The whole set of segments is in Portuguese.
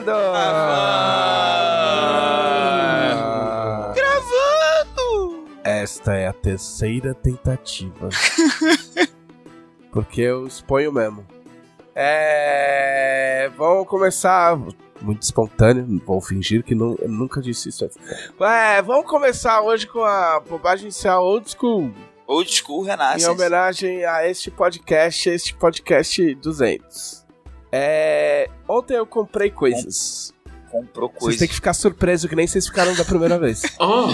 Gravando! Ah. Gravando! Esta é a terceira tentativa. Porque eu exponho mesmo. É. Vamos começar. Muito espontâneo, vou fingir que não, eu nunca disse isso antes. É, vamos começar hoje com a bobagem inicial old school. Old School Renasce. Em homenagem a este podcast, este podcast 200. É, ontem eu comprei coisas. Comprou Vocês coisa. têm que ficar surpreso que nem vocês ficaram da primeira vez. Oh,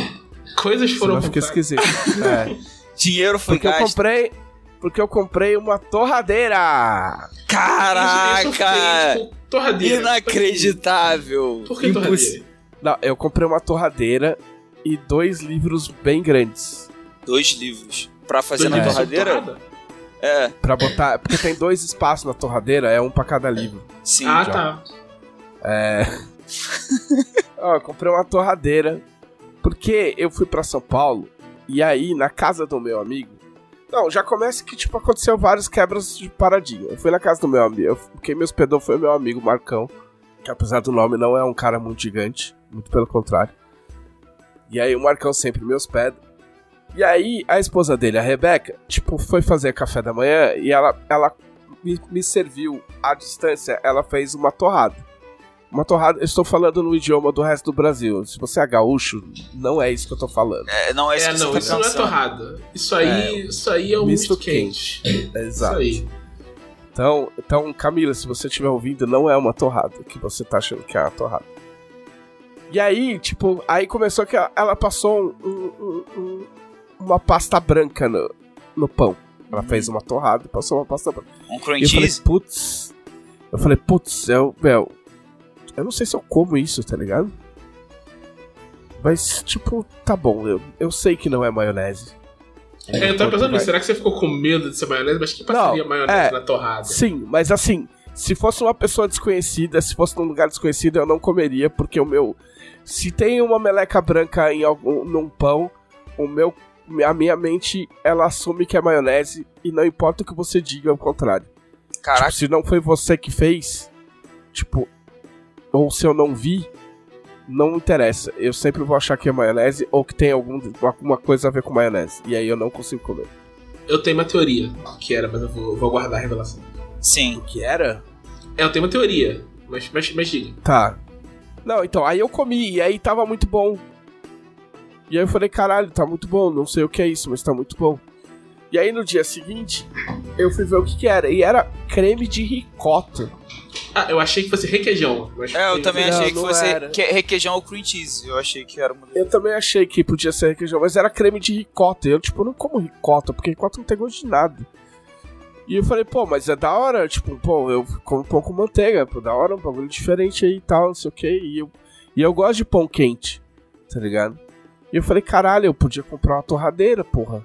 coisas foram Senão fica compradas. esquisito. É. Dinheiro foi Porque eu gasto. comprei. Porque eu comprei uma torradeira! Eu Caraca! com torradeira. Inacreditável. Por que torradeira? Não, eu comprei uma torradeira e dois livros bem grandes. Dois livros. Pra fazer Dois na torradeira? É, Pra botar. Porque tem dois espaços na torradeira, é um pra cada livro. sim. Ah, já. tá. Ó, eu comprei uma torradeira. Porque eu fui pra São Paulo e aí, na casa do meu amigo. Não, já começa que, tipo, aconteceu vários quebras de paradigma. Eu fui na casa do meu amigo. eu- Quem me hospedou foi o meu amigo Marcão. Que apesar do nome não é um cara muito gigante. Muito pelo contrário. E aí o Marcão sempre me hospeda. E aí a esposa dele, a Rebeca, tipo, foi fazer café da manhã e ela, ela me, me serviu à distância. Ela fez uma torrada. Uma torrada, eu estou falando no idioma do resto do Brasil. Se você é gaúcho, não é isso que eu tô falando. É, não é isso É, que não, você isso tá não é pensando. torrada. Isso aí, isso aí é um Misto misto quente. Exato. Isso aí. Então, então, Camila, se você estiver ouvindo, não é uma torrada que você tá achando que é uma torrada. E aí, tipo, aí começou que ela, ela passou um- um- um- uma pasta branca no, no pão. Ela fez uma torrada e passou uma pasta branca. Um cream E eu falei, putz. Eu falei, putz, eu, meu, eu não sei se eu como isso, tá ligado? Mas, tipo, tá bom, eu, eu sei que não é maionese. É, eu tava pensando Vai- nisso. Será que você ficou com medo de ser maionese? Mas que passaria Não, maionese é. na torrada? Sim, mas assim, se fosse uma pessoa desconhecida, se fosse num lugar desconhecido, eu não comeria, porque o meu. Se tem uma meleca branca em algum, num pão, o meu. A minha mente, ela assume que é maionese e não importa o que você diga, ao contrário. Caraca, Tipo, se não foi você que fez, tipo, ou se eu não vi, não interessa. Eu sempre vou achar que é maionese ou que tem algum, alguma coisa a ver com maionese. E aí eu não consigo comer. Eu tenho uma teoria que era, mas eu vou, vou aguardar a revelação. sim. que era? É, eu tenho uma teoria. Mas, mas, mas diga. Tá. Não, então, aí eu comi e aí tava muito bom. E aí eu falei, caralho, tá muito bom, não sei o que é isso, mas tá muito bom. E aí no dia seguinte, eu fui ver o que que era. E era creme de ricota. Ah, eu achei que fosse requeijão. Mas É, eu também Não, achei que fosse era. que- requeijão ou cream cheese. Eu achei que era uma... Eu também achei que podia ser requeijão, mas era creme de ricota. E eu, tipo, não como ricota, porque ricota não tem gosto de nada. E eu falei, pô, mas é da hora, tipo, pô, eu como pão com manteiga, pô, da hora, um bagulho diferente aí e tal, não sei o que. E eu, e eu gosto de pão quente, tá ligado? E eu falei, caralho, eu podia comprar uma torradeira, porra.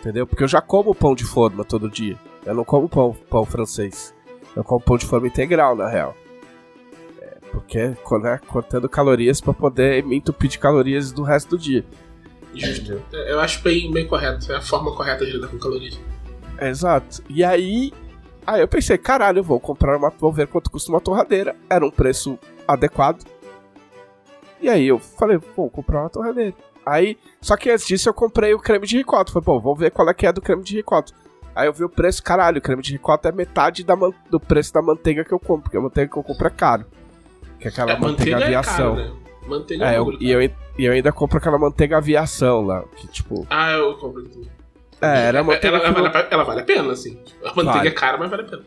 Entendeu? Porque eu já como pão de forma todo dia. Eu não como pão, pão francês. Eu como pão de forma integral, na real. É, porque, né, cortando calorias pra poder me entupir de calorias do resto do dia. Justo. É, Eu acho bem, bem correto. É a forma correta de lidar com calorias. Exato. E aí. Aí eu pensei, caralho, eu vou comprar uma. Vou ver quanto custa uma torradeira. Era um preço adequado. E aí eu falei, vou comprar uma torradeira. Aí, só que antes disso eu comprei o creme de ricota. Falei, pô, vou ver qual é que é do creme de ricota. Aí eu vi o preço, caralho, o creme de ricota é metade da do preço da manteiga que eu compro, porque a manteiga que eu compro é caro. Que é aquela É, manteiga, manteiga é aviação. caro, né? Manteiga É, é, eu- e, eu, e eu ainda compro aquela manteiga aviação lá, que tipo. Ah, eu compro tudo. É, era a manteiga. ela, ela, vale, ela vale a pena, assim. A manteiga Vale. é cara, mas vale a pena.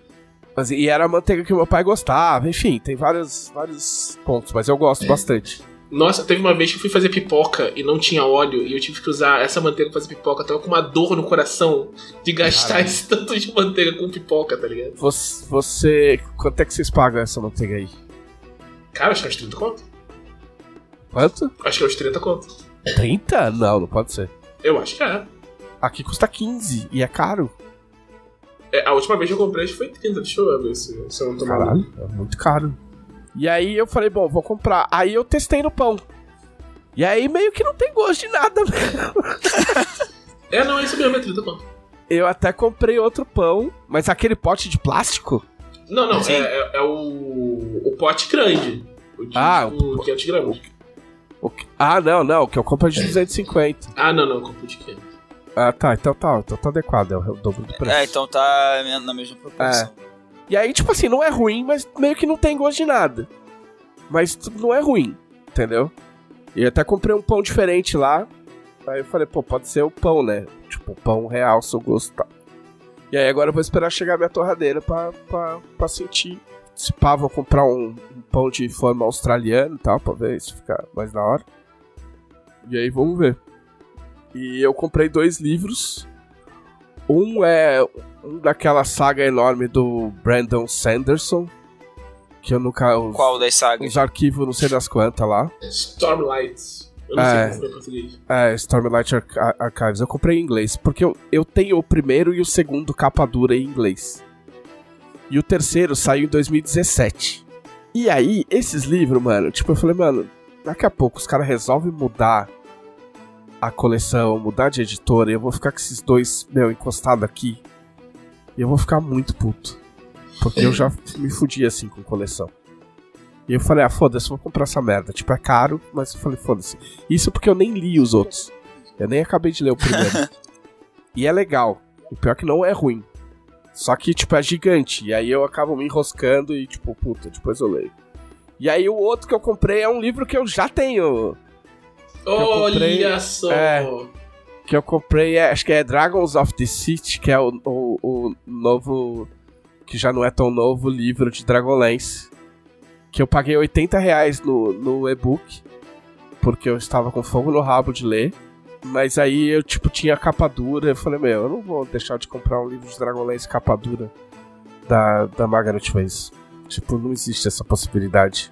Mas, e era a manteiga que meu pai gostava, enfim, tem vários, vários pontos, mas eu gosto bastante. Nossa, teve uma vez que eu fui fazer pipoca e não tinha óleo e eu tive que usar essa manteiga pra fazer pipoca. Eu tava com uma dor no coração de gastar esse tanto de manteiga com pipoca, tá ligado? Você, você. Quanto é que vocês pagam essa manteiga aí? Cara, acho que é uns 30 conto. Quanto? Acho que é uns 30 conto. 30? Não, não pode ser. Eu acho que é. Aqui custa 15 e é caro. É, a última vez que eu comprei acho que foi 30. Deixa eu ver se, se eu não tô maluco. Caralho, é muito caro. E aí eu falei, bom, vou comprar. Aí eu testei no pão. E aí meio que não tem gosto de nada mesmo. É, não, é isso mesmo, é 30 conto. Eu até comprei outro pão, mas aquele pote de plástico? Não, não, é, é- é o, o pote grande. O de Ah, o 500 gramas. O que- Ah, não, não, o que eu compro é de 250. Ah, não, não, eu compro o de 500. Ah, tá, então tá, então tá adequado, é o dobro do preço. É, então tá na mesma proporção. E aí, tipo assim, não é ruim, mas meio que não tem gosto de nada. Mas não é ruim, entendeu? E até comprei um pão diferente lá. Aí eu falei, pô, pode ser o pão, né? Tipo, pão real, seu gosto e tal. E aí agora eu vou esperar chegar minha torradeira pra, pra, pra sentir. Se pá, vou comprar um, um pão de forma australiana e tal, pra ver se fica mais da hora. E aí vamos ver. E eu comprei dois livros. Um é um daquela saga enorme do Brandon Sanderson. Que eu nunca. Os, Qual das sagas? os arquivos, não sei das quantas lá. É Stormlights. Eu não É. sei como foi em português. É, Stormlight Arch- Archives. Eu comprei em inglês. Porque eu, eu tenho o primeiro e o segundo capa dura em inglês. E o terceiro saiu em 2017. E aí, esses livros, mano, tipo, eu falei, mano, daqui a pouco os caras resolvem mudar a coleção, mudar de editora, e eu vou ficar com esses dois, meu, encostados aqui. E eu vou ficar muito puto. Porque eu já me fudi assim com coleção. E eu falei, ah, foda-se, vou comprar essa merda. Tipo, é caro, mas eu falei, foda-se. Isso porque eu nem li os outros. Eu nem acabei de ler o primeiro. e é legal. O pior é que não é ruim. Só que, tipo, é gigante. E aí eu acabo me enroscando e, tipo, puta, depois eu leio. E aí o outro que eu comprei é um livro que eu já tenho. Comprei- Olha só! é. Que eu comprei, é, acho que é Dragons of the City, que é o, o, o novo. Que já não é tão novo livro de Dragonlance. Que eu paguei 80 reais no, no e-book. Porque eu estava com fogo no rabo de ler. Mas aí eu, tipo, tinha capa dura. Eu falei, meu, eu não vou deixar de comprar um livro de Dragonlance capa dura da, da Margaret Weiss. Tipo, não existe essa possibilidade.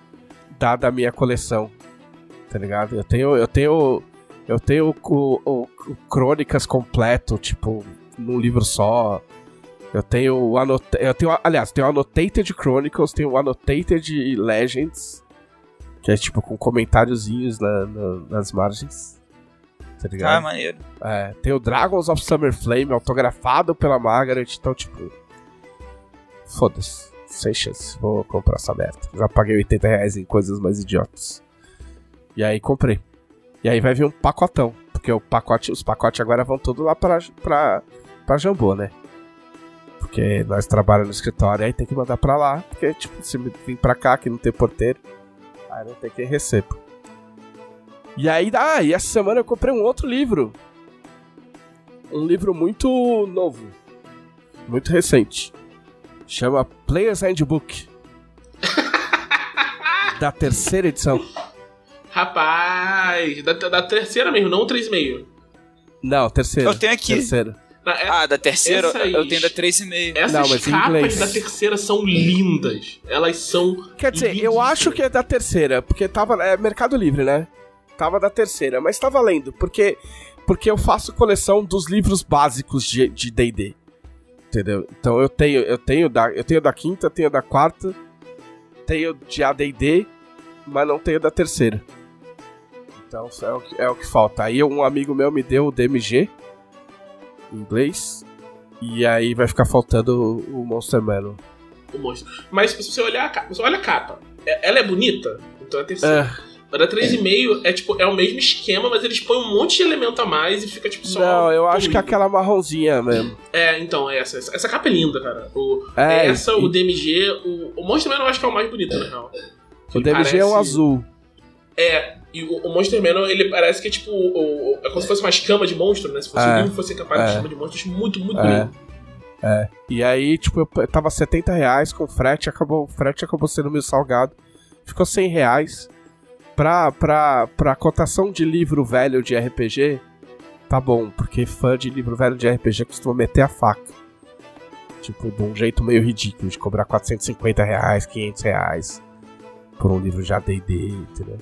Dada a minha coleção. Tá ligado? Eu tenho. Eu tenho. Eu tenho o, o- o Crônicas completo, tipo, num livro só. Eu tenho o anot... eu tenho, aliás, tenho Annotated Chronicles, tenho o Annotated Legends, que é tipo com comentáriozinhos na- na- nas margens. Tá Ah, ligado? maneiro. É, tem o Dragons of Summer Flame, autografado pela Margaret, então, tipo. Foda-se. Sem chance. Vou comprar essa merda. Já paguei 80 reais em coisas mais idiotas. E aí comprei. E aí vai vir um pacotão. Porque o pacote, os pacotes agora vão tudo lá pra, pra, pra Jambô, né? Porque nós trabalhamos no escritório, aí tem que mandar pra lá. Porque, tipo, se vir pra cá que não tem porteiro, aí não tem quem receba. E aí, ah, e essa semana eu comprei um outro livro. Um livro muito novo. Muito recente. Chama Player's Handbook. da terceira edição. Rapaz, da, da terceira mesmo, não 3,5. Não, terceira. Eu tenho aqui. Terceira. Na- é- Ah, da terceira Essas- eu tenho da 3,5. Essas Não, mas em capas inglês. da terceira são lindas. Elas são. Quer dizer, eu acho que é da terceira, porque tava. É Mercado Livre, né? Tava da terceira, mas tá valendo, porque. Porque eu faço coleção dos livros básicos de de D&D. Entendeu? Então eu tenho, eu tenho da, eu tenho da quinta, tenho da quarta, tenho de AD&D, mas não tenho da terceira. Então é o, que, é o que falta. Aí um amigo meu me deu o DMG em inglês e aí vai ficar faltando o, o Monster Manual. O monstro. Mas se você olhar a capa, olha a capa. é- Ela é bonita, então é terceira. É. A da 3,5 é tipo, é o mesmo esquema, mas eles põem um monte de elemento a mais e fica tipo só. Não, eu acho que é aquela marronzinha mesmo. É, então, é essa, essa. Essa capa é linda, cara. O, É, essa, e- o DMG, o, o Monster Man eu acho que é o mais bonito, na real. O DMG é um Parece- azul. É, e o, o Monster Man, ele parece que é tipo. O, o- é como se fosse uma escama de monstro, né? Se fosse É. um livro fosse capaz de É. escama de monstro, eu acho muito, muito É. bonito. E aí, tipo, eu tava 70 reais com frete, acabou, o frete acabou sendo meio salgado. Ficou 100 reais. Pra, pra, pra cotação de livro velho de RPG, tá bom, porque fã de livro velho de RPG costuma meter a faca. Tipo, de um jeito meio ridículo, de cobrar 450 reais, 500 reais por um livro de AD&D, entendeu?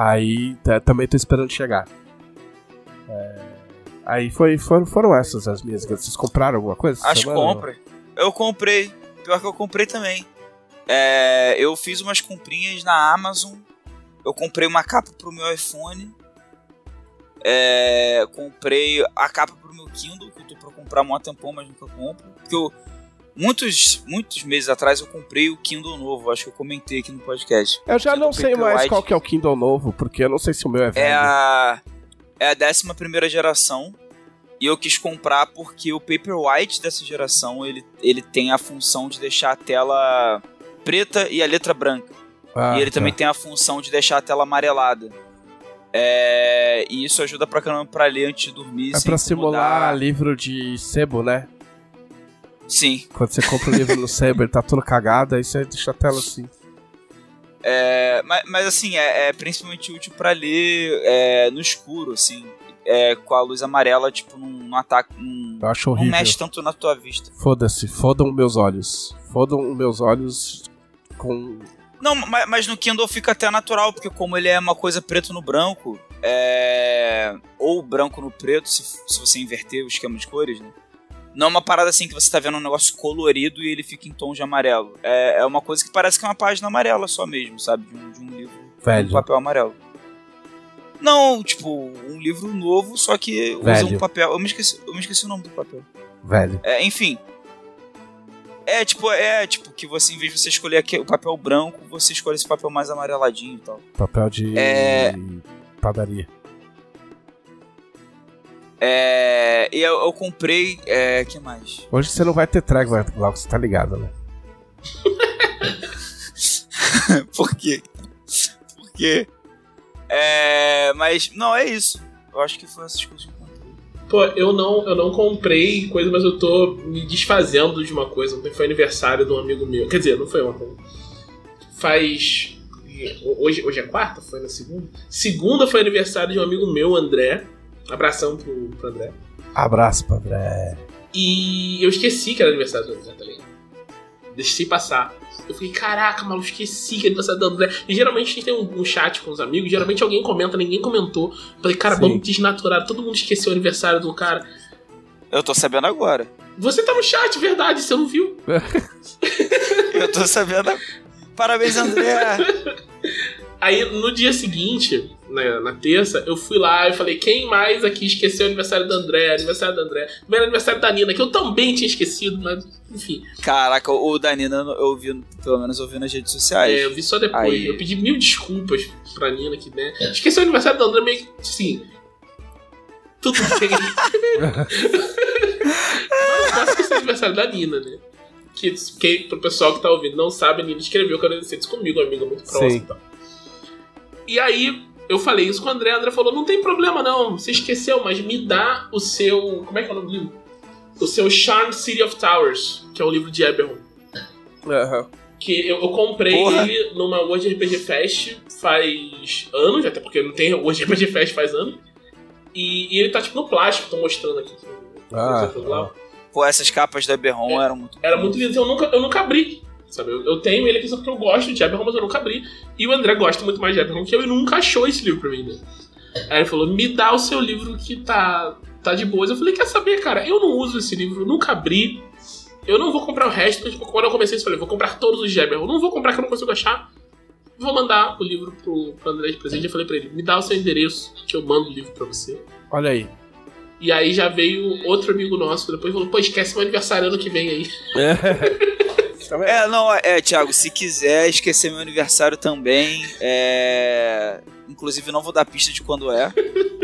Aí, tá- também tô esperando chegar. É, aí foi, foram, foram essas as minhas. Vocês compraram alguma coisa? Acho que compra. Eu comprei. Pior que eu comprei também. É, eu fiz umas comprinhas na Amazon. Eu comprei uma capa pro meu iPhone. É, comprei a capa pro meu Kindle, que eu tô pra comprar há um tempão, mas nunca compro. Porque eu, Muitos, muitos meses atrás eu comprei o Kindle novo, acho que eu comentei aqui no podcast. Eu já Kindle não sei mais qual que é o Kindle novo, porque eu não sei se o meu é velho. É a, é a 11 primeira geração. E eu quis comprar porque o Paperwhite dessa geração ele, ele tem a função de deixar a tela preta e a letra branca. Ah, e ele tá. também tem a função de deixar a tela amarelada. É, e isso ajuda pra caramba pra ler antes de dormir. É pra simular incomodar. livro de sebo, né? Sim. Quando você compra o livro no ele tá todo cagado, aí você deixa a tela assim. É, mas, mas, assim, é, é principalmente útil pra ler é, no escuro, assim. É, com a luz amarela, tipo, não, não ataca. Não, Eu acho não horrível. mexe tanto na tua vista. Foda-se, fodam meus olhos. Fodam meus olhos com. Não, mas, mas no Kindle fica até natural, porque como ele é uma coisa preto no branco, é... ou branco no preto, se, se você inverter o esquema de cores, né? Não é uma parada assim que você tá vendo um negócio colorido e ele fica em tom de amarelo. É, é uma coisa que parece que é uma página amarela só mesmo, sabe? De um, de um livro Velho. com papel amarelo. Não, tipo, um livro novo, só que usa Velho. um papel. Eu me esqueci, eu me esqueci o nome do papel. Velho. É, enfim. É tipo, é tipo que você, em vez de você escolher aqui o papel branco, você escolhe esse papel mais amareladinho e tal. Papel de. É. padaria. É. E eu, eu comprei. É. que mais? Hoje você não vai ter trégua, Glauco, você tá ligado, né? Por quê? Por quê? É. Mas. Não, é isso. Eu acho que foi essas coisas que eu comprei. Pô, eu não, eu não comprei coisa, mas eu tô me desfazendo de uma coisa. Ontem foi aniversário de um amigo meu. Quer dizer, não foi ontem. Faz. Hoje, hoje é quarta? Foi na segunda? Segunda foi aniversário de um amigo meu, André. Abração pro, pro André. Abraço, Padré. E eu esqueci que era aniversário do André, tá ligado? Deixei passar. Eu fiquei, caraca, maluco, esqueci que é aniversário do André. E geralmente a gente tem um, um chat com os amigos, geralmente alguém comenta, ninguém comentou. Falei, cara, Sim. vamos desnaturar. Todo mundo esqueceu o aniversário do cara. Eu tô sabendo agora. Você tá no chat, verdade, você não viu. Eu tô sabendo agora. Parabéns, André! Aí no dia seguinte, né, na terça, eu fui lá e falei: quem mais aqui esqueceu o aniversário do André? Aniversário do André. Primeiro aniversário da Nina, que eu também tinha esquecido, mas enfim. Caraca, o Danina eu vi, pelo menos eu vi nas redes sociais. É, eu vi só depois. Aí. Eu pedi mil desculpas pra Nina que, né? Esqueceu o aniversário do André meio que assim. Tudo bem. mas não posso esquecer o aniversário da Nina, né? Que, que pro pessoal que tá ouvindo não sabe, a Nina escreveu Corinthians comigo, uma amiga muito próxima Sim. e tal. E aí eu falei isso com o André, o André falou: não tem problema não, você esqueceu, mas me dá o seu. Como é que é o nome do livro? O seu Charmed City of Towers, que é o livro de Eberron. Aham. Que eu, eu comprei Porra. ele numa World RPG Fest faz anos, até porque não tem World RPG Fest faz anos. E, e ele tá tipo no plástico, tô mostrando aqui. Ah, lá. Pô, essas capas da Eberron É, eram muito. Era muito lindo, eu nunca, eu nunca abri. Sabe? Eu, eu tenho ele aqui só porque eu gosto de Eberron, mas eu nunca abri. E o André gosta muito mais de Eberron que eu e nunca achou esse livro pra mim. Né? Aí ele falou: me dá o seu livro que tá, tá de boas. Eu falei: quer saber, cara? Eu não uso esse livro, nunca abri. Eu não vou comprar o resto. Tipo, quando eu comecei, eu falei: vou comprar todos os de Eberron. Não vou comprar que eu não consigo achar. Vou mandar o livro pro, pro André de presente. Eu falei pra ele: me dá o seu endereço que eu mando o livro pra você. Olha aí. E aí já veio outro amigo nosso depois falou: pô, esquece meu aniversário ano que vem aí. Tá vendo? É, não, é, Thiago, se quiser esquecer meu aniversário também, é. Inclusive, não vou dar pista de quando é.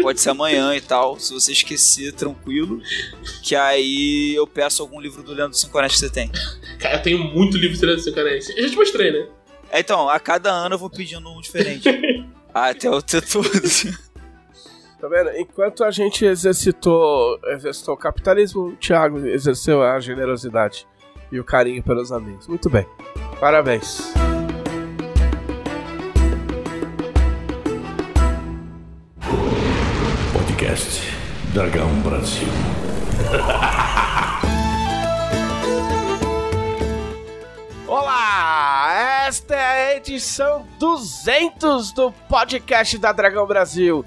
Pode ser amanhã e tal. Se você esquecer, tranquilo. Que aí eu peço algum livro do Leandro Sinconete que você tem. Cara, eu tenho muito livro de seu canal. Eu já te mostrei, né? É, Então, a cada ano eu vou pedindo um diferente. Até eu ter tudo. Tá vendo? Enquanto a gente exercitou, exercitou o capitalismo, o Thiago exerceu a generosidade e o carinho pelos amigos. Muito bem. Parabéns. Podcast Dragão Brasil. Olá! Esta é a edição 200 do podcast da Dragão Brasil,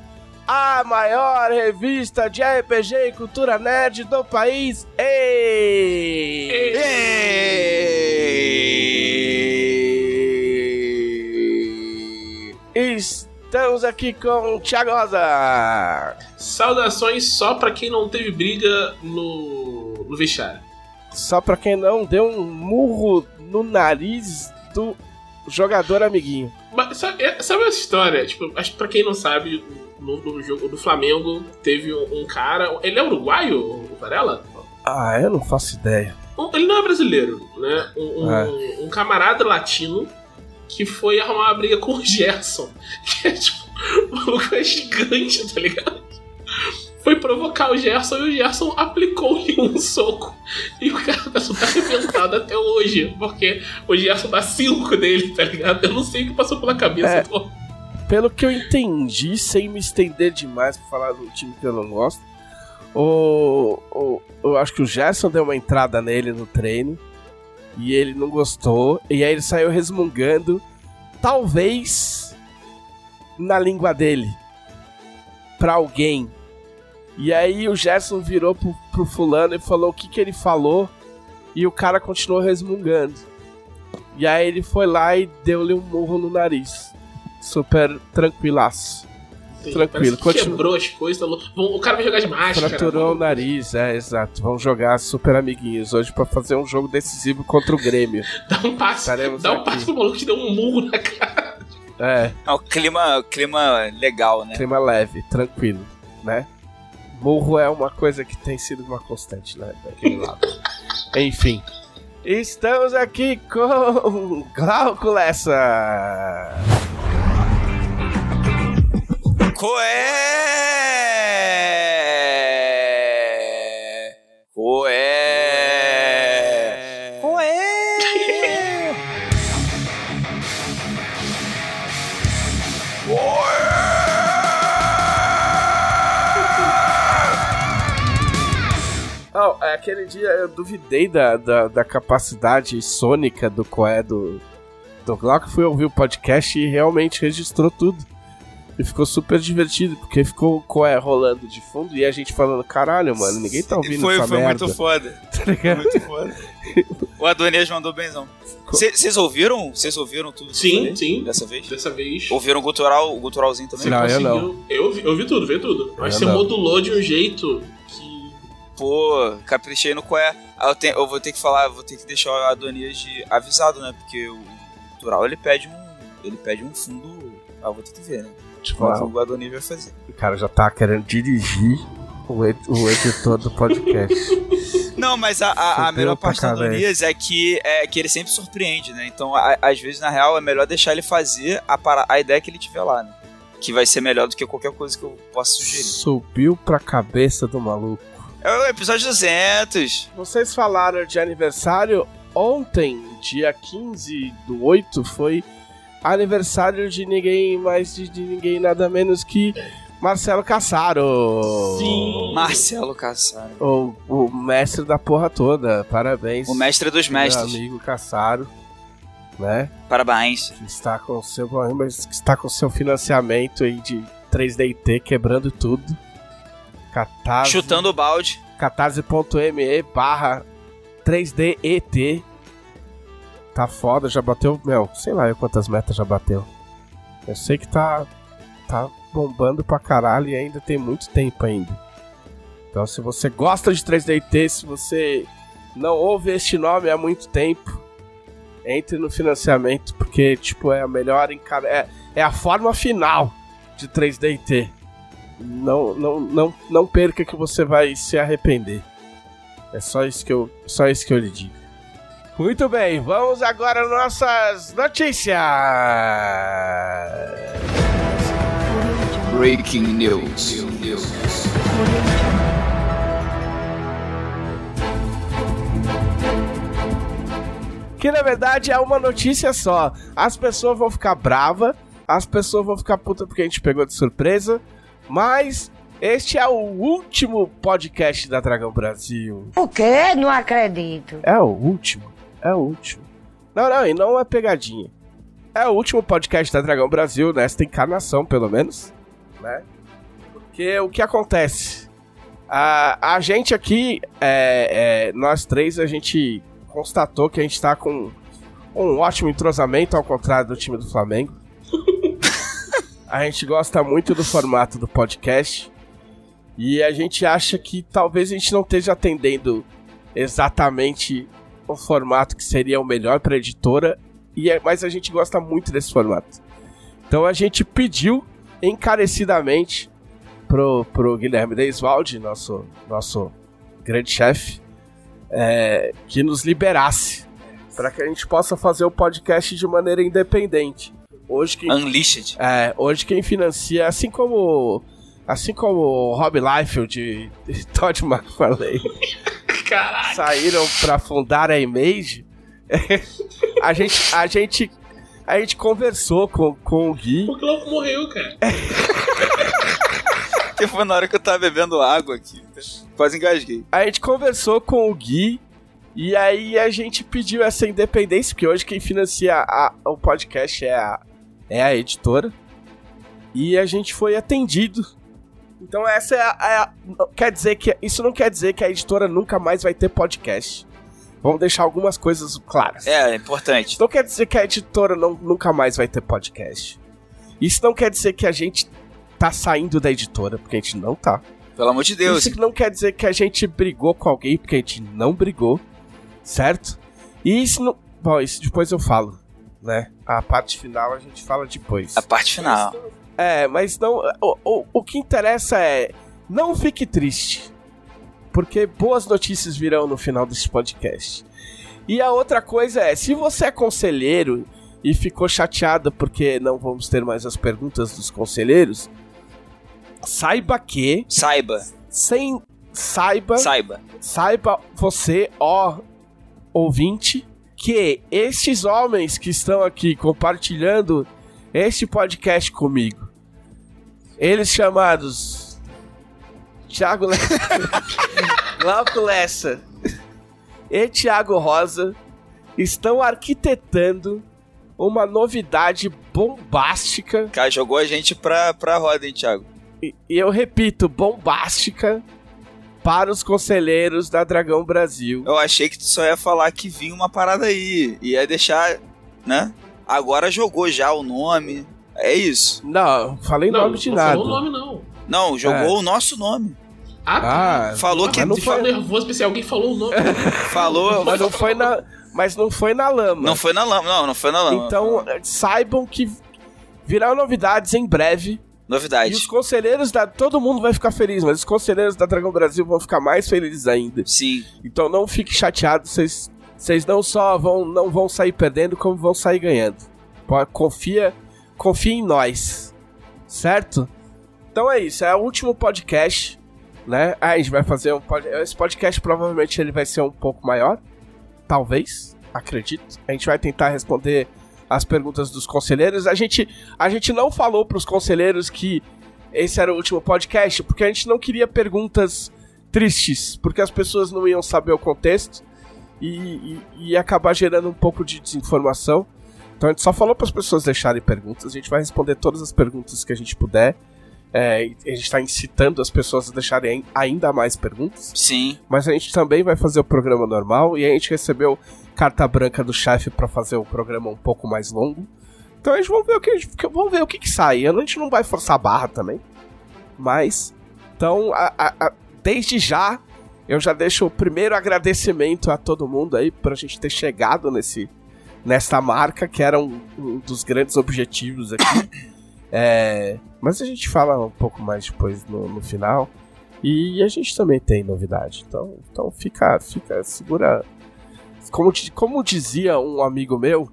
a maior revista de RPG e cultura nerd do país. Ei! Estamos aqui com o Thiago Rosa. Saudações só pra quem não teve briga no, no vestiário. Só pra quem não, deu um murro no nariz do jogador amiguinho. Mas sabe, é- sabe essa história? Tipo, acho que pra quem não sabe, no, no jogo do Flamengo teve um, cara. Ele é uruguaio, o Varela? Ah, eu não faço ideia. Um- Ele não é brasileiro, né? Um, um- É. um camarada latino que foi arrumar uma briga com o Gerson. Que é tipo, o maluco é gigante, tá ligado? Foi provocar o Gerson e o Gerson aplicou-lhe um soco. E o cara tá super arrebentado até hoje. Porque o Gerson dá cinco dele, tá ligado? Eu não sei o que passou pela cabeça É. Pelo que eu entendi, sem me estender demais pra falar do time que eu não gosto, o, o- eu acho que o Gerson deu uma entrada nele no treino e ele não gostou, e aí ele saiu resmungando, talvez na língua dele, pra alguém. E aí o Gerson virou pro, pro fulano e falou o que, que ele falou, e o cara continuou resmungando. E aí ele foi lá e deu-lhe um murro no nariz. Super tranquilaço. Tranquilo, que quebrou as coisas. tá O cara vai jogar de máscara. Fraturou o nariz, é, exato. Vão jogar super amiguinhos hoje pra fazer um jogo decisivo contra o Grêmio. Dá um passe. Estaremos Dá um aqui. passe pro maluco que deu um murro na cara. É, É o clima, clima legal, né? clima leve, tranquilo, né? Murro é uma coisa que tem sido uma constante, né? Daquele lado. Enfim. Estamos aqui com Glauco Lessa. Coé! Coé! Coé! Não, é, aquele dia eu duvidei da, da, da capacidade sônica do Coé do, do Glauco. Fui ouvir o podcast e realmente registrou tudo. E ficou super divertido, porque ficou o Coé rolando de fundo e a gente falando, caralho, mano, ninguém tá ouvindo foi, essa foi merda. muito foda. Tá Foi ligado? muito foda. O Adonias mandou benzão. Vocês ouviram? Vocês ouviram tudo? Sim, falei sim. Dessa vez? Dessa vez. Ouviram o gutural, o guturalzinho também? Você Não, eu conseguiu- Eu vi, eu vi tudo, vi tudo. Mas Eu você não. modulou de um jeito que. Pô, caprichei no coé. Ah, Eu, tenho- eu vou ter que falar, vou ter que deixar o Adonias de avisado, né? Porque o gutural ele pede um. Ele pede um fundo. Ah, eu vou ter que ver, né? Tipo, Mas ah, o Adonias vai fazer. o cara já tá querendo dirigir o, ed- o editor do podcast. Não, mas a, a- a melhor parte do. Adonias é que, é que ele sempre surpreende, né? Então, a- às vezes, na real, é melhor deixar ele fazer a, para- a ideia que ele tiver lá, né? Que vai ser melhor do que qualquer coisa que eu possa sugerir. Subiu pra cabeça do maluco. É o episódio 200. Vocês falaram de aniversário. Ontem, dia 15 do 8, foi aniversário de ninguém mais de, de ninguém nada menos que Marcelo Cassaro. Sim. Marcelo Cassaro. O, o mestre da porra toda. Parabéns. O mestre dos meu mestres. amigo Cassaro, né? Parabéns. Que está com seu mas que está com seu financiamento aí de 3DT quebrando tudo. Catarse, Chutando o balde. catarse.me barra 3DET. Tá foda, já bateu, meu, sei lá quantas metas já bateu. Eu sei que tá, tá bombando pra caralho e ainda tem muito tempo ainda. Então se você gosta de 3DT, se você não ouve este nome há muito tempo, entre no financiamento, porque, tipo, é a melhor encara... é, é a forma final de 3DT. Não, não, não, não perca que você vai se arrepender. É só isso que eu, só isso que eu lhe digo. Muito bem, vamos agora às nossas notícias. Breaking News. Que na verdade é uma notícia só. As pessoas vão ficar bravas, as pessoas vão ficar puta porque a gente pegou de surpresa, mas este é o último podcast da Dragão Brasil. O quê? Não acredito. É o último. É o último. Não, não, e não é pegadinha. É o último podcast da Dragão Brasil, nesta encarnação, pelo menos. Né? Porque o que acontece? A, a gente aqui, é, é, nós três, a gente constatou que a gente tá com um ótimo entrosamento, ao contrário do time do Flamengo. a gente gosta muito do formato do podcast. E a gente acha que talvez a gente não esteja atendendo exatamente o formato que seria o melhor para editora, e é, mas a gente gosta muito desse formato. Então a gente pediu encarecidamente pro, pro Guilherme Deiswald, nosso, nosso grande chefe, é, que nos liberasse para que a gente possa fazer o podcast de maneira independente. Hoje quem, Unleashed. é, hoje quem financia, assim como assim como Rob Liefeld e Todd McFarlane Caraca. saíram para fundar a Image, a gente a gente a gente conversou com, com o Gui. O Glauco morreu, cara. Que foi na hora que eu tava bebendo água aqui. Quase engasguei. A gente conversou com o Gui e aí a gente pediu essa independência, porque hoje quem financia a- o podcast é a, é a editora. E a gente foi atendido. Então essa é a, é a- Quer dizer que. Isso não quer dizer que a editora nunca mais vai ter podcast. Vamos deixar algumas coisas claras. É, é importante. Isso não quer dizer que a editora não, nunca mais vai ter podcast. Isso não quer dizer que a gente tá saindo da editora, porque a gente não tá. Pelo amor de Deus. Isso não quer dizer que a gente brigou com alguém, porque a gente não brigou, certo? E isso não. Bom, isso depois eu falo, né? A parte final a gente fala depois. A parte final. É, mas não. O, o, o que interessa é. Não fique triste. Porque boas notícias virão no final desse podcast. E a outra coisa é: se você é conselheiro e ficou chateado porque não vamos ter mais as perguntas dos conselheiros, saiba que. Saiba. Sem. Saiba. Saiba. Saiba você, ó ouvinte, que estes homens que estão aqui compartilhando este podcast comigo, eles chamados Thiago Lessa, Glauco Lessa e Thiago Rosa, estão arquitetando uma novidade bombástica, Cara, jogou a gente pra, pra roda, hein, Thiago? e e eu repito, bombástica, para os conselheiros da Dragão Brasil. Eu achei que tu só ia falar que vinha uma parada aí. Ia deixar, né? Agora jogou já o nome. É isso. Não, falei Não, nome de não nada. falou o nome, não. Não, jogou É. o nosso nome. Ah, tá. Ah, Falou que não foi- nervoso, especial. Alguém falou o nome. Falou. mas não foi na, mas não foi na lama. Não foi na lama. Não, não foi na lama. Então, saibam que virão novidades em breve. E Novidade. os conselheiros da. Todo mundo vai ficar feliz, mas os conselheiros da Dragão Brasil vão ficar mais felizes ainda. Sim. Então não fique chateado, vocês. Vocês não só vão, não vão sair perdendo, como vão sair ganhando. Pô, Confia, confia em nós. Certo? Então é isso, é o último podcast, né? Ah, a gente vai fazer um esse podcast provavelmente ele vai ser um pouco maior, talvez, acredito. A gente vai tentar responder as perguntas dos conselheiros. A gente a gente não falou pros conselheiros que esse era o último podcast, porque a gente não queria perguntas tristes, porque as pessoas não iam saber o contexto e, e, e acabar gerando um pouco de desinformação. Então a gente só falou para as pessoas deixarem perguntas, a gente vai responder todas as perguntas que a gente puder. É, a gente está incitando as pessoas a deixarem ainda mais perguntas, Sim. mas a gente também vai fazer o programa normal e a gente recebeu carta branca do chefe para fazer o programa um pouco mais longo. Então a gente vamos ver o que, a vamos ver o que, que sai. A gente não vai forçar a barra também, mas então a- a- a- desde já eu já deixo o primeiro agradecimento a todo mundo aí pra gente ter chegado nesse nessa marca que era um, um dos grandes objetivos aqui. É, mas a gente fala um pouco mais depois no, no final. E a gente também tem novidade. Então, então fica, fica, segura. Como, como dizia um amigo meu,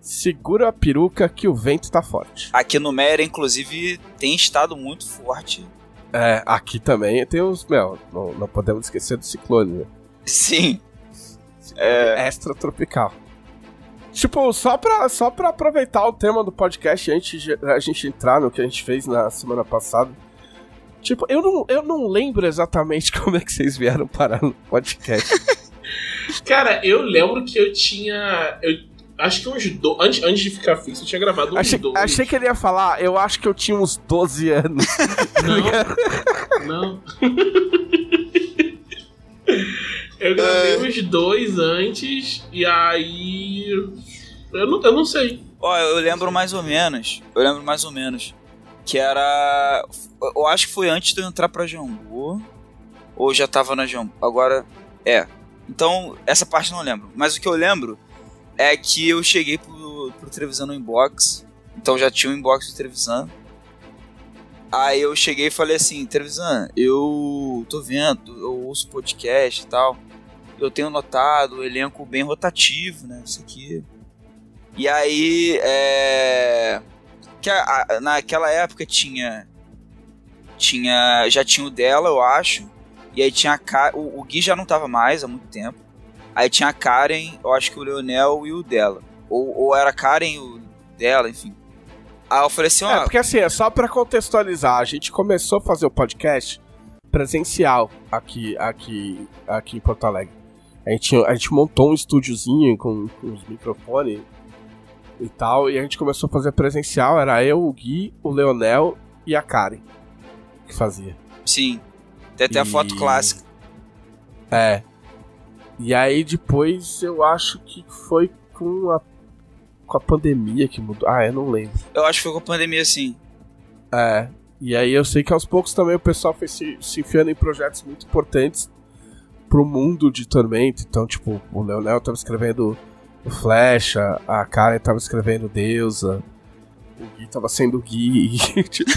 segura a peruca que o vento tá forte. Aqui no Mera, inclusive, tem estado muito forte. É, aqui também tem os. Meu, não, não podemos esquecer do ciclone, né? Sim. É. Extra tropical. Tipo, só pra, só pra aproveitar o tema do podcast antes de a gente entrar no que a gente fez na semana passada. Tipo, eu não, eu não lembro exatamente como é que vocês vieram parar no podcast. Cara, eu lembro que eu tinha. Eu acho que uns do... antes, antes de ficar fixo, eu tinha gravado uns achei, dois. achei que ele ia falar, eu acho que eu tinha uns 12 anos. Não. não. Eu gravei uns dois antes e aí. Eu não, eu não sei. Ó, eu lembro mais ou menos. Eu lembro mais ou menos. Que era. Eu acho que foi antes de eu entrar pra Jambu. Ou já tava na Jambu. Agora. É. Então, essa parte eu não lembro. Mas o que eu lembro é que eu cheguei pro, pro Trevisan no inbox. Então já tinha o um inbox do Trevisan. Aí eu cheguei e falei assim, Trevisan, eu tô vendo, eu ouço podcast e tal. Eu tenho notado o elenco bem rotativo, né? Isso aqui. E aí, é... Que a, a, naquela época tinha... Tinha... Já tinha o dela, eu acho. E aí tinha a o, o Gui já não tava mais há muito tempo. Aí tinha a Karen, eu acho que o Leonel e o dela. Ou, ou era a Karen e o dela, enfim. Aí eu falei assim, ó. É, porque assim, é só pra contextualizar, a gente começou a fazer o podcast presencial aqui, aqui, aqui em Porto Alegre. A gente, a gente montou um estúdiozinho com, com os microfones e tal, e a gente começou a fazer presencial, era eu, o Gui, o Leonel e a Karen que fazia. Sim. Tem até e... a foto clássica. É. E aí depois eu acho que foi com a com a pandemia que mudou. Ah, eu não lembro. Eu acho que foi com a pandemia, sim. É. E aí eu sei que aos poucos também o pessoal foi se, se enfiando em projetos muito importantes pro mundo de Tormento. Então, tipo, o Leonel tava escrevendo o Flecha, a Karen tava escrevendo Deusa, o Gui tava sendo Gui. E, tipo,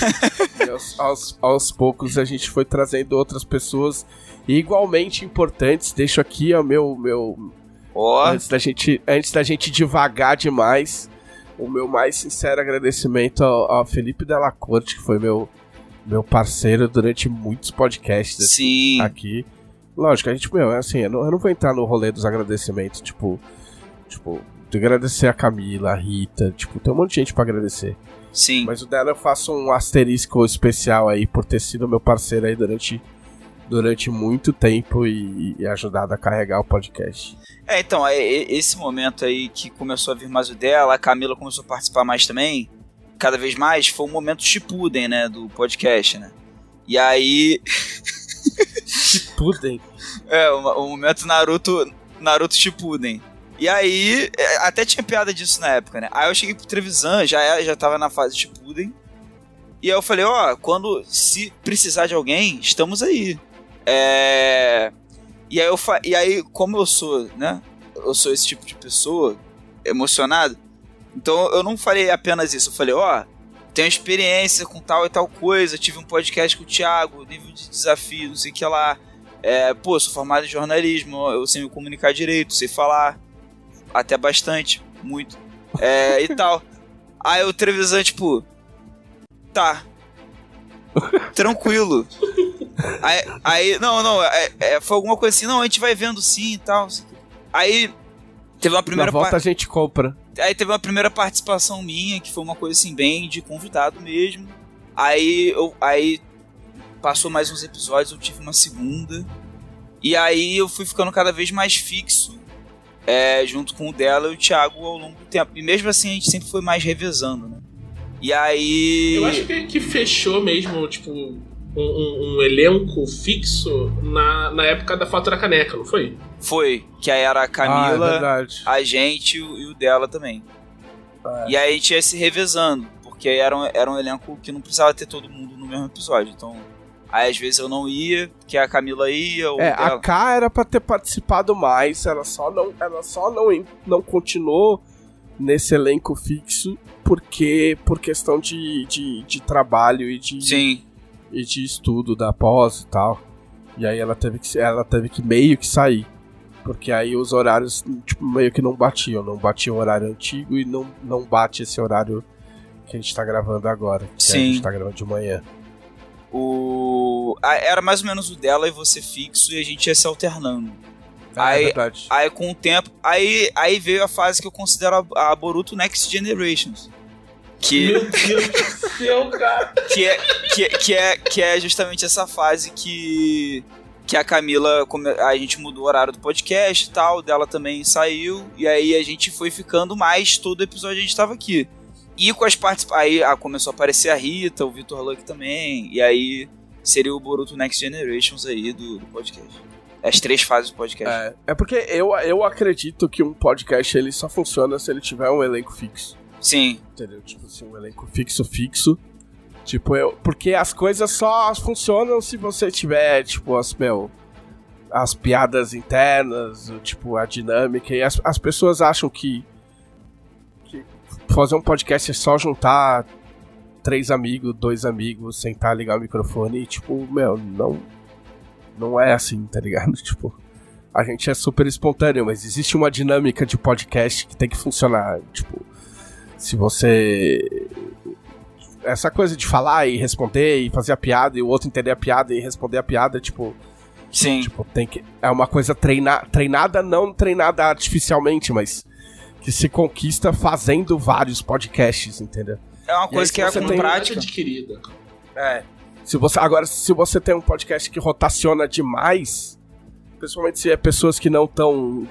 e aos, aos, aos, poucos a gente foi trazendo outras pessoas igualmente importantes. Deixo aqui o meu, meu, Oh. Antes, da gente, antes da gente devagar demais, o meu mais sincero agradecimento ao, ao Felipe Della Corte, que foi meu, meu parceiro durante muitos podcasts Sim. aqui. Lógico, a gente, meu, assim, eu não, eu não vou entrar no rolê dos agradecimentos, tipo, tipo, de agradecer a Camila, a Rita, tipo, tem um monte de gente pra agradecer. Sim. Mas o dela eu faço um asterisco especial aí por ter sido meu parceiro aí durante durante muito tempo e, e ajudado a carregar o podcast. É, então, é, é, esse momento aí que começou a vir mais o dela, a Camila começou a participar mais também, cada vez mais, foi um momento Shippuden, né, do podcast, né? E aí... Shippuden? é, o, momento Naruto, Naruto Shippuden. E aí, é, até tinha piada disso na época, né? Aí eu cheguei pro Trevisan, já, já tava na fase Shippuden, e aí eu falei, ó, oh, quando se precisar de alguém, estamos aí. É... E aí, eu fa... e aí, como eu sou, né? Eu sou esse tipo de pessoa, emocionado. Então eu não falei apenas isso. Eu falei, ó, oh, tenho experiência com tal e tal coisa. Tive um podcast com o Thiago, nível de desafio, não sei o que lá. É, pô, sou formado em jornalismo, eu sei me comunicar direito, sei falar. Até bastante, muito. É, e tal. Aí o Trevisan, tipo, tá. Tranquilo. Aí, aí não, não, é, é, foi alguma coisa assim, não, a gente vai vendo sim e tal. Aí teve uma primeira. Na volta a gente compra. Aí teve uma primeira participação minha, que foi uma coisa assim, bem de convidado mesmo. Aí eu. Aí passou mais uns episódios, eu tive uma segunda. E aí eu fui ficando cada vez mais fixo. É, junto com o dela e o Thiago ao longo do tempo. E mesmo assim a gente sempre foi mais revezando, né? E aí. Eu acho que, que fechou mesmo, tipo, um, um, um, elenco fixo na, na época da Fatura Caneca, não foi? Foi, que aí era a Camila, ah, é a gente e o, dela também. É. E aí a gente ia se revezando, porque era um, era um elenco que não precisava ter todo mundo no mesmo episódio. Então, aí às vezes eu não ia, porque a Camila ia. Ou é, dela... a K era pra ter participado mais, ela só não, ela só não, não continuou nesse elenco fixo porque por questão de, de, de trabalho e de, Sim. e de estudo da pós e tal. E aí ela teve que ela teve que meio que sair. Porque aí os horários tipo, meio que não batiam. Não batia o horário antigo e não, não bate esse horário que a gente tá gravando agora. Que Sim. a gente tá gravando de manhã. O... Era mais ou menos o dela e você fixo e a gente ia se alternando. É, aí, é verdade. Aí com o tempo. Aí, aí veio a fase que eu considero a, a Boruto Next Generations. Que, Meu Deus do céu, cara. Que é, que, que, é, que é justamente essa fase que. Que a Camila, a gente mudou o horário do podcast e tal, dela também saiu, e aí a gente foi ficando mais, todo episódio a gente tava aqui. E com as partes. Aí ah, começou a aparecer a Rita, o Vitor Luck também, e aí seria o Boruto Next Generations aí do, do podcast. As três fases do podcast. É, é porque eu, eu acredito que um podcast ele só funciona se ele tiver um elenco fixo. Sim. Entendeu? Tipo assim, um elenco fixo, fixo. Tipo, eu. Porque as coisas só funcionam se você tiver, tipo, as, meu. as piadas internas, o, tipo, a dinâmica. E as, as pessoas acham que fazer um podcast é só juntar três amigos, dois amigos, sentar, ligar o microfone e, tipo, meu, não. Não é assim, tá ligado? Tipo, a gente é super espontâneo, mas existe uma dinâmica de podcast que tem que funcionar. Tipo, se você. Essa coisa de falar e responder e fazer a piada e o outro entender a piada e responder a piada, tipo. Sim. Tipo, tem que. É uma coisa treina, treinada, não treinada artificialmente, mas que se conquista fazendo vários podcasts, entendeu? É uma coisa aí, que é se você com tem- prática. adquirida. É. Se você, agora, se você tem um podcast que rotaciona demais, principalmente se é pessoas que não estão.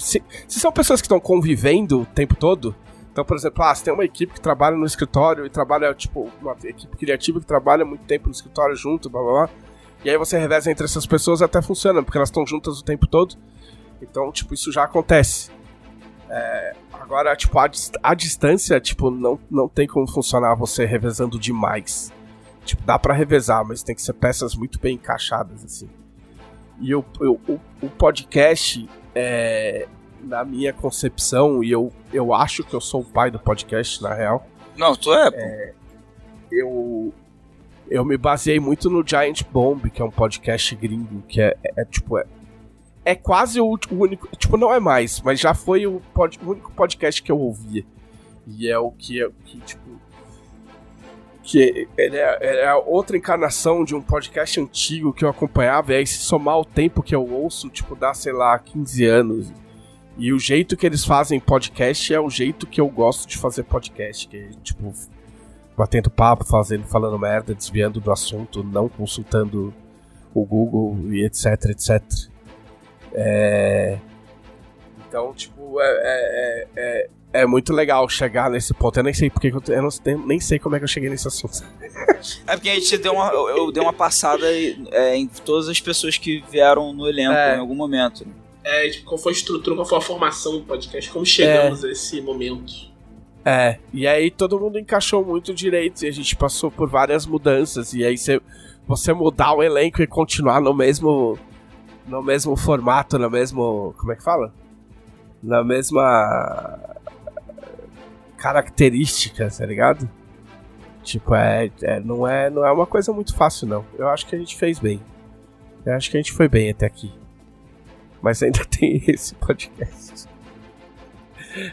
Se, se são pessoas que estão convivendo o tempo todo. Então, por exemplo, ah, você tem uma equipe que trabalha no escritório e trabalha, tipo, uma equipe criativa que trabalha muito tempo no escritório junto, blá blá blá. E aí você reveza entre essas pessoas até funciona, porque elas estão juntas o tempo todo. Então, tipo, isso já acontece. É, agora, tipo, a, a distância, tipo, não, não tem como funcionar você revezando demais. Tipo, dá pra revezar, mas tem que ser peças muito bem encaixadas, assim. E eu, eu- o, o podcast, é, na minha concepção, e eu, eu acho que eu sou o pai do podcast, na real, Não, tu é, pô. eu, eu me baseei muito no Giant Bomb, que é um podcast gringo, que é, é, é, tipo. É, é quase o, o único. Tipo, não é mais, mas já foi o, pod- o único podcast que eu ouvia. E é o que, é, que tipo. Que ele é, ele é outra encarnação de um podcast antigo que eu acompanhava, e aí se somar o tempo que eu ouço, tipo, dá, sei lá, 15 anos. E o jeito que eles fazem podcast é o jeito que eu gosto de fazer podcast, que é, tipo, batendo papo, fazendo, falando merda, desviando do assunto, não consultando o Google e etc, etc. É... Então, tipo, é, é, é, é muito legal chegar nesse ponto. Eu nem sei porque que eu, eu não sei- nem sei como é que eu cheguei nesse assunto. É porque a gente deu uma. Eu, eu dei uma passada é, em todas as pessoas que vieram no elenco É. em algum momento. É, tipo, qual foi a estrutura, qual foi a formação do podcast, como chegamos a esse momento. É, e aí todo mundo encaixou muito direito e a gente passou por várias mudanças. E aí você, você mudar o elenco e continuar no mesmo. No mesmo formato, no mesmo. Como é que fala? Na mesma. característica, tá ligado? Tipo, é, é, não, é, não é uma coisa muito fácil, não. Eu acho que a gente fez bem. Eu acho que a gente foi bem até aqui. Mas ainda tem esse podcast.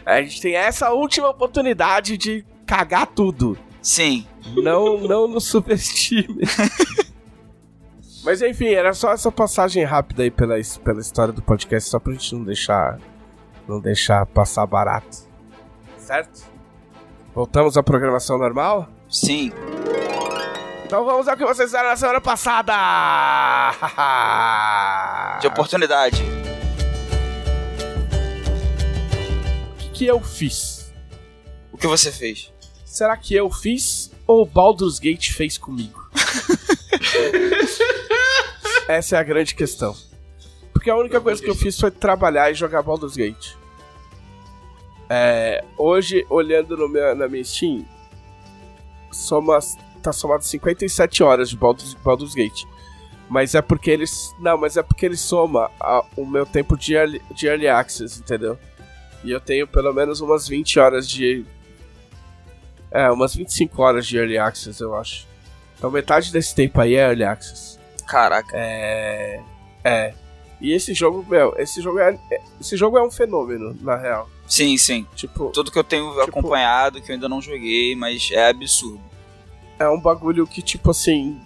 A gente tem essa última oportunidade de cagar tudo. Sim. Não, não nos subestime. Mas enfim, era só essa passagem rápida aí pela, pela história do podcast, só pra gente não deixar. Não deixar passar barato. Certo? Voltamos à programação normal? Sim. Então vamos ao que vocês fizeram na semana passada! De oportunidade. O que, que eu fiz? O que você fez? Será que eu fiz ou o Baldur's Gate fez comigo? Essa é a grande questão. Porque a única coisa que eu fiz foi trabalhar e jogar Baldur's Gate. É, hoje, olhando meu, na minha Steam, soma, tá somado 57 horas de Baldur's, Baldur's Gate. Mas é porque eles. Não, mas é porque ele soma a- o meu tempo de early, de early access, entendeu? E eu tenho pelo menos umas 20 horas de. É, umas 25 horas de early access, eu acho. Então metade desse tempo aí é early access. Caraca. É. É. E esse jogo, meu, esse jogo é. é- Esse jogo é um fenômeno, na real. Sim, sim. Tipo, Tudo que eu tenho Tipo- acompanhado, que eu ainda não joguei, mas é absurdo. é um bagulho que, tipo assim.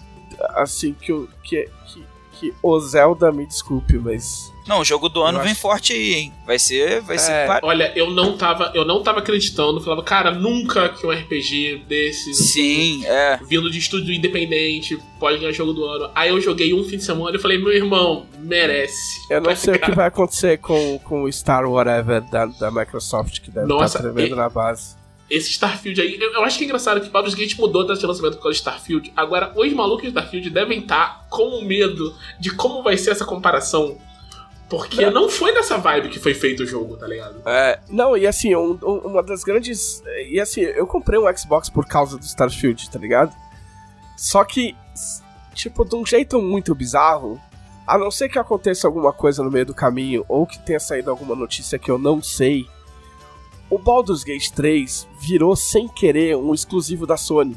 Assim, que o. Que, que, que o Zelda me desculpe, mas. Não, o jogo do ano vem acho- forte aí, hein? Vai ser. Vai É. ser. par- Olha, eu não tava, eu não tava acreditando, falava, cara, nunca que um RPG desses Sim, é. vindo de estúdio independente pode ganhar jogo do ano. Aí eu joguei um fim de semana e falei, meu irmão, merece. Eu não Tá sei o que vai acontecer com, com o Star Whatever da, da Microsoft, que deve Nossa, estar tremendo e- na base. Esse Starfield aí, eu, eu acho que é engraçado que Baldur's Gate mudou a data de lançamento por causa de Starfield. Agora, os malucos de Starfield devem estar com medo de como vai ser essa comparação. Porque não foi nessa vibe que foi feito o jogo, tá ligado? É, não, e assim, um- um- uma das grandes. E assim, eu comprei um Xbox por causa do Starfield, tá ligado? Só que, tipo, de um jeito muito bizarro, A não ser que aconteça alguma coisa no meio do caminho, ou que tenha saído alguma notícia que eu não sei, o Baldur's Gate 3 virou sem querer um exclusivo da Sony.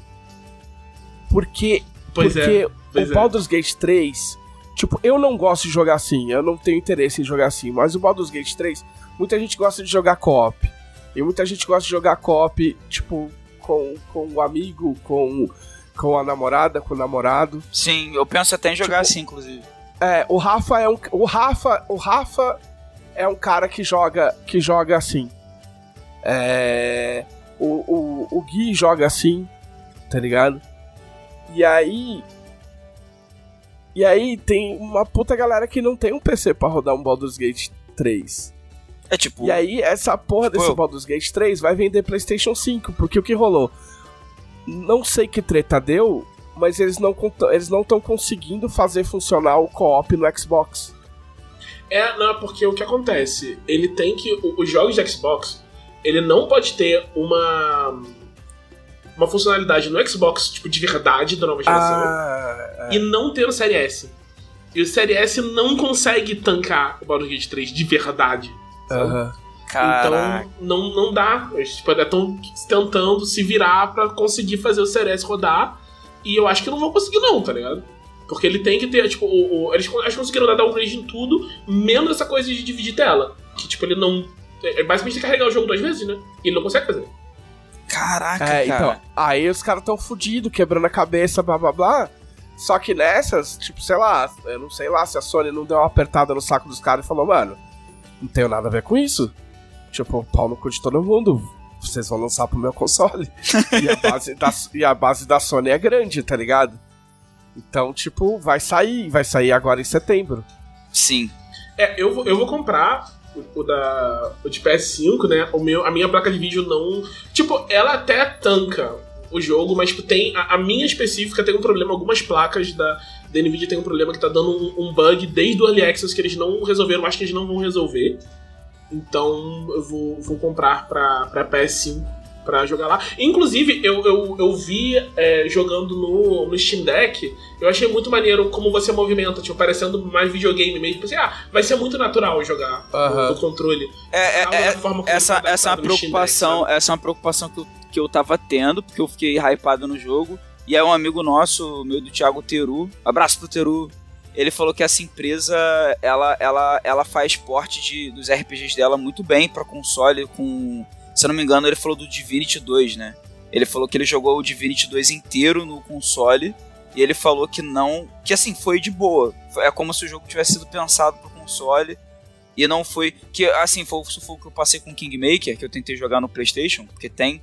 Porque, Pois é, porque pois o é. Baldur's Gate 3, tipo, eu não gosto de jogar assim, eu não tenho interesse em jogar assim, mas o Baldur's Gate 3, muita gente gosta de jogar co-op. E muita gente gosta de jogar co-op, tipo, com, com o amigo, com, com a namorada, com o namorado. Sim, eu penso até em jogar Tipo- assim, inclusive. É, o Rafa é um. O Rafa. O Rafa é um cara que joga. que joga assim. É. O, o, o Gui joga assim, tá ligado? E aí. E aí tem uma puta galera que não tem um PC pra rodar um Baldur's Gate 3. É tipo, E aí, essa porra Tipo, desse eu- Baldur's Gate 3 vai vender PlayStation 5, porque o que rolou? Não sei que treta deu, mas eles não eles não estão conseguindo fazer funcionar o co-op no Xbox. É, não, porque o que acontece? Ele tem que. Os jogos de Xbox, ele não pode ter uma. Uma funcionalidade no Xbox, tipo, de verdade da nova geração. Ah, E não ter no Série S. E o Série S não consegue tancar o Baldur's Gate 3 de verdade. Então, não, não dá. Eles tipo, estão tentando se virar pra conseguir fazer o Série S rodar. E eu acho que não vão conseguir, não, tá ligado? Porque ele tem que ter, tipo, o, o- eles eles conseguiram dar downgrade em tudo, menos essa coisa de dividir tela. Que, tipo, ele não. É basicamente carregar o jogo duas vezes, né? E ele não consegue fazer. Caraca, É, cara. então, aí os caras tão fudidos, quebrando a cabeça, blá blá blá. Só que nessas, tipo, sei lá, eu não sei lá se a Sony não deu uma apertada no saco dos caras e falou, mano, não tenho nada a ver com isso. Tipo, pau no cu de todo mundo. Vocês vão lançar pro meu console. e, a base da, e a base da Sony é grande, tá ligado? Então, tipo, vai sair, vai sair agora em setembro. Sim. É, eu vou, eu vou comprar o, da, o de PS5, né? O meu, a minha placa de vídeo não. Tipo, ela até tanca o jogo, mas tipo, tem. A, a minha específica tem um problema. Algumas placas da, da Nvidia tem um problema que tá dando um, um bug desde o Early Access que eles não resolveram, acho que eles não vão resolver. Então eu vou, vou comprar pra, pra PS5 pra jogar lá. Inclusive, eu, eu, eu vi é, jogando no, no Steam Deck, eu achei muito maneiro como você movimenta, tipo, parecendo mais videogame mesmo. Pensei, ah, vai ser muito natural jogar Aham. no, controle. É, é- é- essa, essa é uma Deck, preocupação, sabe? essa é uma preocupação que eu, que eu tava tendo, porque eu fiquei hypado no jogo. E aí um amigo nosso, meu do Thiago Teru, abraço pro Teru, ele falou que essa empresa, ela, ela, ela faz porte de, dos RPGs dela muito bem pra console com... Se eu não me engano, ele falou do Divinity 2, né? Ele falou que ele jogou o Divinity 2 inteiro no console e ele falou que não... Que assim, foi de boa. É como se o jogo tivesse sido pensado pro console e não foi. Que assim, foi, foi o que eu passei com Kingmaker, que eu tentei jogar no PlayStation, porque tem.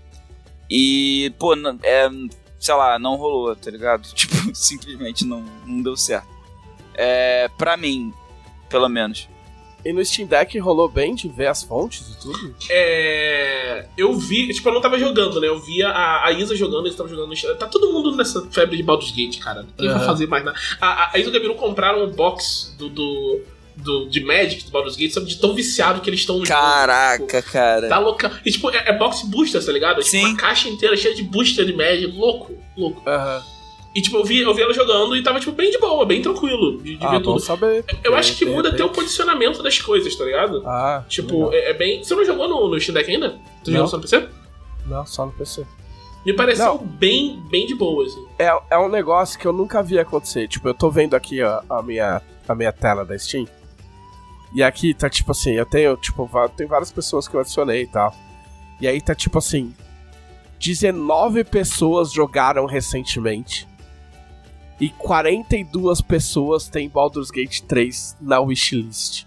E, pô, é, sei lá, não rolou, tá ligado? Tipo, simplesmente não, não deu certo. É, pra mim, pelo menos. E no Steam Deck rolou bem de ver as fontes e tudo? É, eu vi, tipo, eu não tava jogando, né? Eu via a, a Isa jogando, eles estavam jogando. no- Tá todo mundo nessa febre de Baldur's Gate, cara. Ninguém vai Aham. fazer mais nada. A, a, a Isa e o Gabiru compraram um box do, do, do- de Magic, do Baldur's Gate, sabe? De tão viciado que eles estão. Caraca, cara. Tá louca. E tipo, é, é box booster, tá ligado? É, Tipo, Sim. uma caixa inteira cheia de booster de Magic. Louco, louco. Aham. E tipo, eu vi, eu vi ela jogando e tava, tipo, bem de boa, bem tranquilo de, de Ah, ver tudo. saber. Eu acho que De muda até o posicionamento das coisas, tá ligado? Ah, Tipo, é, é bem. Você não jogou no, no Steam Deck ainda? Tu Não. jogou só no PC? Não, só no PC. Me pareceu Não. bem, bem de boa, assim. É, é um negócio que eu nunca vi acontecer. Tipo, eu tô vendo aqui ó, a, minha, a minha tela da Steam. E aqui tá tipo assim, eu tenho, tipo, tem várias pessoas que eu adicionei e tal. E aí tá tipo assim. 19 pessoas jogaram recentemente. E 42 pessoas têm Baldur's Gate 3 na wishlist.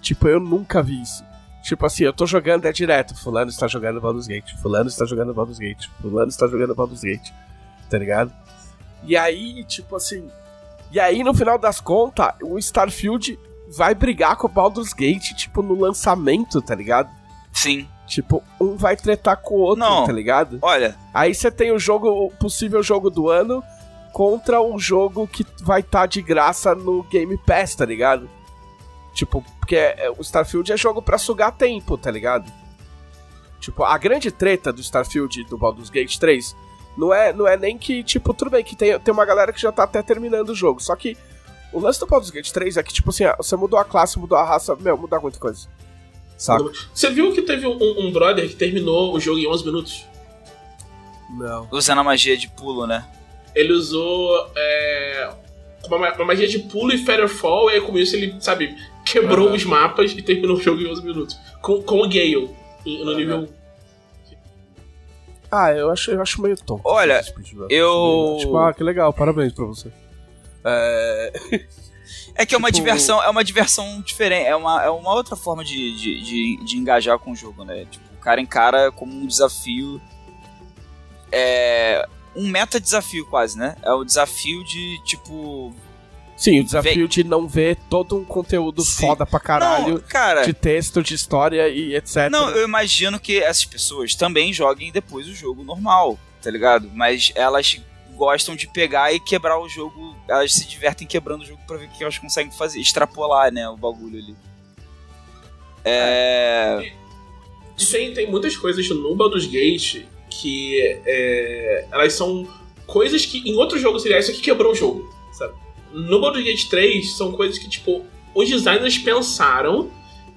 Tipo, eu nunca vi isso. Tipo assim, eu tô jogando é direto. Fulano está jogando Baldur's Gate. Fulano está jogando Baldur's Gate. Fulano está jogando Baldur's Gate. Tá ligado? E aí, tipo assim. E aí, no final das contas, o Starfield vai brigar com o Baldur's Gate, tipo, no lançamento, tá ligado? Sim. Tipo, um vai tretar com o outro, Não. tá ligado? Olha, Aí você tem o jogo, o possível jogo do ano contra um jogo que vai estar de graça no Game Pass, tá ligado? Tipo, porque é- o Starfield é jogo pra sugar tempo, tá ligado? Tipo, a grande treta do Starfield e do Baldur's Gate 3 não é, não é nem que, tipo, tudo bem que tem, tem uma galera que já tá até terminando o jogo, só que O lance do Baldur's Gate 3 é que, tipo assim, você mudou a classe, mudou a raça, meu, muda muita coisa. Saca? Você viu que teve um, um brother que terminou o jogo em 11 minutos? Não. Usando a magia de pulo, né? Ele usou é, uma, uma magia de pulo e Featherfall, e aí com isso ele, sabe, quebrou Aham. os mapas e terminou o jogo em 11 minutos. Com, com o Gale, em- no nível... Ah, eu acho, eu acho meio tonto. Olha, speedrun. eu- Tipo, ah, que legal, parabéns pra você. É... É que é uma Tipo- diversão, é uma diversão diferente, é uma, é uma outra forma de, de, de, de engajar com o jogo, né? Tipo, o cara encara como um desafio. É. Um meta desafio quase, né? É o desafio de, tipo. Sim, o desafio de não ver todo um conteúdo Sim. foda pra caralho, Não, cara. de texto, de história e etc. Não, eu imagino que essas pessoas também joguem depois o jogo normal, tá ligado? Mas elas gostam de pegar e quebrar o jogo, elas se divertem quebrando o jogo pra ver o que elas conseguem fazer, extrapolar, né, o bagulho ali. É. E tem, tem muitas coisas no Baldur's Gate que é, elas são coisas que em outro jogo seria isso que quebrou o jogo, sabe? No Baldur's Gate 3 são coisas que, tipo, os designers pensaram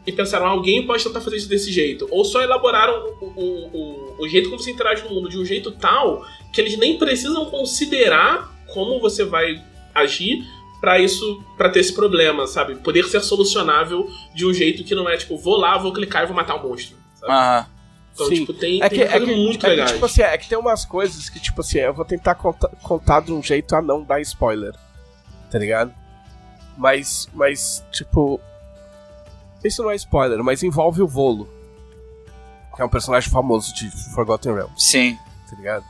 e pensaram, alguém pode tentar fazer isso desse jeito. Ou só elaboraram o, o, o, o jeito como você interage no mundo de um jeito tal que eles nem precisam considerar como você vai agir pra isso, pra ter esse problema, sabe? Poder ser solucionável de um jeito que não é tipo, vou lá, vou clicar e vou matar o monstro. sabe? Então, Sim. tipo, tem, É tem que, é que, muito é que, tipo assim, é que tem umas coisas que, tipo assim, eu vou tentar conta- contar de um jeito a não dar spoiler. Tá ligado? Mas, mas, tipo. Isso não é spoiler, mas envolve o Volo. Que é um personagem famoso de Forgotten Realms, Sim. tá ligado?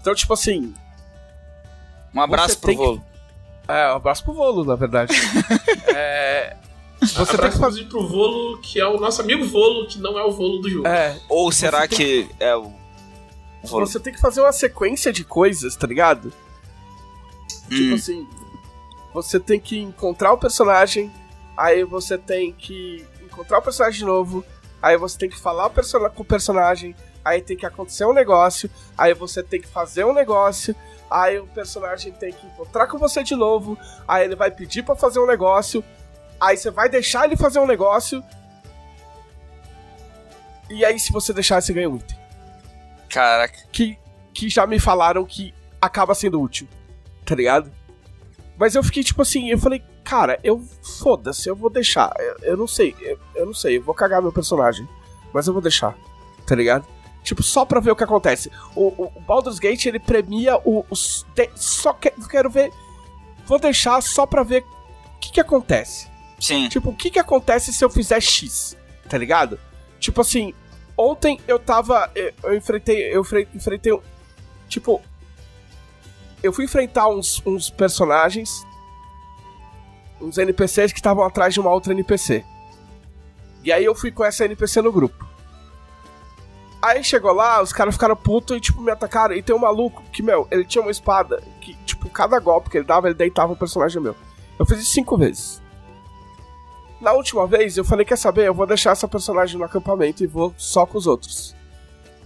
Então, tipo assim. Um abraço pro tem que- Volo. É, um abraço pro Volo, na verdade. é. Você tem que fazer. pro Volo, que é o nosso amigo Volo, que não é o Volo do jogo. É, Ou será tem- que é o. Volo? você tem que fazer uma sequência de coisas, tá ligado? Tipo Hum, assim, você tem que encontrar o personagem, aí você tem que encontrar o personagem de novo, aí você tem que falar com o personagem, aí tem que acontecer um negócio, aí você tem que fazer um negócio, aí o personagem tem que encontrar com você de novo, aí ele vai pedir pra fazer um negócio, aí você vai deixar ele fazer um negócio, e aí se você deixar, você ganha um item. Caraca. Que, que já me falaram que acaba sendo útil, tá ligado? Mas eu fiquei tipo assim, eu falei, cara, eu foda-se, eu vou deixar. Eu, eu não sei, eu, eu não sei, eu vou cagar meu personagem. Mas eu vou deixar, tá ligado? Tipo, só pra ver o que acontece. O, o, o Baldur's Gate, ele premia o, os. de- só que, quero ver. Vou deixar só pra ver o que que acontece. Sim. Tipo, o que que acontece se eu fizer X? Tá ligado? Tipo assim, ontem eu tava. Eu, eu enfrentei. Eu enfre- enfrentei. Tipo. Eu fui enfrentar uns, uns personagens. Uns NPCs que estavam atrás de uma outra NPC. E aí eu fui com essa NPC no grupo. Aí chegou lá, os caras ficaram putos e, tipo, me atacaram. E tem um maluco que, meu, ele tinha uma espada que, tipo, cada golpe que ele dava, ele deitava um personagem meu. Eu fiz isso cinco vezes. Na última vez, eu falei, quer saber? Eu vou deixar essa personagem no acampamento e vou só com os outros.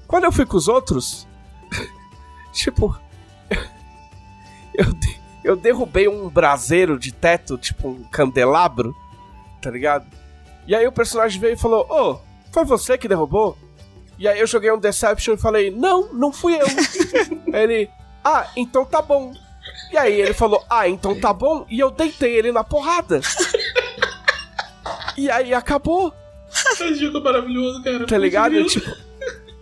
Quando eu fui com os outros, tipo, eu, eu derrubei um braseiro de teto, tipo um candelabro, tá ligado? E aí o personagem veio e falou, ô, foi você que derrubou? E aí eu joguei um Deception e falei, não, não fui eu. Ele, ah, então tá bom. E aí ele falou, ah, então tá bom. E eu deitei ele na porrada. E aí acabou, Esse jogo é maravilhoso, cara. tá ligado? Putz, Tipo,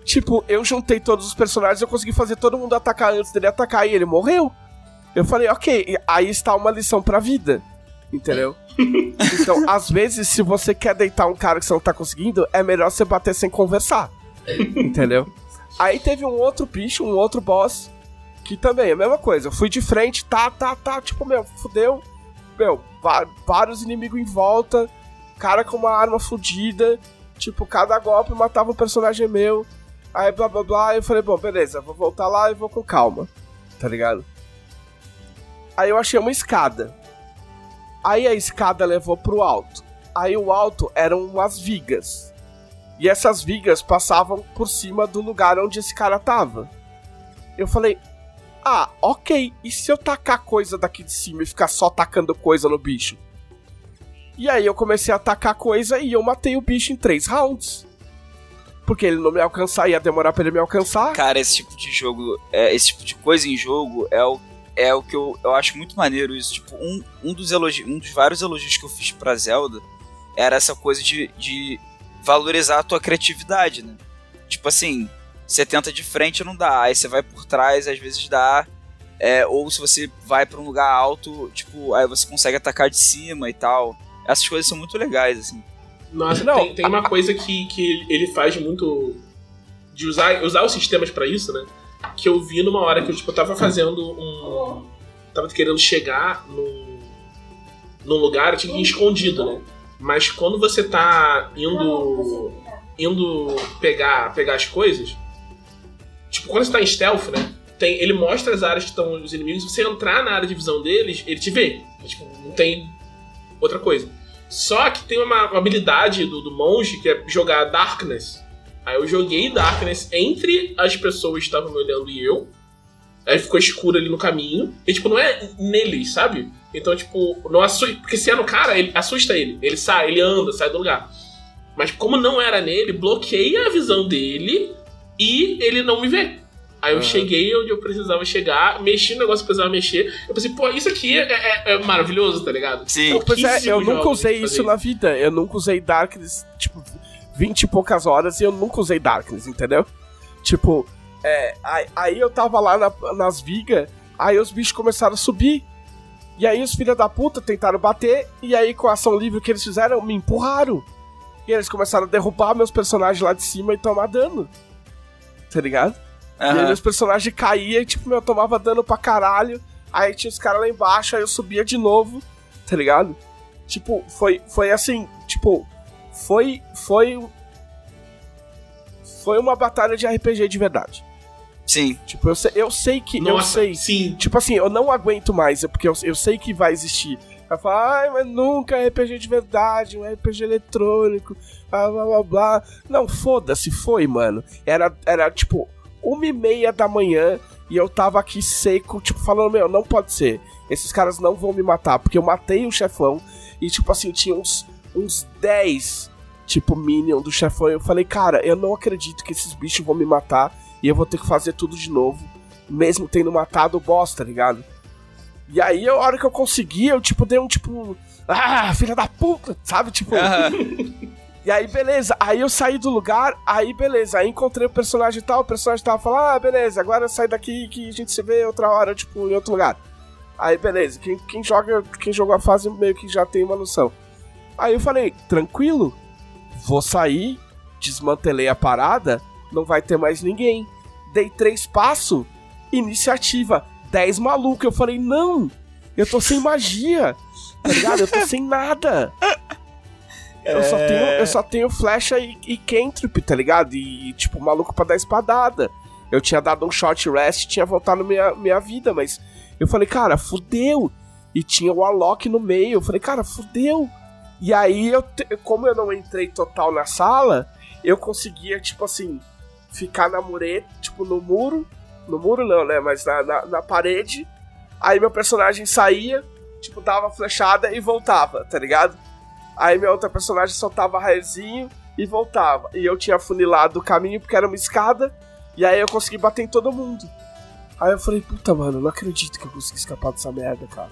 tipo, eu juntei todos os personagens, eu consegui fazer todo mundo atacar antes dele atacar e ele morreu. Eu falei, ok, aí está uma lição pra vida. Entendeu? Então, às vezes, se você quer deitar um cara que você não tá conseguindo, é melhor você bater sem conversar. Entendeu? Aí teve um outro bicho, um outro boss, que também é a mesma coisa. Eu fui de frente, tá, tá, tá, tipo, meu, fudeu. Meu, vários inimigos em volta, cara com uma arma fodida, tipo, cada golpe matava um personagem meu. Aí blá blá blá, eu falei, bom, beleza, vou voltar lá e vou com calma, tá ligado? Aí eu achei uma escada. Aí a escada levou pro alto. Aí o alto eram umas vigas. E essas vigas passavam por cima do lugar onde esse cara tava. Eu falei, ah, ok, e se eu tacar coisa daqui de cima e ficar só tacando coisa no bicho? E aí eu comecei a atacar coisa e eu matei o bicho em três rounds. Porque ele não me alcançar, ia demorar pra ele me alcançar. Cara, esse tipo de jogo, é, esse tipo de coisa em jogo é o, é o que eu, eu acho muito maneiro isso. Tipo, um, um, dos elogi um dos vários elogios que eu fiz pra Zelda era essa coisa de, de valorizar a tua criatividade, né? Tipo assim, você tenta de frente não dá, aí você vai por trás, às vezes dá. É, ou se você vai para um lugar alto, tipo, aí você consegue atacar de cima e tal. Essas coisas são muito legais, assim. Nossa, Não, tem, tem uma coisa que, que ele faz muito. De usar, usar os sistemas pra isso, né? Que eu vi numa hora que eu, tipo, tava fazendo um. Tava querendo chegar num, num lugar, eu tinha que ir escondido, né? Mas quando você tá indo. indo pegar, pegar as coisas. Tipo, quando você tá em stealth, né? Tem, ele mostra as áreas que estão os inimigos. Se você entrar na área de visão deles, ele te vê. Tipo, não tem outra coisa. Só que tem uma, habilidade do, do monge que é jogar Darkness. Aí eu joguei Darkness entre as pessoas que estavam me olhando e eu. Aí ficou escuro ali no caminho. E, tipo, não é neles, sabe? Então, tipo, não assusta. Porque se é no cara, ele assusta ele. Ele sai, ele anda, sai do lugar. Mas como não era nele, bloqueia a visão dele e ele não me vê. Aí eu cheguei onde eu precisava chegar, mexi no negócio que eu precisava mexer. Eu pensei, pô, isso aqui é, é- é maravilhoso, tá ligado? Sim. Não, pois é, eu nunca usei isso na vida. Eu nunca usei Darkness, tipo, 20 e poucas horas e eu nunca usei Darkness, entendeu? Tipo, é, aí, aí eu tava lá na- nas vigas, aí os bichos começaram a subir. E aí os filhos da puta tentaram bater, e aí com a ação livre que eles fizeram, me empurraram. E eles começaram a derrubar meus personagens lá de cima e tomar dano. Tá ligado? E aí meus personagens caíam e, tipo, meu, eu tomava dano pra caralho. Aí tinha os caras lá embaixo, aí eu subia de novo, tá ligado? Tipo, foi, foi assim, tipo, foi, foi, foi uma batalha de RPG de verdade. Sim. Tipo, eu sei, eu sei que, eu Nossa, sei, sim. tipo assim, eu não aguento mais, é porque eu, eu sei que vai existir. Vai falar, ai, mas nunca é RPG de verdade, um RPG eletrônico, blá blá blá blá. Não, foda-se, foi, mano. Era, era tipo, uma e meia da manhã e eu tava aqui seco, tipo, falando, meu, não pode ser. Esses caras não vão me matar, porque eu matei o chefão e, tipo assim, tinha uns, uns 10, tipo, minion do chefão. E eu falei, cara, eu não acredito que esses bichos vão me matar e eu vou ter que fazer tudo de novo, mesmo tendo matado o boss, tá ligado? E aí, a hora que eu consegui, eu, tipo, dei um, tipo, ah, filha da puta, sabe? Tipo, Aham. e aí, beleza. Aí eu saí do lugar, aí beleza. Aí encontrei o personagem e tal. O personagem tava falando, ah, beleza, agora sai daqui que a gente se vê outra hora, tipo, em outro lugar. Aí, beleza. Quem, quem joga, quem jogou a fase meio que já tem uma noção. Aí eu falei, tranquilo, vou sair, desmantelei a parada, não vai ter mais ninguém. Dei três passos, iniciativa, 10 maluco. Eu falei, não, eu tô sem magia, tá ligado? Eu tô sem nada. Eu, só tenho, eu só tenho flecha e, e cantrip, tá ligado? E, tipo, maluco pra dar espadada. Eu tinha dado um short rest tinha voltado minha, minha vida, mas eu falei, cara, fudeu. E tinha o Alok no meio. Eu falei, cara, fudeu. E aí, eu te- como eu não entrei total na sala, eu conseguia, tipo assim, ficar na mureta, tipo, no muro. No muro não, né? Mas na, na, na parede. Aí meu personagem saía, tipo, dava flechada e voltava, tá ligado? Aí minha outra personagem soltava raiozinho e voltava. E eu tinha funilado o caminho porque era uma escada. E aí eu consegui bater em todo mundo. Aí eu falei, puta, mano, não acredito que eu consegui escapar dessa merda, cara.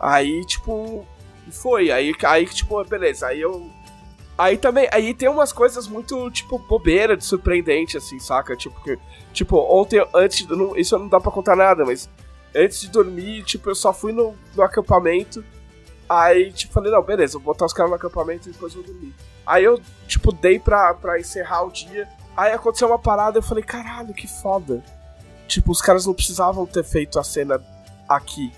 Aí, tipo, foi. Aí, aí tipo, beleza. Aí eu. Aí também, aí tem umas coisas muito, tipo, bobeira, de surpreendente, assim, saca? Tipo, que, tipo ontem, antes, não, isso não dá pra contar nada, mas antes de dormir, tipo, eu só fui no, no acampamento. Aí, tipo, falei, não, beleza, vou botar os caras no acampamento e depois vou dormir. Aí eu, tipo, dei pra, pra encerrar o dia. Aí aconteceu uma parada, eu falei, caralho, que foda. Tipo, os caras não precisavam ter feito a cena aqui.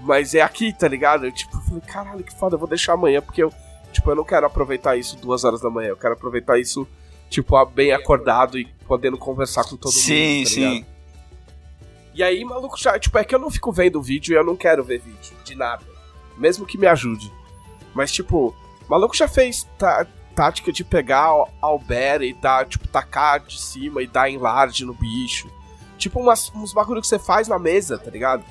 Mas é aqui, tá ligado? Eu, tipo, falei, caralho, que foda, eu vou deixar amanhã, porque eu, tipo, eu não quero aproveitar isso duas horas da manhã. Eu quero aproveitar isso, tipo, bem acordado e podendo conversar com todo sim, mundo. tá ligado? sim. E aí, maluco, já, tipo, é que eu não fico vendo vídeo e eu não quero ver vídeo de nada. Mesmo que me ajude. Mas, tipo, maluco já fez tá, tática de pegar o Albert e dar, tipo, tacar de cima e dar enlarge no bicho. Tipo umas, uns bagulho que você faz na mesa, tá ligado?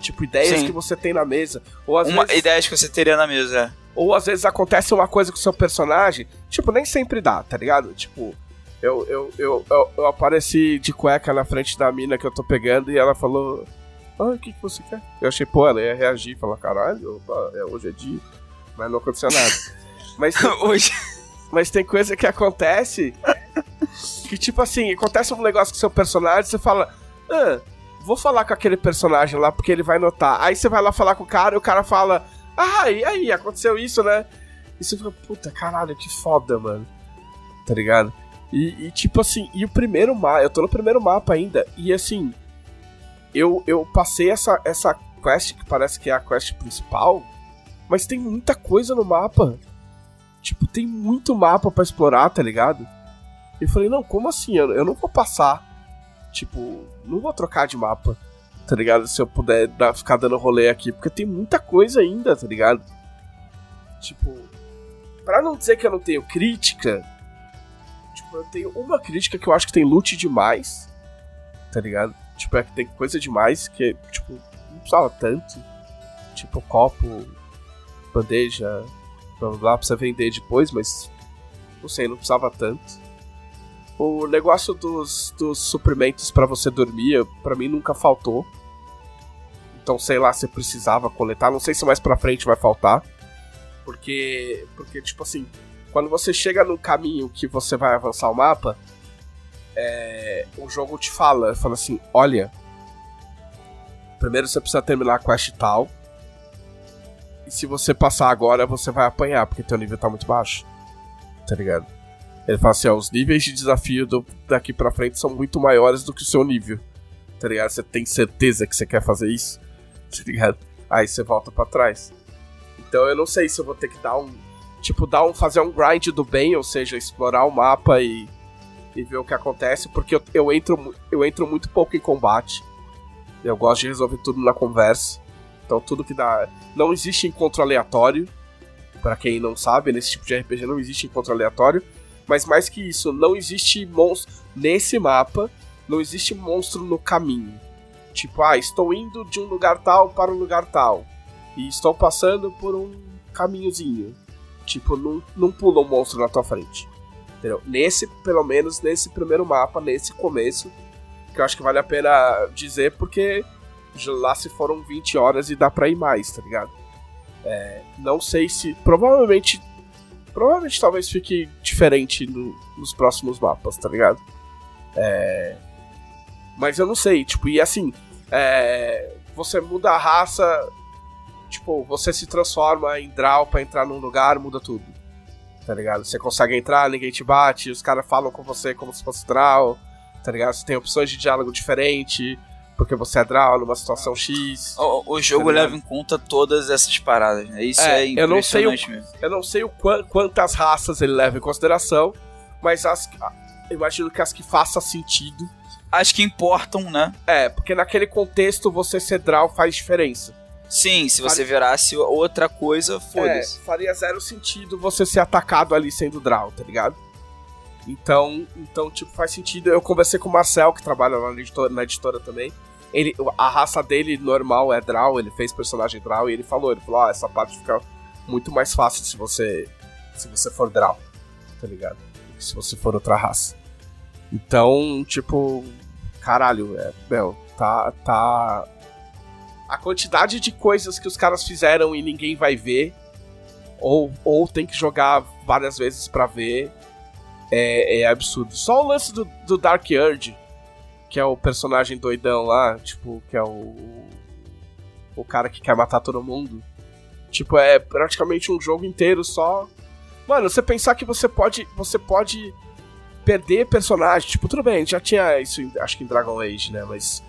Tipo, ideias Sim. que você tem na mesa. Ou às Uma vezes. ideia que você teria na mesa. é. Ou às vezes acontece uma coisa com o seu personagem. Tipo, nem sempre dá, tá ligado? Tipo, eu, eu, eu, eu, eu apareci de cueca na frente da mina que eu tô pegando e ela falou. Ah, o que, que você quer? Eu achei, pô, ela ia reagir e falar, caralho, opa, é, hoje é dia. Mas não aconteceu nada. Mas tem, Hoje. mas tem coisa que acontece que, tipo assim, acontece um negócio com seu personagem, você fala, ah, vou falar com aquele personagem lá porque ele vai notar. Aí você vai lá falar com o cara e o cara fala, ah, e aí, aconteceu isso, né? E você fica, puta, caralho, que foda, mano. Tá ligado? E, e, tipo assim, e o primeiro mapa, eu tô no primeiro mapa ainda, e assim, eu, eu passei essa, essa quest que parece que é a quest principal, mas tem muita coisa no mapa. Tipo, tem muito mapa pra explorar, tá ligado? E eu falei, não, como assim? Eu, eu não vou passar. Tipo, não vou trocar de mapa, tá ligado? Se eu puder dar- ficar dando rolê aqui, porque tem muita coisa ainda, tá ligado? Tipo, pra não dizer que eu não tenho crítica, tipo, eu tenho uma crítica que eu acho que tem loot demais, tá ligado? Tipo, é que tem coisa demais que, tipo, não precisava tanto. Tipo, copo, bandeja, blá blá blá, você vender depois, mas não sei, não precisava tanto. O negócio dos, dos suprimentos pra você dormir, pra mim nunca faltou. Então, sei lá, se precisava coletar, não sei se mais pra frente vai faltar. Porque, porque tipo assim, quando você chega no caminho que você vai avançar o mapa, é, o jogo te fala, fala assim, olha, primeiro você precisa terminar a quest tal, e se você passar agora, você vai apanhar, porque teu nível tá muito baixo. Tá ligado? Ele fala assim, ó, os níveis de desafio do- daqui pra frente são muito maiores do que o seu nível. Tá ligado? Você tem certeza que você quer fazer isso? Tá ligado? Aí você volta pra trás. Então eu não sei se eu vou ter que dar um. Tipo, dar um. fazer um grind do bem, ou seja, explorar o mapa e. e ver o que acontece, porque eu, eu, entro, eu entro muito pouco em combate. Eu gosto de resolver tudo na conversa. Então tudo que dá. Não existe encontro aleatório. Pra quem não sabe, nesse tipo de RPG não existe encontro aleatório. Mas mais que isso, não existe monstro. Nesse mapa, não existe monstro no caminho. Tipo, ah, estou indo de um lugar tal para um lugar tal. E estou passando por um caminhozinho. Tipo, não, não pula um monstro na tua frente. Entendeu? Nesse, pelo menos nesse primeiro mapa, nesse começo, que eu acho que vale a pena dizer, porque lá se foram 20 horas e dá pra ir mais, tá ligado? É, não sei se. Provavelmente. Provavelmente talvez fique diferente no- nos próximos mapas, tá ligado? É, mas eu não sei, tipo, e assim. é, você muda a raça. Tipo, você se transforma em Draw pra entrar num lugar, muda tudo. Tá ligado? Você consegue entrar, ninguém te bate, os caras falam com você como se fosse Draw. Tá ligado? Você tem opções de diálogo diferente, porque você é Draw numa situação X. O, o jogo Tá leva em conta todas essas paradas, né? Isso É, é, eu não sei o- impressionante mesmo. Eu não sei o quan- quantas raças ele leva em consideração, mas as, eu imagino que as que façam sentido. As que importam, né? É, porque naquele contexto você ser Draw faz diferença. Sim, se você Faz- virasse outra coisa, É, foda-se. faria zero sentido você ser atacado ali sendo Draw, tá ligado? Então, então, tipo, faz sentido. Eu conversei com o Marcel, que trabalha lá na editora, na editora também. Ele, a raça dele normal é Draw, ele fez personagem Draw e ele falou, ele falou, ah, essa parte fica muito mais fácil se você se você for Draw, tá ligado? Do que Se você for outra raça. Então, tipo, caralho, é, meu, tá, tá... A quantidade de coisas que os caras fizeram e ninguém vai ver, ou, ou tem que jogar várias vezes pra ver, é, é absurdo. Só o lance do, do Dark Urge, que é o personagem doidão lá, tipo, que é o. O cara que quer matar todo mundo. Tipo, é praticamente um jogo inteiro só. Mano, você pensar que você pode. Você pode perder personagem. Tipo, tudo bem, já tinha isso, acho que em Dragon Age, né? Mas.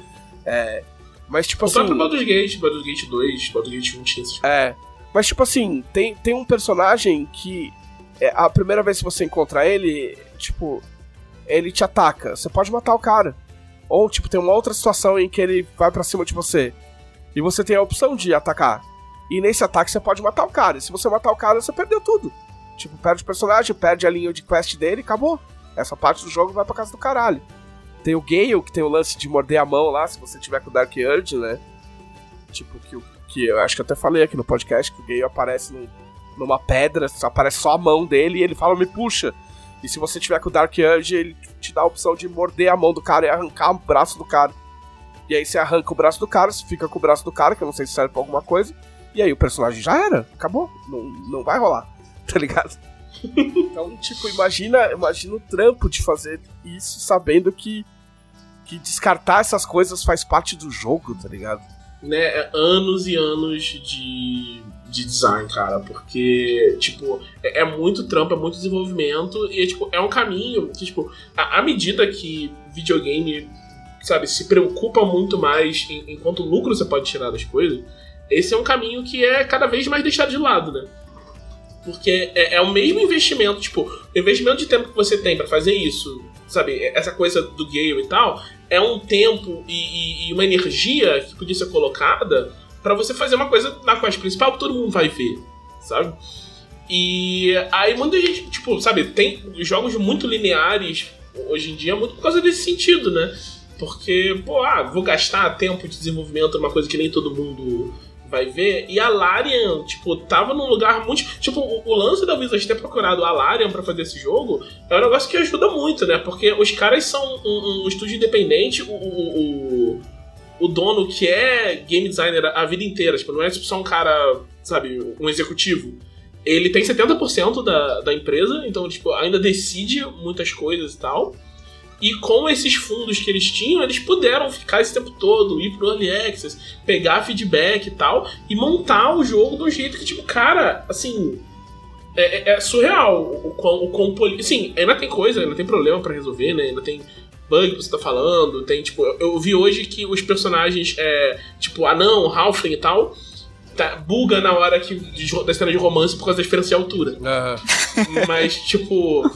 É. Mas, tipo O assim. próprio Baldur's Gate, Baldur's Gate 2, Baldur's Gate 1 tinha esses É. Mas, tipo assim, tem, tem um personagem que. é, a primeira vez que você encontra ele, tipo. Ele te ataca. Você pode matar o cara. Ou, tipo, tem uma outra situação em que ele vai pra cima de você. E você tem a opção de atacar. E nesse ataque você pode matar o cara. E se você matar o cara, você perdeu tudo. Tipo, perde o personagem, perde a linha de quest dele e acabou. Essa parte do jogo vai pra casa do caralho. Tem o Gale, que tem o lance de morder a mão lá, se você tiver com o Dark Urge, né? Tipo, que, que eu acho que até falei aqui no podcast que o Gale aparece num- numa pedra, aparece só a mão dele e ele fala, me puxa. E se você tiver com o Dark Urge, ele te dá a opção de morder a mão do cara e arrancar o braço do cara. E aí você arranca o braço do cara, você fica com o braço do cara, que eu não sei se serve pra alguma coisa. E aí o personagem já era, acabou. Não, não vai rolar, tá ligado? Então, tipo, imagina, imagina o trampo de fazer isso sabendo que, que descartar essas coisas faz parte do jogo, tá ligado? né, é anos e anos de, de design, cara, porque, tipo, é, é muito trampo, é muito desenvolvimento, e, tipo, é um caminho que, tipo, à medida que videogame, sabe, se preocupa muito mais em, em quanto lucro você pode tirar das coisas, esse é um caminho que é cada vez mais deixado de lado, né? Porque é, é o mesmo investimento, tipo, o investimento de tempo que você tem pra fazer isso, sabe, essa coisa do Gale e tal, é um tempo e, e- e uma energia que podia ser colocada pra você fazer uma coisa na quest principal que todo mundo vai ver, sabe? E aí muita gente, tipo, sabe, tem jogos muito lineares hoje em dia muito por causa desse sentido, né? Porque, pô, ah, vou gastar tempo de desenvolvimento numa coisa que nem todo mundo vai ver. E a Larian, tipo, tava num lugar muito. Tipo, o, o lance da Wizards ter procurado a Larian pra fazer esse jogo é um negócio que ajuda muito, né? Porque os caras são um, um estúdio independente, o, o, o, dono que é game designer a vida inteira, tipo, não é tipo, só um cara, sabe, um executivo. Ele tem 70% da, da empresa, então, tipo, ainda decide muitas coisas e tal. E com esses fundos que eles tinham, eles puderam ficar esse tempo todo, ir pro Early Access, pegar feedback e tal, e montar o jogo de um jeito que, tipo, cara, assim. É, é- é surreal o quão, o quão poli... Sim, ainda tem coisa, ainda tem problema pra resolver, né? Ainda tem bug que você tá falando, tem, tipo... Eu, eu vi hoje que os personagens, é, tipo, anão, halfling e tal, tá, buga na hora que, de- da cena de romance por causa da diferença de altura. Mas, tipo.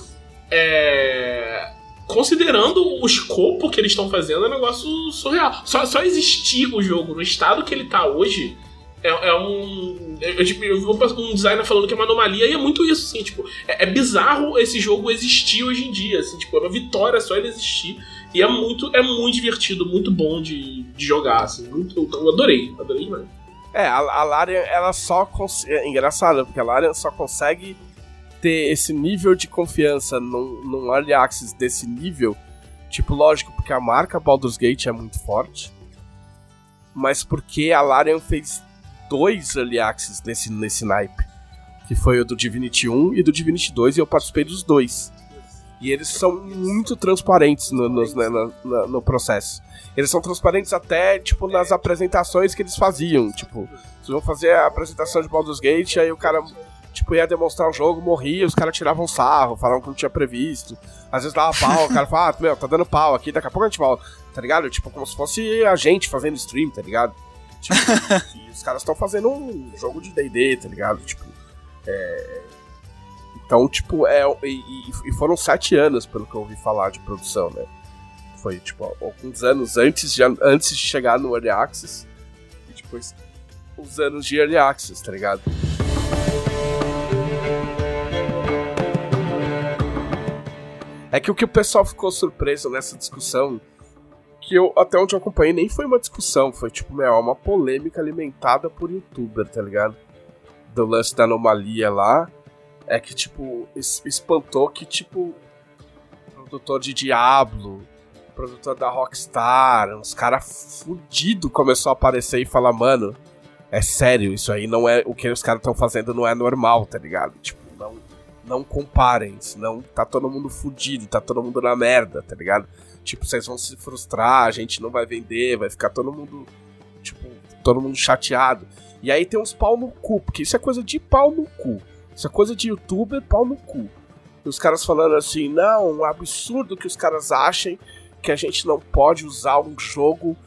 É. Considerando o escopo que eles estão fazendo, é um negócio surreal. Só, só existir o jogo no estado que ele tá hoje é, é um. Eu, tipo, eu vi um designer falando que é uma anomalia e é muito isso, assim, tipo. É, é bizarro esse jogo existir hoje em dia, assim, tipo, é uma vitória só ele existir. E é muito, é muito divertido, muito bom de, de jogar, assim. Muito, eu adorei, adorei demais. É, a, a Larian, ela só. cons- É engraçado, porque a Larian só consegue ter esse nível de confiança num, num early access desse nível. Tipo, lógico, porque a marca Baldur's Gate é muito forte. Mas porque a Larian fez dois early access nesse, nesse naipe. Que foi o do Divinity 1 e do Divinity 2, e eu participei dos dois. E eles são muito transparentes no, nos- né, na- na- no processo. Eles são transparentes até, tipo, nas apresentações que eles faziam. Tipo, vocês vão fazer a apresentação de Baldur's Gate, aí o cara, tipo, ia demonstrar o jogo, morria, os caras tiravam sarro, falavam que não tinha previsto. Às vezes dava pau, o cara falava, ah, meu, tá dando pau aqui, daqui a pouco a gente volta, tá ligado? Tipo, como se fosse a gente fazendo stream, tá ligado? Tipo, e os caras estão fazendo um jogo de D&D, tá ligado? Tipo, é... Então, tipo, é... E, e- foram sete anos, pelo que eu ouvi falar, de produção, né? Foi, tipo, alguns anos antes de, antes de chegar no Early Access. E depois, os anos de Early Access, tá ligado? É que o que o pessoal ficou surpreso nessa discussão, que eu, até onde eu acompanhei, nem foi uma discussão, foi tipo, meu, uma polêmica alimentada por youtuber, tá ligado? Do lance da anomalia lá. É que, tipo, es- espantou que, tipo, produtor de Diablo, produtor da Rockstar, uns caras fudidos começou a aparecer e falar, mano, é sério, isso aí não é. O que os caras estão fazendo não é normal, tá ligado? Tipo, não comparem, senão tá todo mundo fudido, tá todo mundo na merda, tá ligado? Tipo, vocês vão se frustrar, a gente não vai vender, vai ficar todo mundo, tipo, todo mundo chateado. E aí tem uns pau no cu, porque isso é coisa de pau no cu. Isso é coisa de youtuber, pau no cu. E os caras falando assim, não, um absurdo que os caras achem que a gente não pode usar um jogo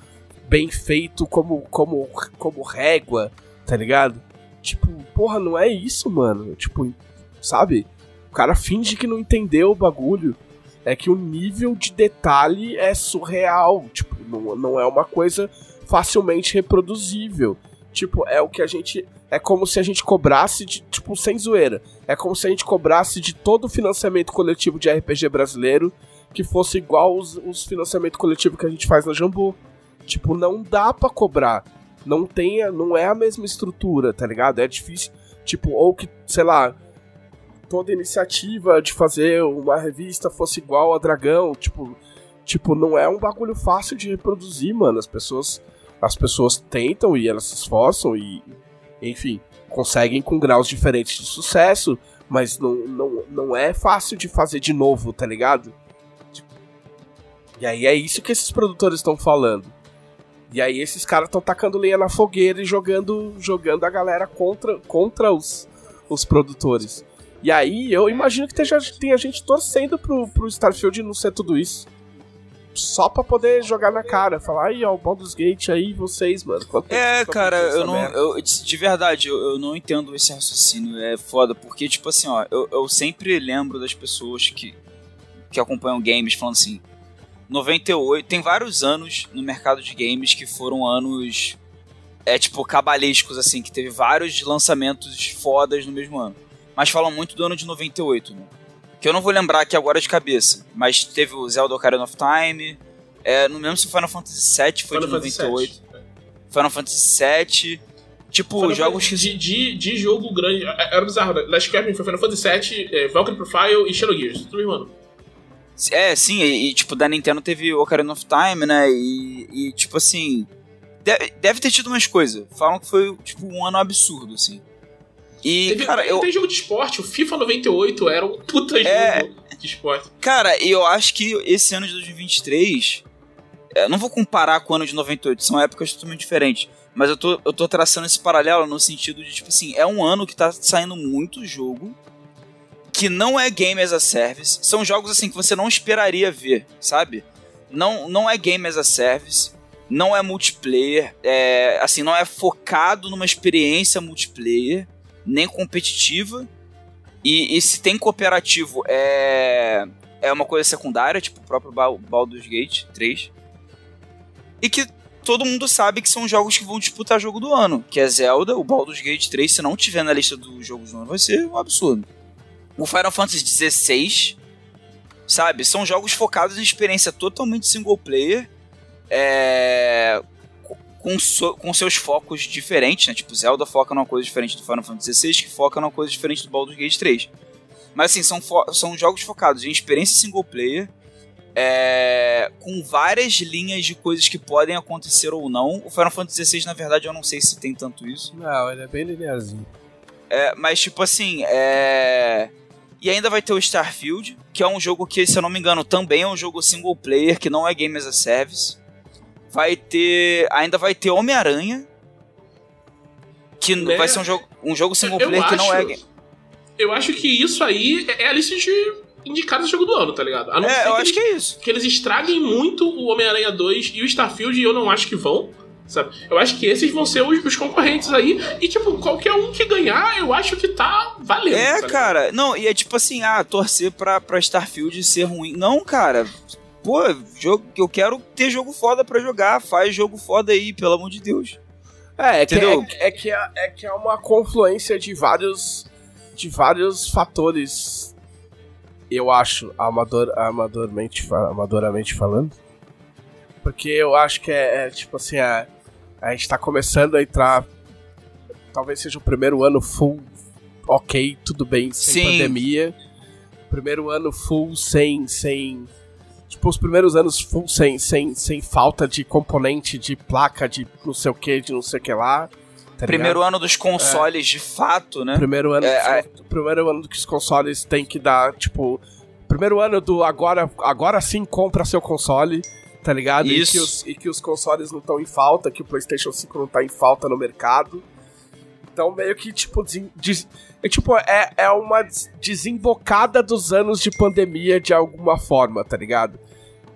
bem feito como, como, como régua, tá ligado? Tipo, porra, não é isso, mano. Tipo, sabe? O cara finge que não entendeu o bagulho. É que o nível de detalhe é surreal. Tipo, não, não é uma coisa facilmente reproduzível. Tipo, é o que a gente. É como se a gente cobrasse de. Tipo, sem zoeira. É como se a gente cobrasse de todo o financiamento coletivo de RPG brasileiro que fosse igual os, os financiamento coletivo que a gente faz na Jambu. Tipo, não dá pra cobrar. Não tem, não é a mesma estrutura, tá ligado? É difícil. Tipo, ou que, sei lá, toda iniciativa de fazer uma revista fosse igual a Dragão, tipo, tipo, não é um bagulho fácil de reproduzir, mano. As pessoas, as pessoas tentam e elas se esforçam e, enfim, conseguem com graus diferentes de sucesso, mas não, não, não é fácil de fazer de novo, tá ligado? Tipo, e aí é isso que esses produtores estão falando. E aí esses caras estão tacando lenha na fogueira e jogando, jogando a galera contra, contra os, os produtores. E aí eu imagino que tenha, tenha gente torcendo pro, pro Starfield não ser tudo isso. Só pra poder jogar na cara, falar, aí ó, o Baldur's Gate aí, vocês, mano. É, cara, eu não. Eu, de verdade, eu, eu, não entendo esse raciocínio. É foda, porque, tipo assim, ó, eu, eu sempre lembro das pessoas que, que acompanham games falando assim. 98, tem vários anos no mercado de games que foram anos é tipo cabalísticos assim, que teve vários lançamentos fodas no mesmo ano mas falam muito do ano de 98, né? Que eu não vou lembrar aqui agora de cabeça, mas teve o Zelda Ocarina of Time, é, não lembro se o Final Fantasy VII foi Final de 98. 7. Final Fantasy VII. Tipo, Final jogos que. De, de, de, jogo grande. É, é, era bizarro, né? Last Captain foi Final Fantasy VII, é, Valkyrie Profile e Shadowgears. Tudo mano. É, sim, e, e, tipo, da Nintendo teve Ocarina of Time, né? E, e tipo assim. Deve, deve ter tido umas coisas. Falam que foi, tipo, um ano absurdo, assim. E, Teve, cara, eu... tem jogo de esporte, o FIFA 98 era um puta é... jogo de esporte. Cara, eu acho que esse ano de 2023. Eu não vou comparar com o ano de 98, são épocas totalmente diferentes. Mas eu tô, eu tô traçando esse paralelo no sentido de, tipo assim, é um ano que tá saindo muito jogo que não é game as a service. São jogos assim que você não esperaria ver, sabe? Não, não é game as a service, não é multiplayer, é, assim, não é focado numa experiência multiplayer nem competitiva. E, e, se tem cooperativo, é, é uma coisa secundária, tipo o próprio Baldur's Gate 3. E que todo mundo sabe que são jogos que vão disputar jogo do ano, que é Zelda, o Baldur's Gate 3, se não tiver na lista dos jogos do ano, vai ser um absurdo. O Final Fantasy XVI, sabe, são jogos focados em experiência totalmente single player, é, com, so, com seus focos diferentes, né? Tipo, Zelda foca numa coisa diferente do Final Fantasy XVI, que foca numa coisa diferente do Baldur's Gate 3. Mas assim, são, são jogos focados em experiência single player, é, com várias linhas de coisas que podem acontecer ou não. O Final Fantasy XVI, na verdade, eu não sei se tem tanto isso. Não, ele é bem linearzinho. É, mas, tipo assim, é. E ainda vai ter o Starfield, que é um jogo que, se eu não me engano, também é um jogo single player, que não é Game as a Service vai ter. Ainda vai ter Homem-Aranha. Que né? vai ser um jogo, um jogo single player eu que acho, não é. Eu acho que isso aí é a lista de indicados do jogo do ano, tá ligado? A não é, eu acho que, que é isso. Que eles estraguem muito o Homem-Aranha 2 e o Starfield, e eu não acho que vão. Sabe? Eu acho que esses vão ser os, os, concorrentes aí. E, tipo, qualquer um que ganhar, eu acho que tá valendo. É, tá cara. Não, e é tipo assim, ah, torcer pra, pra Starfield ser ruim. Não, cara pô, jogo, eu quero ter jogo foda pra jogar, faz jogo foda aí, pelo amor de Deus. É, é que, é, é, que é, é que é uma confluência de vários de vários fatores, eu acho, amador, amadormente, amadoramente falando. Porque eu acho que é, é tipo assim, a, a gente tá começando a entrar. Talvez seja o primeiro ano full, ok, tudo bem, sem Sim. pandemia. Primeiro ano full sem, sem tipo, os primeiros anos full sem, sem, sem falta de componente, de placa, de não sei o que, de não sei o que lá. Tá primeiro ano dos consoles, é. de fato, né? Primeiro ano, é, é... primeiro ano que os consoles tem que dar, tipo. Primeiro ano do agora, agora sim compra seu console, tá ligado? Isso. E que os, e que os consoles não estão em falta, que o PlayStation 5 não tá em falta no mercado. Então, meio que, tipo, des, é, tipo, é, é uma desembocada dos anos de pandemia de alguma forma, tá ligado?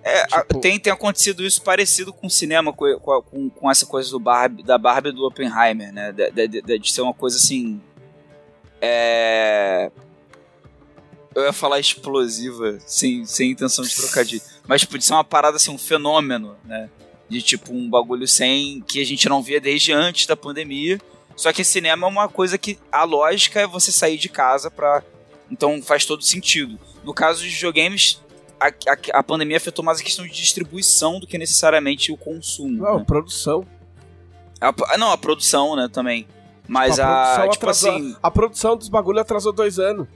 É, tipo... tem, tem acontecido isso parecido com o cinema, com, com, com essa coisa do Barbie, da Barbie do Oppenheimer, né? De, de, de, de, ser uma coisa assim. É. Eu ia falar explosiva, sem, sem intenção de trocadilho. Mas tipo, de ser uma parada assim, um fenômeno, né? De tipo, um bagulho sem. que a gente não via desde antes da pandemia. Só que cinema é uma coisa que a lógica é você sair de casa pra. Então faz todo sentido. No caso de videogames, a, a, a pandemia afetou mais a questão de distribuição do que necessariamente o consumo. Não, né? produção. A- não, a produção, né, também. Mas Tipo, a a. produção Tipo atrasou- assim. A produção dos bagulho atrasou dois anos.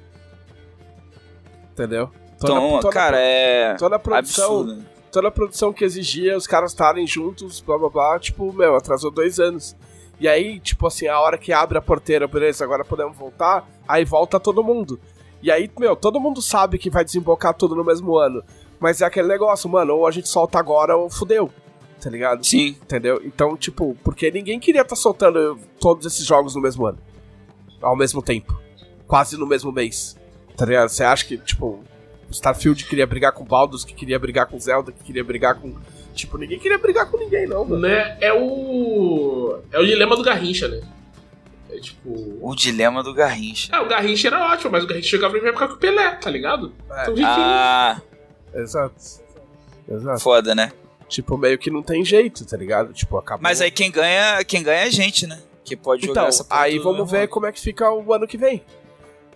Entendeu? Toda- Então, toda- cara, é. Toda a produção, Absurdo. toda a produção que exigia os caras estarem juntos, blá blá blá, tipo, meu, atrasou dois anos. E aí, tipo assim, a hora que abre a porteira, beleza, agora podemos voltar, aí volta todo mundo. E aí, meu, todo mundo sabe que vai desembocar tudo no mesmo ano. Mas é aquele negócio, mano, ou a gente solta agora ou fudeu. Tá ligado? Sim. Entendeu? Então, tipo, porque ninguém queria estar soltando todos esses jogos no mesmo ano. Ao mesmo tempo. Quase no mesmo mês. Tá ligado? Você acha que, tipo, Starfield queria brigar com Baldur's, que queria brigar com Zelda, que queria brigar com. Tipo, ninguém queria brigar com ninguém, não, mano. Né? É o. É o dilema do Garrincha, né? É tipo. O dilema do Garrincha. Ah, o Garrincha era ótimo, mas o Garrincha chegava pra época com o Pelé, tá ligado? É. Então. Ah, Exato. Exato. foda, né? Tipo, meio que não tem jeito, tá ligado? Tipo, acabou. Mas aí quem ganha, quem ganha é a gente, né? Que pode jogar Então, essa porra aí vamos ver como é que fica o ano que vem.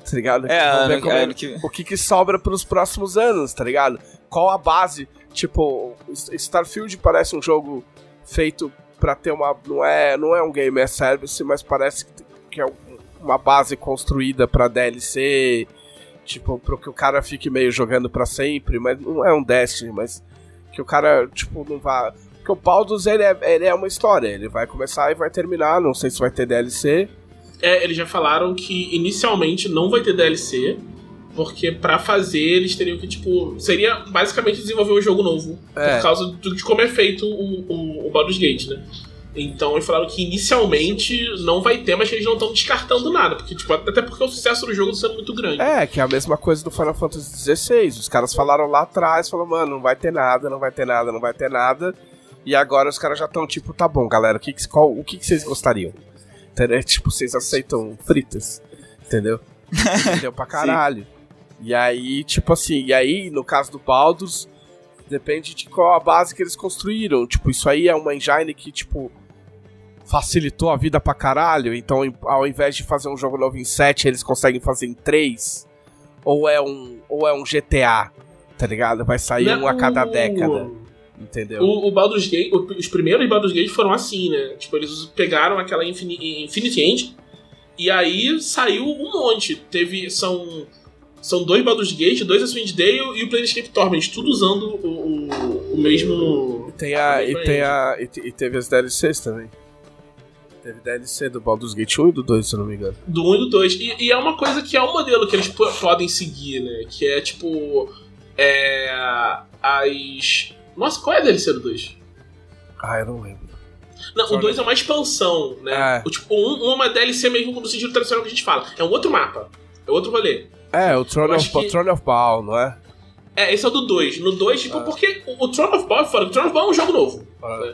Tá ligado? É, vamos ver ano, como é- ano que o que, que sobra pros próximos anos, tá ligado? Qual a base? Tipo, Starfield parece um jogo feito pra ter uma. Não é, não é um game as service, mas parece que- é um- uma base construída pra DLC. Tipo, pro que o cara fique meio jogando pra sempre, mas não é um Destiny, mas que o cara, tipo, não vá. Porque o Baldur's ele é, ele é uma história, ele vai começar e vai terminar, não sei se vai ter DLC. É, eles já falaram que inicialmente não vai ter DLC, porque pra fazer eles teriam que, tipo, seria basicamente desenvolver um jogo novo, É. por causa de como é feito o, o, o Baldur's Gate, né? Então eles falaram que inicialmente não vai ter, mas eles não estão descartando nada, porque, tipo, até porque o sucesso do jogo está sendo muito grande. É, que é a mesma coisa do Final Fantasy XVI. Os caras falaram lá atrás, falaram, mano, não vai ter nada, não vai ter nada, não vai ter nada. E agora os caras já estão tipo, tá bom, galera, o que, que- qual- o que, que vocês gostariam? Entendeu? Tipo, vocês aceitam fritas, entendeu? Entendeu pra caralho. E aí, tipo assim, e aí, no caso do Baldur's, depende de qual a base que eles construíram. Tipo, isso aí é uma engine que, tipo, facilitou a vida pra caralho. Então, ao invés de fazer um jogo novo em 7, eles conseguem fazer em 3. Ou é um, ou é um GTA, tá ligado? Vai sair Né, um a cada década, entendeu? O, o Baldur's Gate, os primeiros Baldur's Gate foram assim, né? Tipo, eles pegaram aquela Infini- Infinity End e aí saiu um monte. Teve. São. São dois Baldur's Gate, dois Ascend Dale e o Planescape Torment, tudo usando o, o, o mesmo. E tem a. E, tem a e, te- e teve as DLCs também. Teve DLC do Baldur's Gate 1 e do 2, se não me engano. Do 1 e do 2. E, e é uma coisa que é um modelo que eles po- podem seguir, né? Que é tipo. É. As. Nossa, qual é a DLC do 2? Ah, eu não lembro. Não, Só o 2 é uma expansão, né? É. O, tipo, um, é uma DLC mesmo no sentido tradicional que a gente fala. É um outro mapa. É outro rolê. É, o Throne of, que- Throne of Baal, não é? É, esse é o do 2. No 2, tipo, Ah. porque o, o Throne of Ball é fora. O Throne of Ball é um jogo novo. Ah.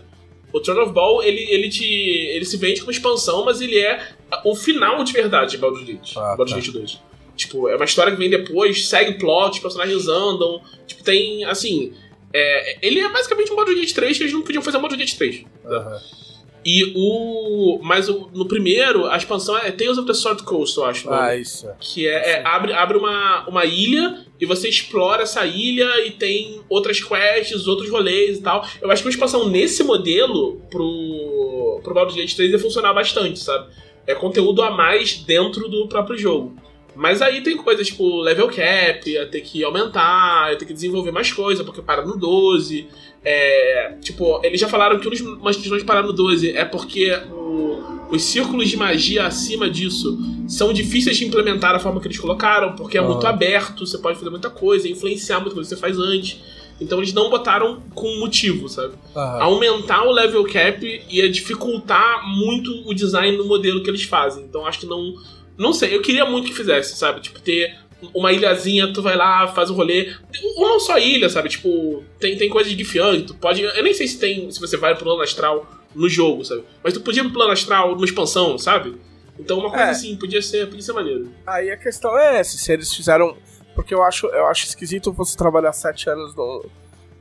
O Throne of Ball, ele, ele, te, ele se vende como expansão, mas ele é o final de verdade de Baldur's Gate. Ah, Baldur's tá. Gate 2. Tipo, é uma história que vem depois, segue plot, os personagens andam. Tipo, tem, assim... é, ele é basicamente um Baldur's Gate 3 que eles não podiam fazer um Baldur's Gate 3. Aham. E o... Mas o, no primeiro, a expansão é Tales of the Sword Coast, eu acho. nome. Ah, isso. é. Que é, é, abre, abre uma, uma ilha e você explora essa ilha e tem outras quests, outros rolês e tal. Eu acho que uma expansão nesse modelo pro, pro Baldur's Gate 3 ia funcionar bastante, sabe? É conteúdo a mais dentro do próprio jogo. Mas aí tem coisas tipo level cap, ia ter que aumentar, ia ter que desenvolver mais coisa, porque para no 12. É, tipo, eles já falaram que uma das questões de parar no 12 é porque o- os círculos de magia acima disso são difíceis de implementar da forma que eles colocaram, porque é Ah. muito aberto, você pode fazer muita coisa, influenciar muita coisa que você faz antes. Então eles não botaram com motivo, sabe? Aham. Aumentar o level cap ia dificultar muito o design no modelo que eles fazem. Então acho que não. Não sei, eu queria muito que fizesse, sabe? Tipo, ter uma ilhazinha, tu vai lá, faz um rolê. Ou não só ilha, sabe? Tipo, tem, tem coisa de Gifyang, tu pode. Eu nem sei se tem. Se você vai pro plano astral no jogo, sabe? Mas tu podia ir pro plano astral numa expansão, sabe? Então uma coisa É. assim, podia ser, podia ser maneiro. Aí a questão é essa, se eles fizeram. Porque eu acho, eu acho esquisito você trabalhar sete anos no,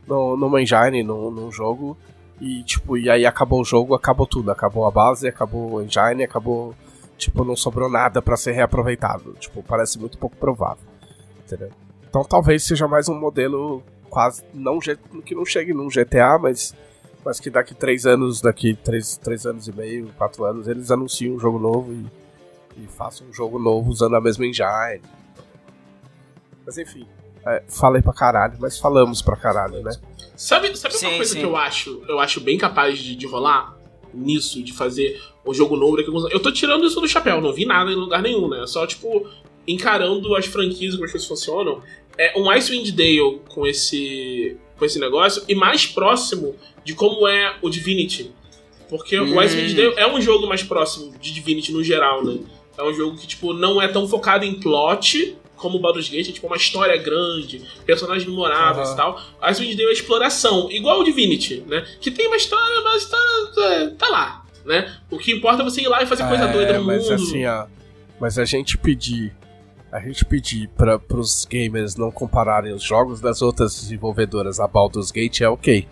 no, numa engine, no, num jogo, e tipo, e aí acabou o jogo, acabou tudo. Acabou a base, acabou a engine, acabou. Tipo, não sobrou nada pra ser reaproveitado. Tipo, parece muito pouco provável. Entendeu? Então talvez seja mais um modelo quase. Não, que não chegue num GTA, mas. Mas que daqui três anos, daqui três, três anos e meio, quatro anos, eles anunciam um jogo novo e, e façam um jogo novo usando a mesma engine. Mas enfim, é, falei pra caralho, mas falamos pra caralho, né? Sabe, sabe Sim, uma coisa sim. que eu acho, eu acho bem capaz de, de rolar nisso, de fazer um jogo novo daqui a alguns anos? Eu tô tirando isso do chapéu, não vi nada em lugar nenhum, né? Só, tipo, encarando as franquias, como as coisas funcionam. É um Icewind Dale com esse, com esse negócio e mais próximo de como é o Divinity. Porque Hum. o Icewind Dale é um jogo mais próximo de Divinity no geral, né? É um jogo que, tipo, não é tão focado em plot como o Baldur's Gate, é tipo uma história grande, personagens memoráveis Aham. e tal. Icewind Dale é exploração, igual o Divinity, né? Que tem uma história, mas a história é, tá lá, né? O que importa é você ir lá e fazer coisa É, doida no mas mundo. assim, ó. Mas a gente pedir. A gente pedir para pros gamers não compararem os jogos das outras desenvolvedoras a Baldur's Gate é ok.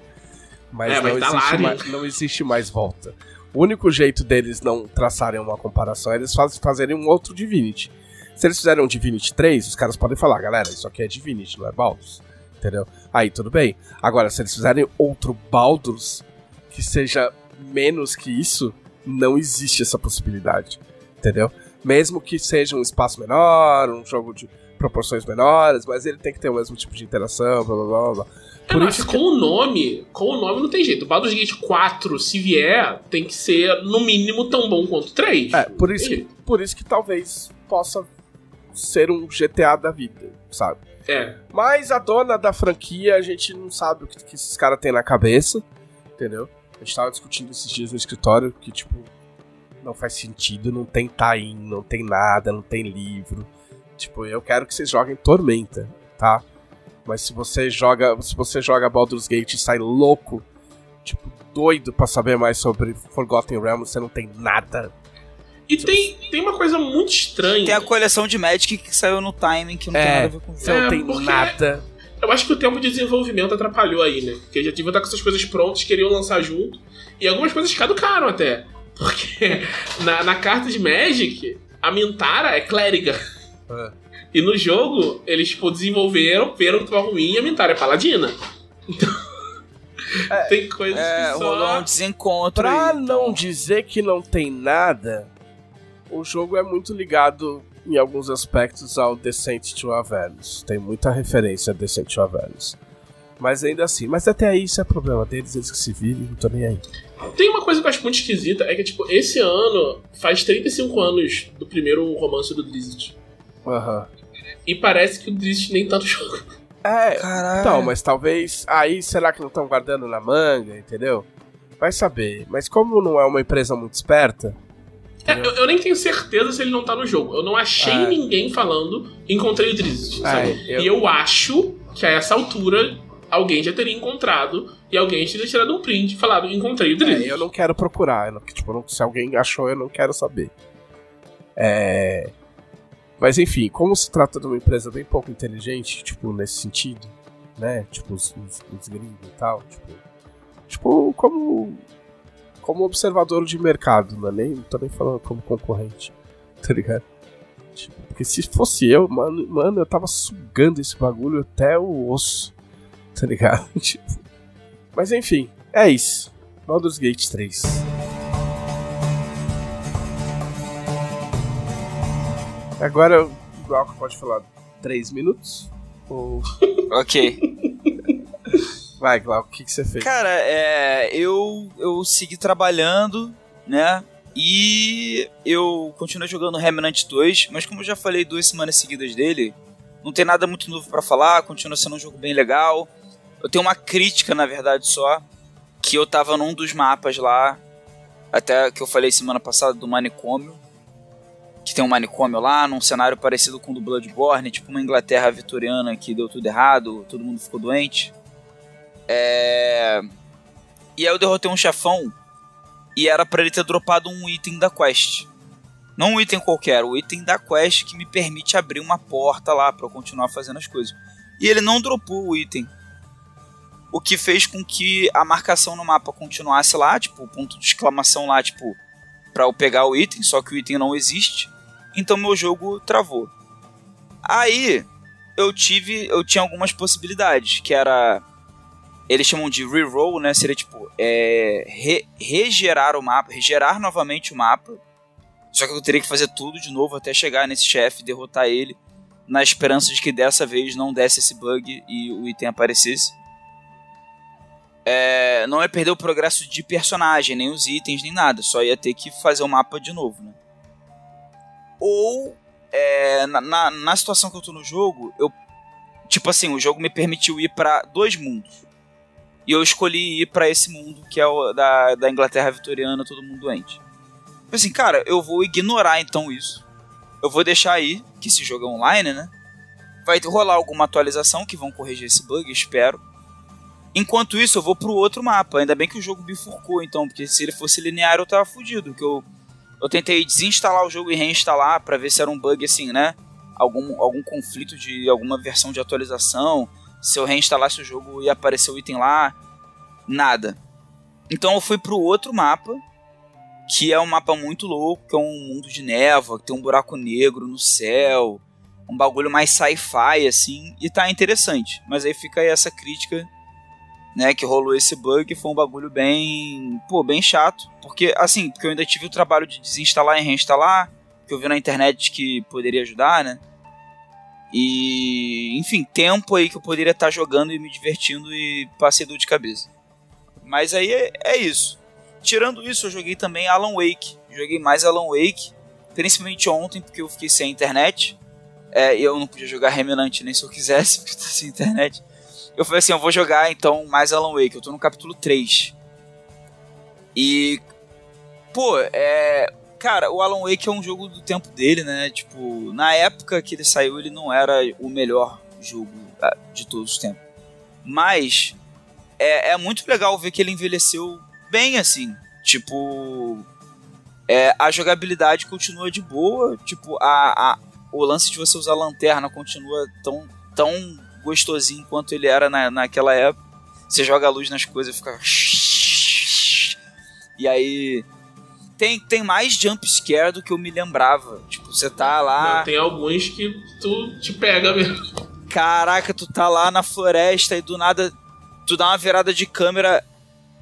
Mas, É, não, tá existe lá, né? mais, não existe mais volta. O único jeito deles não traçarem uma comparação é eles faz, fazerem um outro Divinity. Se eles fizerem um Divinity 3, os caras podem falar, galera, isso aqui é Divinity, não é Baldur's. Entendeu? Aí tudo bem. Agora, se eles fizerem outro Baldur's que seja menos que isso, não existe essa possibilidade. Entendeu? Mesmo que seja um espaço menor, um jogo de proporções menores, mas ele tem que ter o mesmo tipo de interação, blá blá blá blá. Eu Por isso que com o nome, com o nome não tem jeito. O Baldur's Gate 4, se vier, tem que ser no mínimo tão bom quanto o 3. É, por isso, que, por isso que talvez possa ser um GTA da vida, sabe? É. Mas a dona da franquia, a gente não sabe o que, que esses caras têm na cabeça, entendeu? A gente tava discutindo esses dias no escritório que, tipo, não faz sentido, não tem tain, não tem nada, não tem livro. Tipo, eu quero que vocês joguem Tormenta, tá? Mas se você joga, se você joga Baldur's Gate e sai louco, tipo, doido pra saber mais sobre Forgotten Realms, você não tem nada. E tem, tem uma coisa muito estranha. Tem a coleção de Magic que saiu no timing, que não tem É. nada a ver com o Você jogo. É, não tem nada. Eu acho que o tempo de desenvolvimento atrapalhou aí, né? Porque já deviam estar com essas coisas prontas, queriam lançar junto. E algumas coisas caducaram até. Porque na, na carta de Magic, a Mintara é clériga. É. E no jogo, eles tipo, desenvolveram, viram que tava ruim e a Mintara é paladina. Então. tem coisas É, que só. rolou um desencontro Pra aí. não dizer que não tem nada, o jogo é muito ligado em alguns aspectos ao Descent to Avernus. Tem muita referência a Descent to Avernus. Mas ainda assim, mas até aí isso é problema deles, eles que se virem, não tô nem aí. Tem uma coisa que eu acho muito esquisita, é que, tipo, esse ano faz 35 anos do primeiro romance do Drizzt. Aham. E parece que o Drizzt nem tanto jogo. É, Caralho. então, mas talvez. Aí será que não estão guardando na manga, entendeu? Vai saber. Mas como não é uma empresa muito esperta. É, eu, eu nem tenho certeza se ele não tá no jogo. Eu não achei É. ninguém falando encontrei o Drizzt? É, eu- E eu acho que a essa altura alguém já teria encontrado e alguém teria tirado um print e falado encontrei o Drizzt. É, eu não quero procurar. não- tipo, não- se alguém achou, eu não quero saber. É. Mas enfim, como se trata de uma empresa bem pouco inteligente, tipo, nesse sentido, né? Tipo, os, os, os gringos e tal, tipo. Tipo, como. Como observador de mercado, não, é nem, não tô nem falando como concorrente, tá ligado? Tipo, porque se fosse eu, mano, mano, eu tava sugando esse bagulho até o osso, tá ligado? Tipo. Mas enfim, é isso. Baldur's Gate 3. Agora o Glauco pode falar 3 minutos? Ou... Ok. Vai, Glauco, o que, que você fez? Cara, é, eu, eu segui trabalhando, né? E eu continuei jogando Remnant 2, mas como eu já falei duas semanas seguidas dele, não tem nada muito novo pra falar, continua sendo um jogo bem legal. Eu tenho uma crítica, na verdade, só, que eu tava num dos mapas lá, até que eu falei semana passada do manicômio, que tem um manicômio lá, num cenário parecido com o do Bloodborne, tipo uma Inglaterra vitoriana que deu tudo errado, todo mundo ficou doente. É... E aí eu derrotei um chefão e era pra ele ter dropado um item da quest. Não um item qualquer, o item da quest que me permite abrir uma porta lá pra eu continuar fazendo as coisas. E ele não dropou o item. O que fez com que a marcação no mapa continuasse lá, tipo, ponto de exclamação lá, tipo, pra eu pegar o item, só que o item não existe. Então meu jogo travou. Aí, eu tive, eu tinha algumas possibilidades, que era eles chamam de reroll, né? Seria tipo é, re, regerar o mapa, regerar novamente o mapa. Só que eu teria que fazer tudo de novo até chegar nesse chefe, derrotar ele, na esperança de que dessa vez não desse esse bug e o item aparecesse. É, não ia perder o progresso de personagem, nem os itens, nem nada. Só ia ter que fazer o mapa de novo, né? Ou, é, na, na, na situação que eu tô no jogo, eu. Tipo assim, o jogo me permitiu ir para dois mundos. E eu escolhi ir para esse mundo que é o da, da Inglaterra vitoriana, todo mundo doente. Assim, cara, eu vou ignorar então isso. Eu vou deixar aí, que esse jogo é online, né? Vai rolar alguma atualização que vão corrigir esse bug, espero. Enquanto isso, eu vou pro outro mapa. Ainda bem que o jogo bifurcou, então, porque se ele fosse linear eu tava fudido. Que eu, eu tentei desinstalar o jogo e reinstalar para ver se era um bug assim, né? Algum, algum conflito de alguma versão de atualização se eu reinstalasse o jogo ia aparecer o item lá, nada. Então eu fui pro outro mapa, que é um mapa muito louco, que é um mundo de névoa, que tem um buraco negro no céu, um bagulho mais sci-fi assim, e tá interessante. Mas aí fica aí essa crítica, né, que rolou esse bug, foi um bagulho bem, pô, bem chato, porque assim, porque eu ainda tive o trabalho de desinstalar e reinstalar, que eu vi na internet que poderia ajudar, né? E, enfim, tempo aí que eu poderia estar jogando e me divertindo e passei dor de cabeça. Mas aí é, é, isso. Tirando isso, eu joguei também Alan Wake. Joguei mais Alan Wake, principalmente ontem, porque eu fiquei sem internet. É, eu não podia jogar Remnant nem se eu quisesse, porque eu tô sem internet. Eu falei assim, eu vou jogar então mais Alan Wake. Eu tô no capítulo 3. E. Pô, é cara, o Alan Wake é um jogo do tempo dele, né? Tipo, na época que ele saiu, ele não era o melhor jogo ah, de todos os tempos. Mas é, é muito legal ver que ele envelheceu bem, assim. Tipo, é, a jogabilidade continua de boa. Tipo, a, a, o lance de você usar lanterna continua tão, tão gostosinho quanto ele era na, naquela época. Você joga a luz nas coisas e fica. E aí tem, tem mais jump scare do que eu me lembrava. Tipo, você tá lá. Não, tem alguns que tu te pega mesmo. Caraca, tu tá lá na floresta e do nada tu dá uma virada de câmera.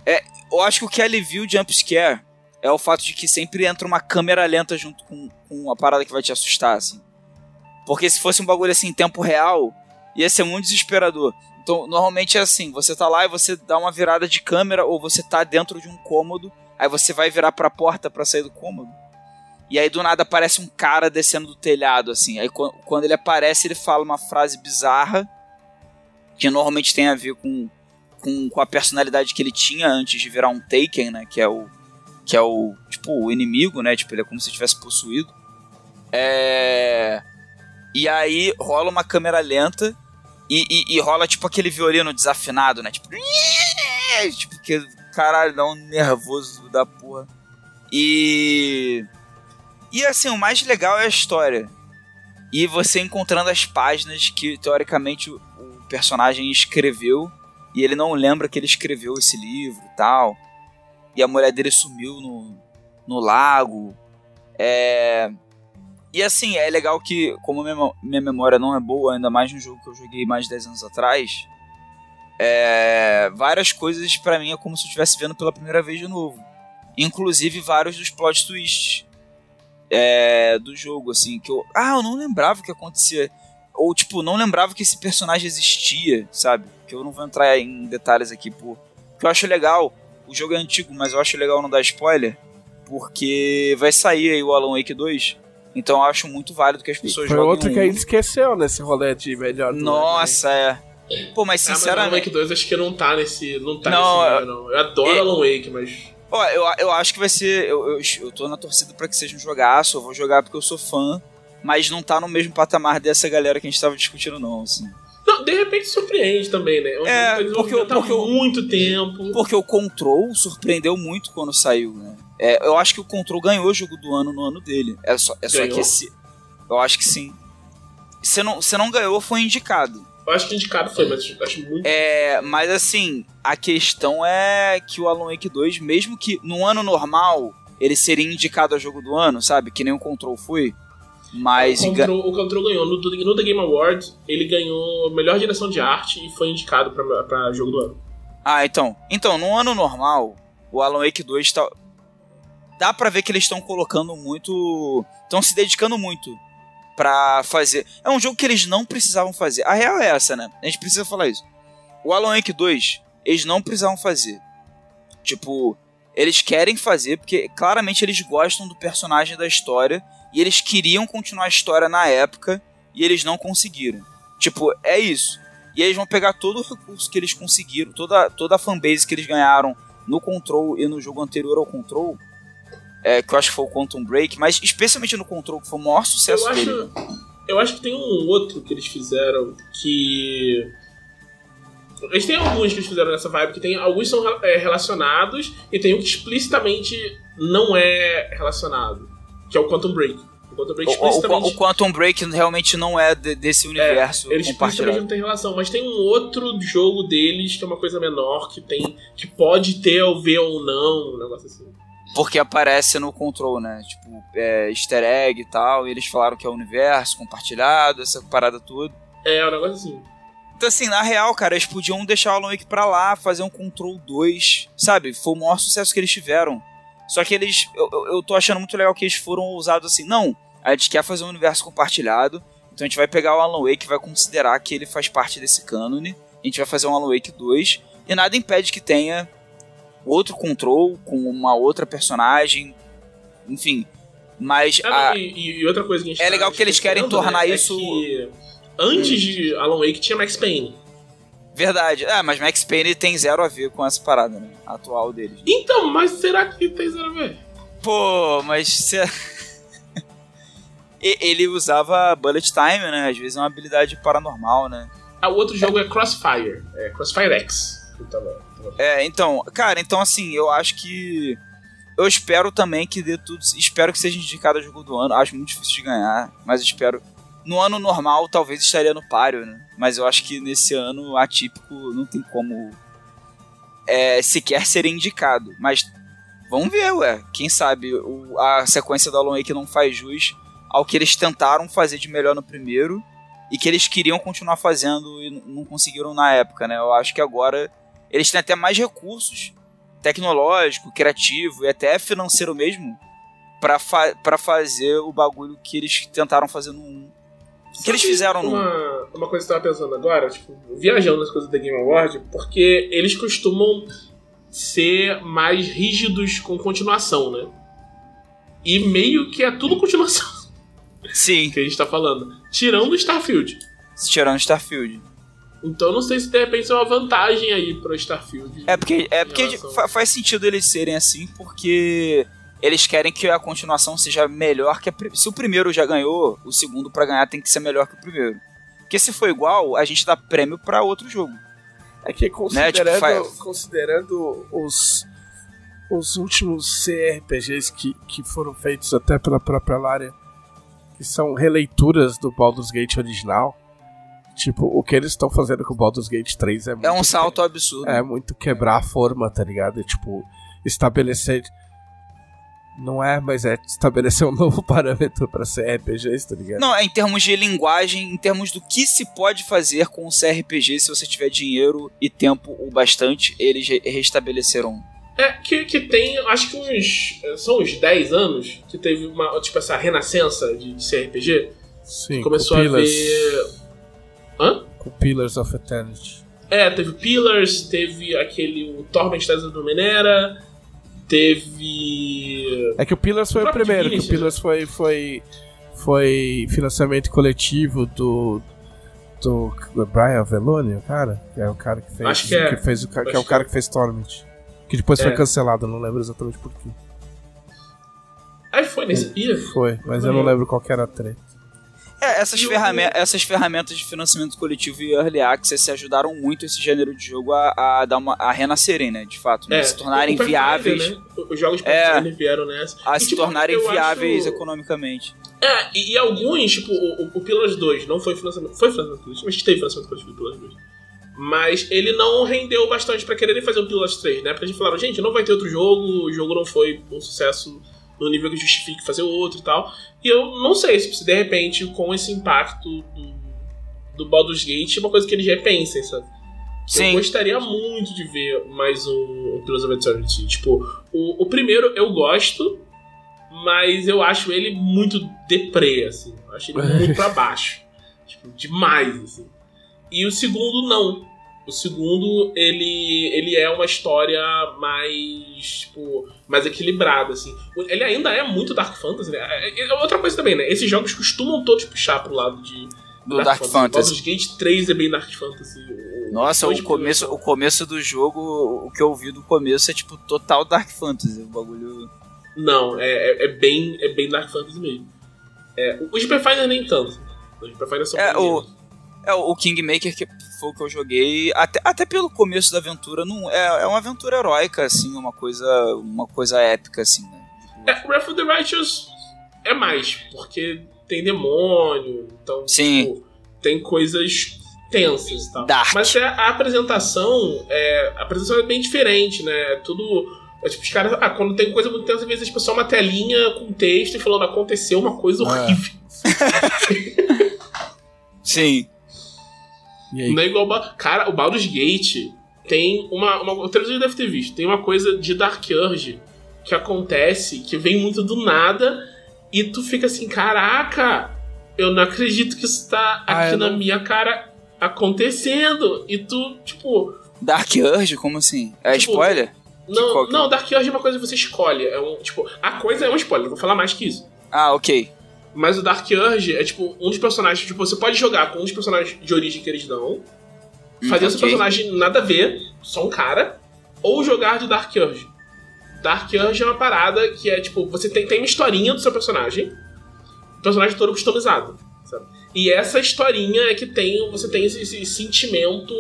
É, eu acho que o que alivia o jump scare é o fato de que sempre entra uma câmera lenta junto com, com a parada que vai te assustar, assim. Porque se fosse um bagulho assim em tempo real, ia ser muito desesperador. Então, normalmente é assim, você tá lá e você dá uma virada de câmera ou você tá dentro de um cômodo Aí você vai virar pra porta para sair do cômodo. E aí do nada aparece um cara descendo do telhado, assim. Aí quando ele aparece, ele fala uma frase bizarra. Que normalmente tem a ver com, com, com a personalidade que ele tinha antes de virar um Taken, né? Que é o. Que é o. Tipo, o inimigo, né? Tipo, ele é como se tivesse possuído. É. E aí rola uma câmera lenta. E, e, e rola tipo aquele violino desafinado, né? Tipo. Tipo, que caralho, dá um nervoso da porra. E. E assim, o mais legal é a história. E você encontrando as páginas que teoricamente o, personagem escreveu. E ele não lembra que ele escreveu esse livro e tal. E a mulher dele sumiu no, no lago. É. E assim, é legal que, como minha memória não é boa, ainda mais no jogo que eu joguei mais de 10 anos atrás, é, várias coisas para mim é como se eu estivesse vendo pela primeira vez de novo. Inclusive vários dos plot twists é, do jogo, assim, que eu. Ah, eu não lembrava o que acontecia. Ou, tipo, não lembrava que esse personagem existia, sabe? Que eu não vou entrar em detalhes aqui, por. Que eu acho legal. O jogo é antigo, mas eu acho legal não dar spoiler. Porque vai sair aí o Alan Wake 2. Então eu acho muito válido que as pessoas Foi joguem. outro um. que a gente esqueceu nesse rolê de melhor. Nossa, é. Pô, mas Ah, mas sinceramente. Alan Wake 2 acho que não tá nesse. Não tá Não, nesse nível, não. Eu adoro e- Alan Wake, mas. Ó, eu, eu acho que vai ser. Eu, eu, eu tô na torcida pra que seja um jogaço. Eu vou jogar porque eu sou fã. Mas não tá no mesmo patamar dessa galera que a gente tava discutindo, não, assim. Não, de repente surpreende também, né? É, Eles porque porque muito tempo. Porque o Control surpreendeu muito quando saiu, né? É, eu acho que o Control ganhou o jogo do ano no ano dele. É só, é só Ganhou? que esse. Eu acho que sim. Se não, se não ganhou, foi indicado. Eu acho que indicado foi, mas eu acho muito. É, mas assim, a questão é que o Alan Wake 2, mesmo que no ano normal ele seria indicado a jogo do ano, sabe? Que nem o Control foi. Mas. O Control, o Control ganhou. No, no The Game Awards, ele ganhou melhor direção de arte e foi indicado pra, pra jogo do ano. Ah, então. Então, no ano normal, o Alan Wake 2 tá. Dá pra ver que eles estão colocando muito. Estão se dedicando muito pra fazer. É um jogo que eles não precisavam fazer. A real é essa, né? A gente precisa falar isso. O Alan Wake 2, eles não precisavam fazer. Tipo, eles querem fazer porque claramente eles gostam do personagem da história e eles queriam continuar a história na época e eles não conseguiram. Tipo, é isso. E eles vão pegar todo o recurso que eles conseguiram, toda, toda a fanbase que eles ganharam no Control e no jogo anterior ao Control, é, que eu acho que foi o Quantum Break, mas especialmente no Control, que foi o maior sucesso Eu dele. acho, eu acho que tem um outro que eles fizeram que. Eles têm alguns que eles fizeram nessa vibe, que tem alguns são é, relacionados e tem um que explicitamente não é relacionado, que é o Quantum Break. O Quantum Break O, o- explicitamente. o Quantum Break realmente não é de- desse universo Eles explicitamente não tem relação, mas tem um outro jogo deles que é uma coisa menor, que tem. que pode ter ou ver ou não, um negócio assim. Porque aparece no Control, né? Tipo, é, easter egg e tal, e eles falaram que é o universo compartilhado, essa parada toda. É, um negócio assim. Então, assim, na real, cara, eles podiam deixar o Alan Wake pra lá, fazer um Control 2, sabe? Foi o maior sucesso que eles tiveram. Só que eles. Eu, eu, eu tô achando muito legal que eles foram ousados assim. Não, a gente quer fazer um universo compartilhado, então a gente vai pegar o Alan Wake e vai considerar que ele faz parte desse cânone. A gente vai fazer um Alan Wake 2, e nada impede que tenha outro Control com uma outra personagem, enfim. Mas. Ah, a- e, e outra coisa que a gente É tá legal que eles querem tornar né, é isso- que antes de Alan Wake tinha Max Payne. Verdade. É, mas Max Payne tem zero a ver com essa parada, né? Atual deles. Então, mas será que tem zero a ver? Pô, mas se... Ele usava bullet time, né? Às vezes é uma habilidade paranormal, né? Ah, o outro jogo é Crossfire. É Crossfire X. que tava- tava- É, então, cara, então assim, eu acho que. Eu espero também que dê tudo. Espero que seja indicado a jogo do ano. Acho muito difícil de ganhar, mas espero. No ano normal, talvez estaria no páreo, né? Mas eu acho que nesse ano atípico não tem como é, sequer ser indicado. Mas vamos ver, ué. Quem sabe o- a sequência do Alan Wake não faz jus ao que eles tentaram fazer de melhor no primeiro e que eles queriam continuar fazendo e não conseguiram na época, né? Eu acho que agora eles têm até mais recursos tecnológico, criativo e até financeiro mesmo pra, fa pra fazer o bagulho que eles tentaram fazer no 1. O que eles fizeram no 1? Uma, uma coisa que eu tava pensando agora, tipo, viajando nas coisas da Game Award, porque eles costumam ser mais rígidos com continuação, né? E meio que é tudo continuação Sim, que a gente tá falando. Tirando o Starfield. tirando Starfield. Então eu não sei se de repente é uma vantagem aí pro Starfield. É porque, é porque relação- fa- faz sentido eles serem assim, porque eles querem que a continuação seja melhor que a Se o primeiro já ganhou, o segundo pra ganhar tem que ser melhor que o primeiro. Porque se for igual, a gente dá prêmio pra outro jogo. É que considerando, Né, tipo, faz- considerando os, os últimos CRPGs que, que foram feitos até pela própria Larian, que são releituras do Baldur's Gate original, tipo, o que eles estão fazendo com o Baldur's Gate 3 é muito, É um salto absurdo. é muito quebrar a forma, tá ligado? E, tipo, estabelecer... Não é, mas é estabelecer um novo parâmetro pra CRPGs, tá ligado? Não, é em termos de linguagem, em termos do que se pode fazer com o CRPG se você tiver dinheiro e tempo o bastante, eles re- restabeleceram. É, que, que tem, acho que uns. São uns 10 anos que teve uma. Tipo, essa renascença de, de CRPG. Sim, começou com a ver. Hã? com Pillars of Eternity. É, teve Pillars, teve aquele. O Torment da Dominera, teve. É que o Pillars foi O o, primeiro, que o Divinity, Pillars foi, foi, foi financiamento coletivo do. Do Brian Veloni, o cara? Que é o cara que fez. Acho que é. fez o, que Acho é o que cara é. que fez Torment. Que depois É. foi cancelado, não lembro exatamente por quê. Aí foi nesse pia. Foi, mas eu não lembro qual que era a treta. É, essas, o- ferramen- essas ferramentas de financiamento coletivo e early access ajudaram muito esse gênero de jogo a, a dar uma, a renascerem, né? De fato, né? É, se tornarem o Pathfinder, viáveis. Né? Os jogos É. Vieram nessa. A E, se tipo, tornarem viáveis acho- economicamente. É, e, e alguns, tipo, o, o- o Pillars 2 não foi financiamento. Foi financiamento coletivo, mas teve financiamento coletivo do Pillars 2. Mas ele não rendeu bastante pra quererem fazer um Pillars 3, né? Porque a gente falaram, gente, não vai ter outro jogo, o jogo não foi um sucesso no nível que justifique fazer outro e tal. E eu não sei se de repente, com esse impacto do, do Baldur's Gate, é uma coisa que eles repensem, sabe? Sim. Eu gostaria muito de ver mais um, um Pillars of Eternity. Tipo, o, o primeiro eu gosto, mas eu acho ele muito deprê, assim. Eu acho ele muito pra baixo. Tipo, demais, assim. E o segundo, não. O segundo, ele, ele é uma história mais, tipo, mais equilibrada, assim. Ele ainda é muito Dark Fantasy, né? É, é outra coisa também, né? Esses jogos costumam todos puxar pro lado de Do Dark Fantasy. Baldur's Gate 3 é bem Dark Fantasy. O- Nossa, o começo, o começo do jogo, o que eu vi do começo é tipo total Dark Fantasy. O bagulho. Não, é, é, é bem, é bem Dark Fantasy mesmo. É, os Pathfinder nem tanto. Os Pathfinder É, bem o- menos. É, o Kingmaker que foi o que eu joguei. Até, até pelo começo da aventura, não é, é uma aventura heróica, assim, uma coisa, uma coisa épica, assim, né? É, o Wrath of the Righteous é mais, porque tem demônio, então Sim. tipo, tem coisas tensas e tal. Dark. Mas é, a apresentação, é, a apresentação é bem diferente, né? É tudo. É tipo, os caras. Ah, quando tem coisa muito tensa, às vezes é tipo, só uma telinha com texto e falando aconteceu uma coisa É. horrível. Sim. Não é igual. Cara, o Baldur's Gate tem uma. uma o deve ter visto. Tem uma coisa de Dark Urge que acontece, que vem muito do nada, e tu fica assim, caraca, eu não acredito que isso tá Ah, aqui na não- minha cara acontecendo. E tu, tipo. Dark Urge? Como assim? É Tipo, spoiler? Não, qual que- não, Dark Urge é uma coisa que você escolhe. É um, tipo, a coisa é um spoiler, não vou falar mais que isso. Ah, ok. Mas o Dark Urge é tipo um dos personagens. Tipo, você pode jogar com um dos personagens de origem que eles dão. Fazer Hum, seu ok. personagem nada a ver, só um cara. Ou jogar de Dark Urge. Dark Urge é uma parada que é tipo, você tem, tem uma historinha do seu personagem. O personagem todo customizado. Sabe? E essa historinha é que tem. Você tem esse, esse sentimento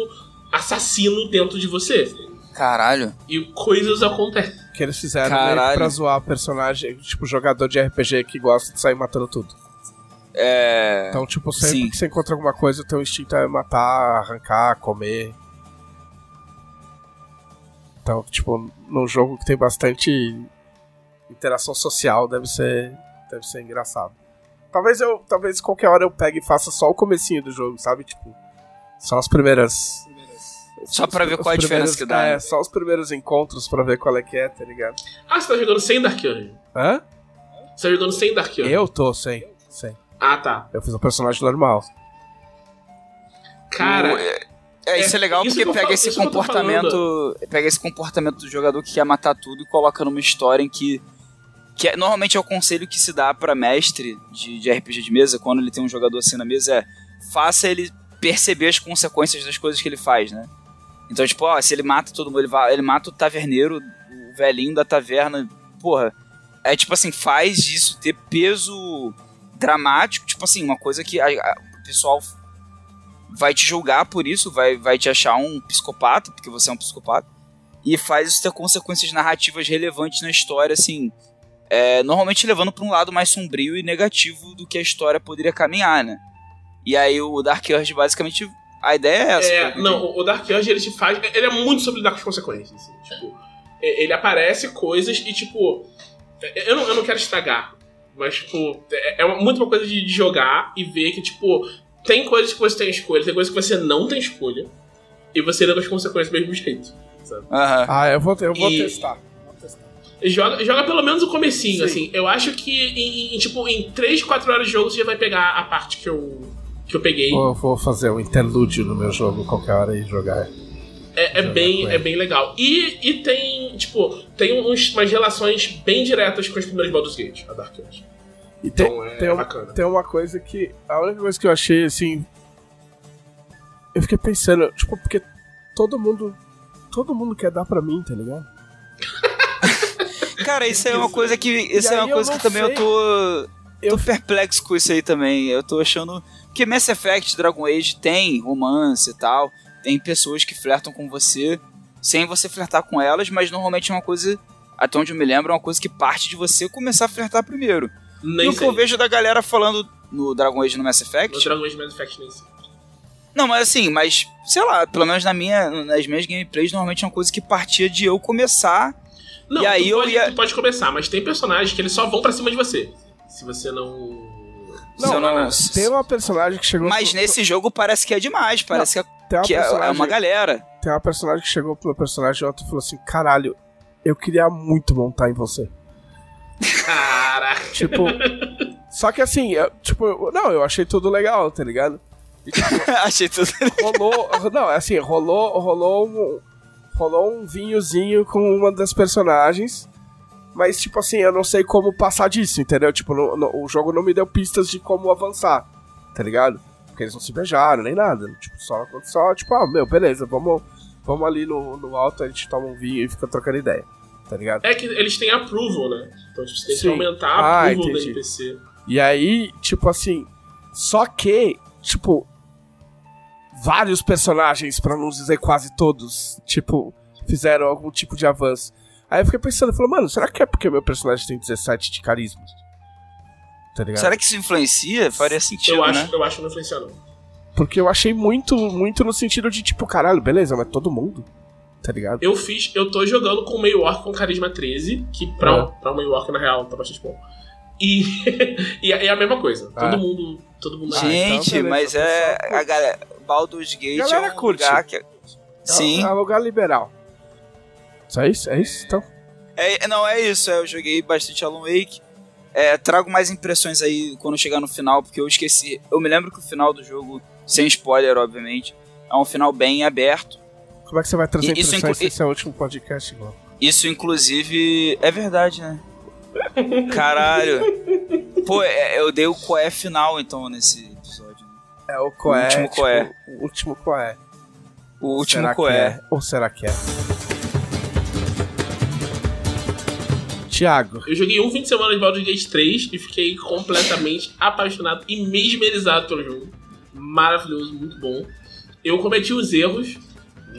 assassino dentro de você. Caralho. E coisas acontecem. Que eles fizeram Caralho. pra zoar personagem, tipo, jogador de RPG que gosta de sair matando tudo. É. Então, tipo, sempre Sim. que você encontra alguma coisa, o teu instinto é matar, arrancar, comer. Então, tipo, num jogo que tem bastante interação social, deve ser, deve ser engraçado. Talvez eu, talvez qualquer hora eu pegue e faça só o comecinho do jogo, sabe? Tipo, só as primeiras Só pra ver os qual a diferença que dá. É, né? só os primeiros encontros pra ver qual é que é, tá ligado? Ah, você tá jogando sem Dark Urge. Hã? Você tá jogando sem Dark Urge. Eu tô, sem, sem. Ah, tá. Eu fiz um personagem normal. Cara. O- é, é, isso é legal isso porque pega falo- esse comportamento. Pega esse comportamento do jogador que quer matar tudo e coloca numa história em que. que é- normalmente é o conselho que se dá pra mestre de, de RPG de mesa, quando ele tem um jogador assim na mesa, é faça ele perceber as consequências das coisas que ele faz, né? Então, tipo, ó, se ele mata todo mundo, ele, vai, ele mata o taverneiro, o velhinho da taverna, porra. É tipo assim, faz isso ter peso dramático, tipo assim, uma coisa que a- a- o pessoal vai te julgar por isso, vai, vai te achar um psicopata, porque você é um psicopata, e faz isso ter consequências narrativas relevantes na história, assim, é, normalmente levando para um lado mais sombrio e negativo do que a história poderia caminhar, né? E aí o Dark Urge, basicamente, a ideia é essa. É, eu não, o o Dark Urge ele te faz. Ele é muito sobre lidar com as consequências. assim, tipo, ele aparece coisas e, tipo. Eu não, eu não quero estragar. Mas, tipo, é, é uma- muito uma coisa de, de jogar e ver que, tipo, tem coisas que você tem escolha, tem coisas que você não tem escolha. E você leva as consequências do mesmo jeito. Sabe? Ah, eu vou, eu vou E- testar. Joga, joga pelo menos o comecinho, Sim. assim. Eu acho que em, em, tipo, em 3, 4 horas de jogo você já vai pegar a parte que eu, que eu peguei. Vou, vou fazer um interlúdio no meu jogo qualquer hora e jogar. É, é Jogar bem, é bem legal. E, e tem, tipo, tem uns, umas relações bem diretas com os primeiros Baldur's Gate, a Dark Age. E tem, Então é tem, uma, bacana. tem uma coisa que. A única coisa que eu achei, assim. Eu fiquei pensando, tipo, porque todo mundo. Todo mundo quer dar pra mim, tá ligado? Cara, isso é uma coisa que. Isso é uma eu coisa que também sei. eu tô. Eu- tô perplexo com isso aí também. Eu tô achando. Porque Mass Effect, Dragon Age tem romance e tal. Tem pessoas que flertam com você sem você flertar com elas, mas normalmente é uma coisa. Até onde eu me lembro, é uma coisa que parte de você começar a flertar primeiro. Nem e o que eu vejo da galera falando no Dragon Age no Mass No Effect. Dragon Age Mass Effect nem sei. Não, mas assim, mas, sei lá, pelo menos na minha, nas minhas gameplays, normalmente é uma coisa que partia de eu começar Não, E aí tu, eu pode, ia- tu pode começar, mas tem personagens que eles só vão pra cima de você. Se você não. Se eu não- Tem uma personagem que chegou. Mas pro- nesse jogo parece que é demais, parece que, é, que é- é personagem, uma galera. Tem uma personagem que chegou pro meu personagem ontem e falou assim: caralho, eu queria muito montar em você. Caraca. Tipo. só que assim, eu- tipo, eu- não, eu achei tudo legal, tá ligado? Achei tudo. Rolou. não, é assim, rolou, rolou um. Rolou um vinhozinho com uma das personagens. Mas, tipo assim, eu não sei como passar disso, entendeu? Tipo, no- no- o jogo não me deu pistas de como avançar, tá ligado? Porque eles não se beijaram, nem nada. Tipo, só, só tipo, ah, meu, beleza, vamos, vamos ali no, no alto, a gente toma um vinho e fica trocando ideia, tá ligado? É que eles têm approval, né? Então tipo, você tem que Sim. aumentar a Ah, approval do entendi. NPC. E aí, tipo assim, só que, tipo, vários personagens, pra não dizer quase todos, tipo, fizeram algum tipo de avanço. Aí eu fiquei pensando, falei, mano, será que é porque meu personagem tem 17 de carisma? Tá ligado? Será que isso influencia? Faria sentido, Eu acho, né? eu acho que não influencia, não. Porque eu achei muito, muito no sentido de, tipo, caralho, beleza, mas todo mundo, tá ligado? Eu fiz, eu tô jogando com o meio orc com carisma 13, que pra, É. um, pra um meio orc, na real, tá bastante bom. E, e é é a mesma coisa. Ah. Todo mundo. Todo mundo. Ah, Gente, então beleza, mas o é. A galera. Baldur's Gate Galera é um curte. lugar que. Sim. É, é um lugar liberal. Só isso? É isso? Então. É, não, é isso. é, Eu joguei bastante Alan Wake. É, trago mais impressões aí quando chegar no final, porque eu esqueci. Eu me lembro que o final do jogo, sem spoiler, obviamente, é um final bem aberto. Como é que você vai trazer E- isso impressões se esse é o último podcast, igual? Isso, inclusive, é verdade, né? Caralho. Pô, é, eu dei o coé final, então, nesse episódio. né? É o coé. último tipo, coé. O último coé. O último será coé. É? Ou será que é? Tiago. Eu joguei um fim de semana de Baldur's Gate 3 e fiquei completamente apaixonado e mesmerizado pelo jogo. Maravilhoso, muito bom. Eu cometi os erros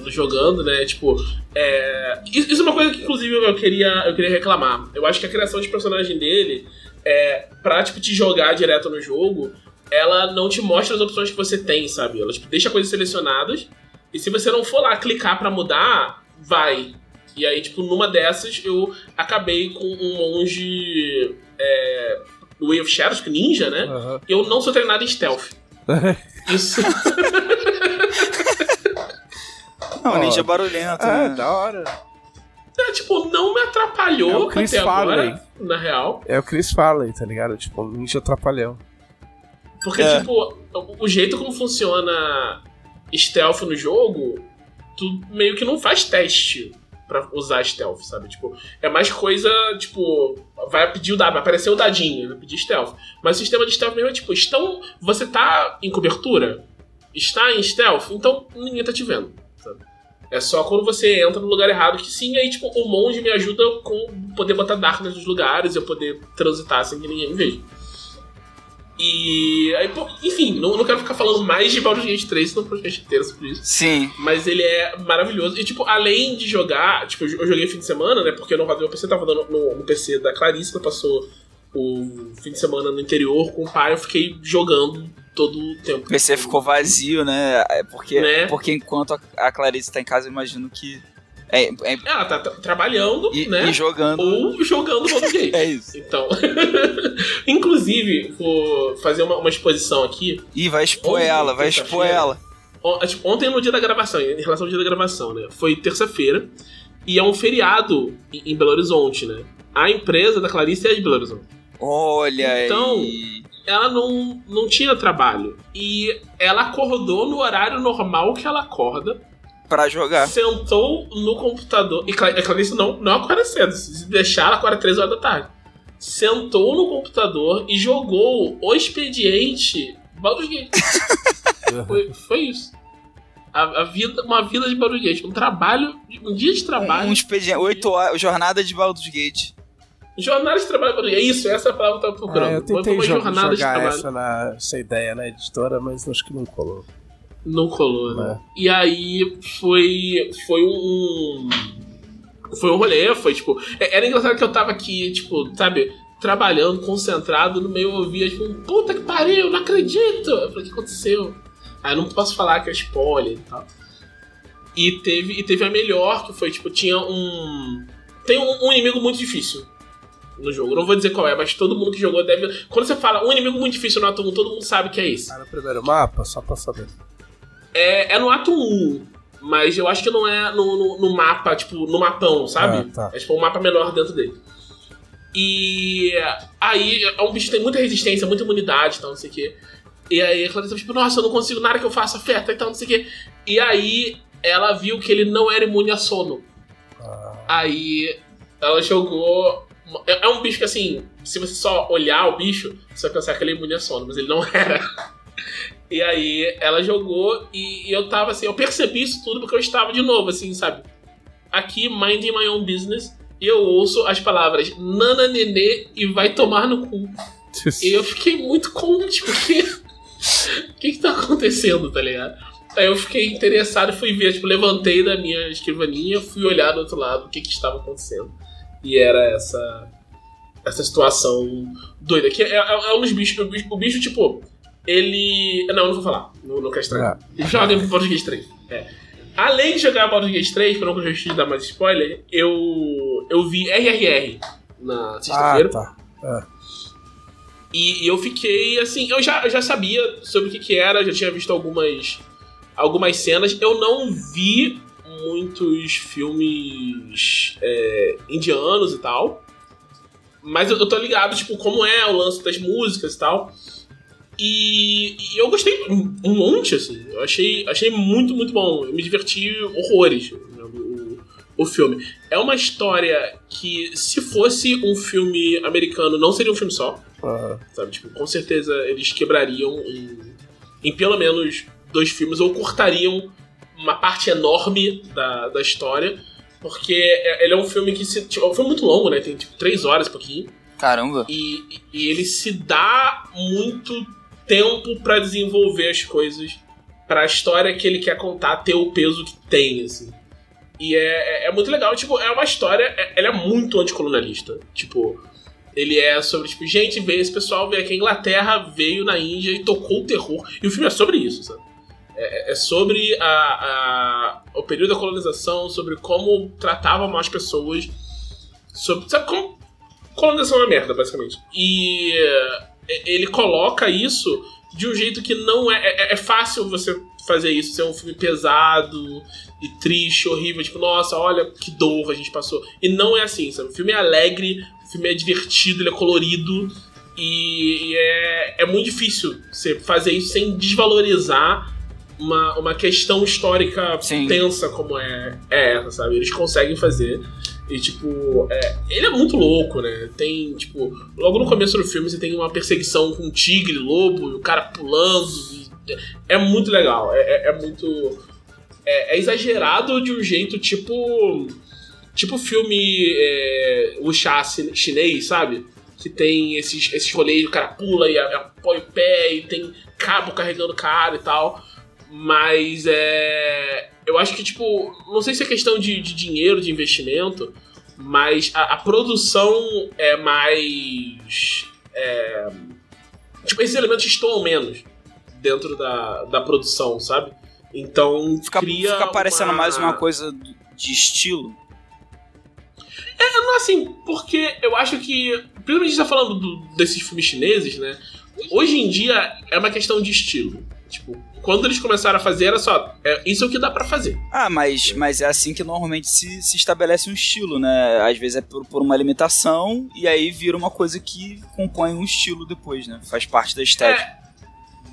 jogando, né? Tipo, é... isso é uma coisa que inclusive eu queria, eu queria reclamar. Eu acho que a criação de personagem dele, é, pra tipo, te jogar direto no jogo, ela não te mostra as opções que você tem, sabe? Ela tipo, deixa coisas selecionadas e se você não for lá clicar pra mudar, vai. E aí, tipo, numa dessas eu acabei com um monge. É, Way of Shadows, que ninja, né? Aham. Eu não sou treinado em stealth. Isso. Não, ninja barulhento, É, né? da hora. é, tipo, não me É atrapalhou o Chris até agora, Farley. na real. É o Chris Farley, tá ligado? Tipo, ninja atrapalhão. Porque, É. tipo, o jeito como funciona stealth no jogo, tu meio que não faz teste pra usar stealth, sabe? Tipo, é mais coisa, tipo, vai pedir o dado, vai aparecer o dadinho, vai pedir stealth. Mas o sistema de stealth mesmo é tipo, estão, você tá em cobertura? Está em stealth? Então ninguém tá te vendo, sabe? É só quando você entra no lugar errado que sim, aí tipo, o monge me ajuda com poder botar darkness nos lugares, eu poder transitar sem que ninguém me veja. E aí, pô, enfim, não, não quero ficar falando mais de Baldur's Gate 3, senão o podcast inteiro sobre isso. Sim. Mas ele é maravilhoso. E, tipo, além de jogar, tipo, eu joguei fim de semana, né? Porque eu não rodei meu PC, tava dando no, no PC da Clarissa, ela passou o fim de semana no interior com o pai, eu fiquei jogando todo o tempo. O PC ficou vazio, né? É Porque, Né? porque enquanto a- a Clarice tá em casa, eu imagino que. É, é- Ela tá tra- trabalhando, e, né? e jogando. Ou jogando Baldur's. É isso. Então, inclusive, vou fazer uma, uma exposição aqui. Ih, vai expor Ontem, ela, vai expor ela. Tipo, Ontem no dia da gravação, em relação ao dia da gravação, né? Foi terça-feira e é um feriado em em Belo Horizonte, né? A empresa da Clarice é de Belo Horizonte. Olha Então- aí. Ela não, não tinha trabalho. E ela acordou no horário normal que ela acorda, Pra jogar. sentou no computador. E Cla- a Clarice não, não acorda cedo. Se deixar, ela acorda 3 horas da tarde. Sentou no computador e jogou o expediente Baldur's Gate. Foi, foi isso. A, a vida, uma vida de Baldur's Gate. Um trabalho, um dia de trabalho. Um expediente. 8 horas. Jornada de Baldur's Gate. Jornada de trabalho. Baldur's Gate. É isso, essa é a palavra que eu tava procurando. É, eu tentei uma jo- jornada de jogar trabalho. essa, na, essa ideia na editora, mas acho que não colou. Não colou, né? E aí foi. Foi um. Foi um rolê, foi tipo. é- Era engraçado que eu tava aqui, tipo, sabe, trabalhando, concentrado, no meio eu ouvia, tipo, puta que pariu, não acredito! Eu falei, o que aconteceu? Aí eu não posso falar que é spoiler e tal. E teve, e teve a melhor, que foi, tipo, tinha um. tem um, um inimigo muito difícil no jogo. Não vou dizer qual é, mas todo mundo que jogou deve. Quando você fala um inimigo muito difícil no ato 1, todo mundo sabe que é esse. Ah, no primeiro mapa, só pra saber. É, é no ato 1, mas eu acho que não é no, no, no mapa, tipo, no mapão, sabe? Ah, tá. É tipo um mapa menor dentro dele. E aí é um bicho que tem muita resistência, muita imunidade e tal, não sei o quê. E aí a Clarissa, tipo, nossa, eu não consigo nada que eu faça afeta e tal, não sei o quê. E aí ela viu que ele não era imune a sono. Aí ela jogou. É é um bicho que assim, se você só olhar o bicho, você vai pensar que ele é imune a sono, mas ele não era. E aí ela jogou e, e eu tava assim, eu percebi isso tudo porque eu estava de novo, assim, sabe? Aqui, minding my own business, e eu ouço as palavras nana nenê e vai tomar no cu. E eu fiquei muito com, tipo. O que que tá acontecendo, tá ligado? Aí eu fiquei interessado e fui ver, tipo, levantei da minha escrivaninha, fui olhar do outro lado o que que estava acontecendo. E era essa. Essa situação doida. Que é, é, é um dos bichos. O bicho, o bicho, tipo, ele. Não, eu não vou falar. Não, não quero estragar. Joguem pro Baldur's Gate 3. É. Além de jogar Baldur's Gate 3, pra não de dar mais spoiler, eu. Eu vi RRR na Ah, sexta-feira. tá. É. E, e eu fiquei assim, eu já, eu já sabia sobre o que, que era, já tinha visto algumas, algumas cenas. Eu não vi muitos filmes é, indianos e tal. Mas eu, eu tô ligado, tipo, como é o lance das músicas e tal. E, e eu gostei um, um monte, assim. Eu achei, achei muito, muito bom. Eu me diverti horrores né, o, o filme. É uma história que, se fosse um filme americano, não seria um filme só Ah, sabe? Tipo, com certeza eles quebrariam em, em pelo menos dois filmes ou cortariam uma parte enorme da, da história, porque é- ele é um filme que se. Tipo, é um filme muito longo, né? Tem tipo três horas e pouquinho. Caramba. E, e ele se dá muito tempo pra desenvolver as coisas pra história que ele quer contar ter o peso que tem, assim. E é, é, é muito legal, tipo, é uma história, é- ela é muito anticolonialista. Tipo, ele é sobre, tipo, gente, veio, esse pessoal veio aqui, a Inglaterra veio na Índia e tocou o terror. E o filme é sobre isso, sabe? É, é sobre a, a- o período da colonização, sobre como tratavam mal as pessoas, sobre, sabe, como colonização é uma merda, basicamente. E ele coloca isso de um jeito que não é, é. é fácil você fazer isso, ser um filme pesado e triste, horrível, tipo, nossa, olha que dor a gente passou. E não é assim, sabe? O filme é alegre, o filme é divertido, ele é colorido. E, e é, é muito difícil você fazer isso sem desvalorizar uma, uma questão histórica Sim. tensa como é, é essa, sabe? Eles conseguem fazer. E, tipo, é, ele é muito louco, né? Tem, tipo, logo no começo do filme você tem uma perseguição com um tigre, lobo, e o cara pulando. e- é muito legal. É, é- é muito. É, é exagerado de um jeito tipo. Tipo filme é, wuxia chin- chinês, sabe? Que tem esses, esses rolês, o cara pula e apoia o pé e tem cabo carregando o cara e tal. Mas é. Eu acho que, tipo, não sei se é questão de, de dinheiro, de investimento, mas a, a produção é mais. é, tipo, esses elementos estão menos dentro da, da produção, sabe? Então Fica, cria. fica parecendo mais uma coisa de estilo. Não, assim, porque eu acho que. Principalmente a gente tá falando do- desses filmes chineses, né? Hoje em dia é uma questão de estilo. Tipo, quando eles começaram a fazer, era só. É, isso é o que dá pra fazer. Ah, mas, mas é assim que normalmente se, se estabelece um estilo, né? Às vezes é por, por uma limitação e aí vira uma coisa que compõe um estilo depois, né? Faz parte da estética.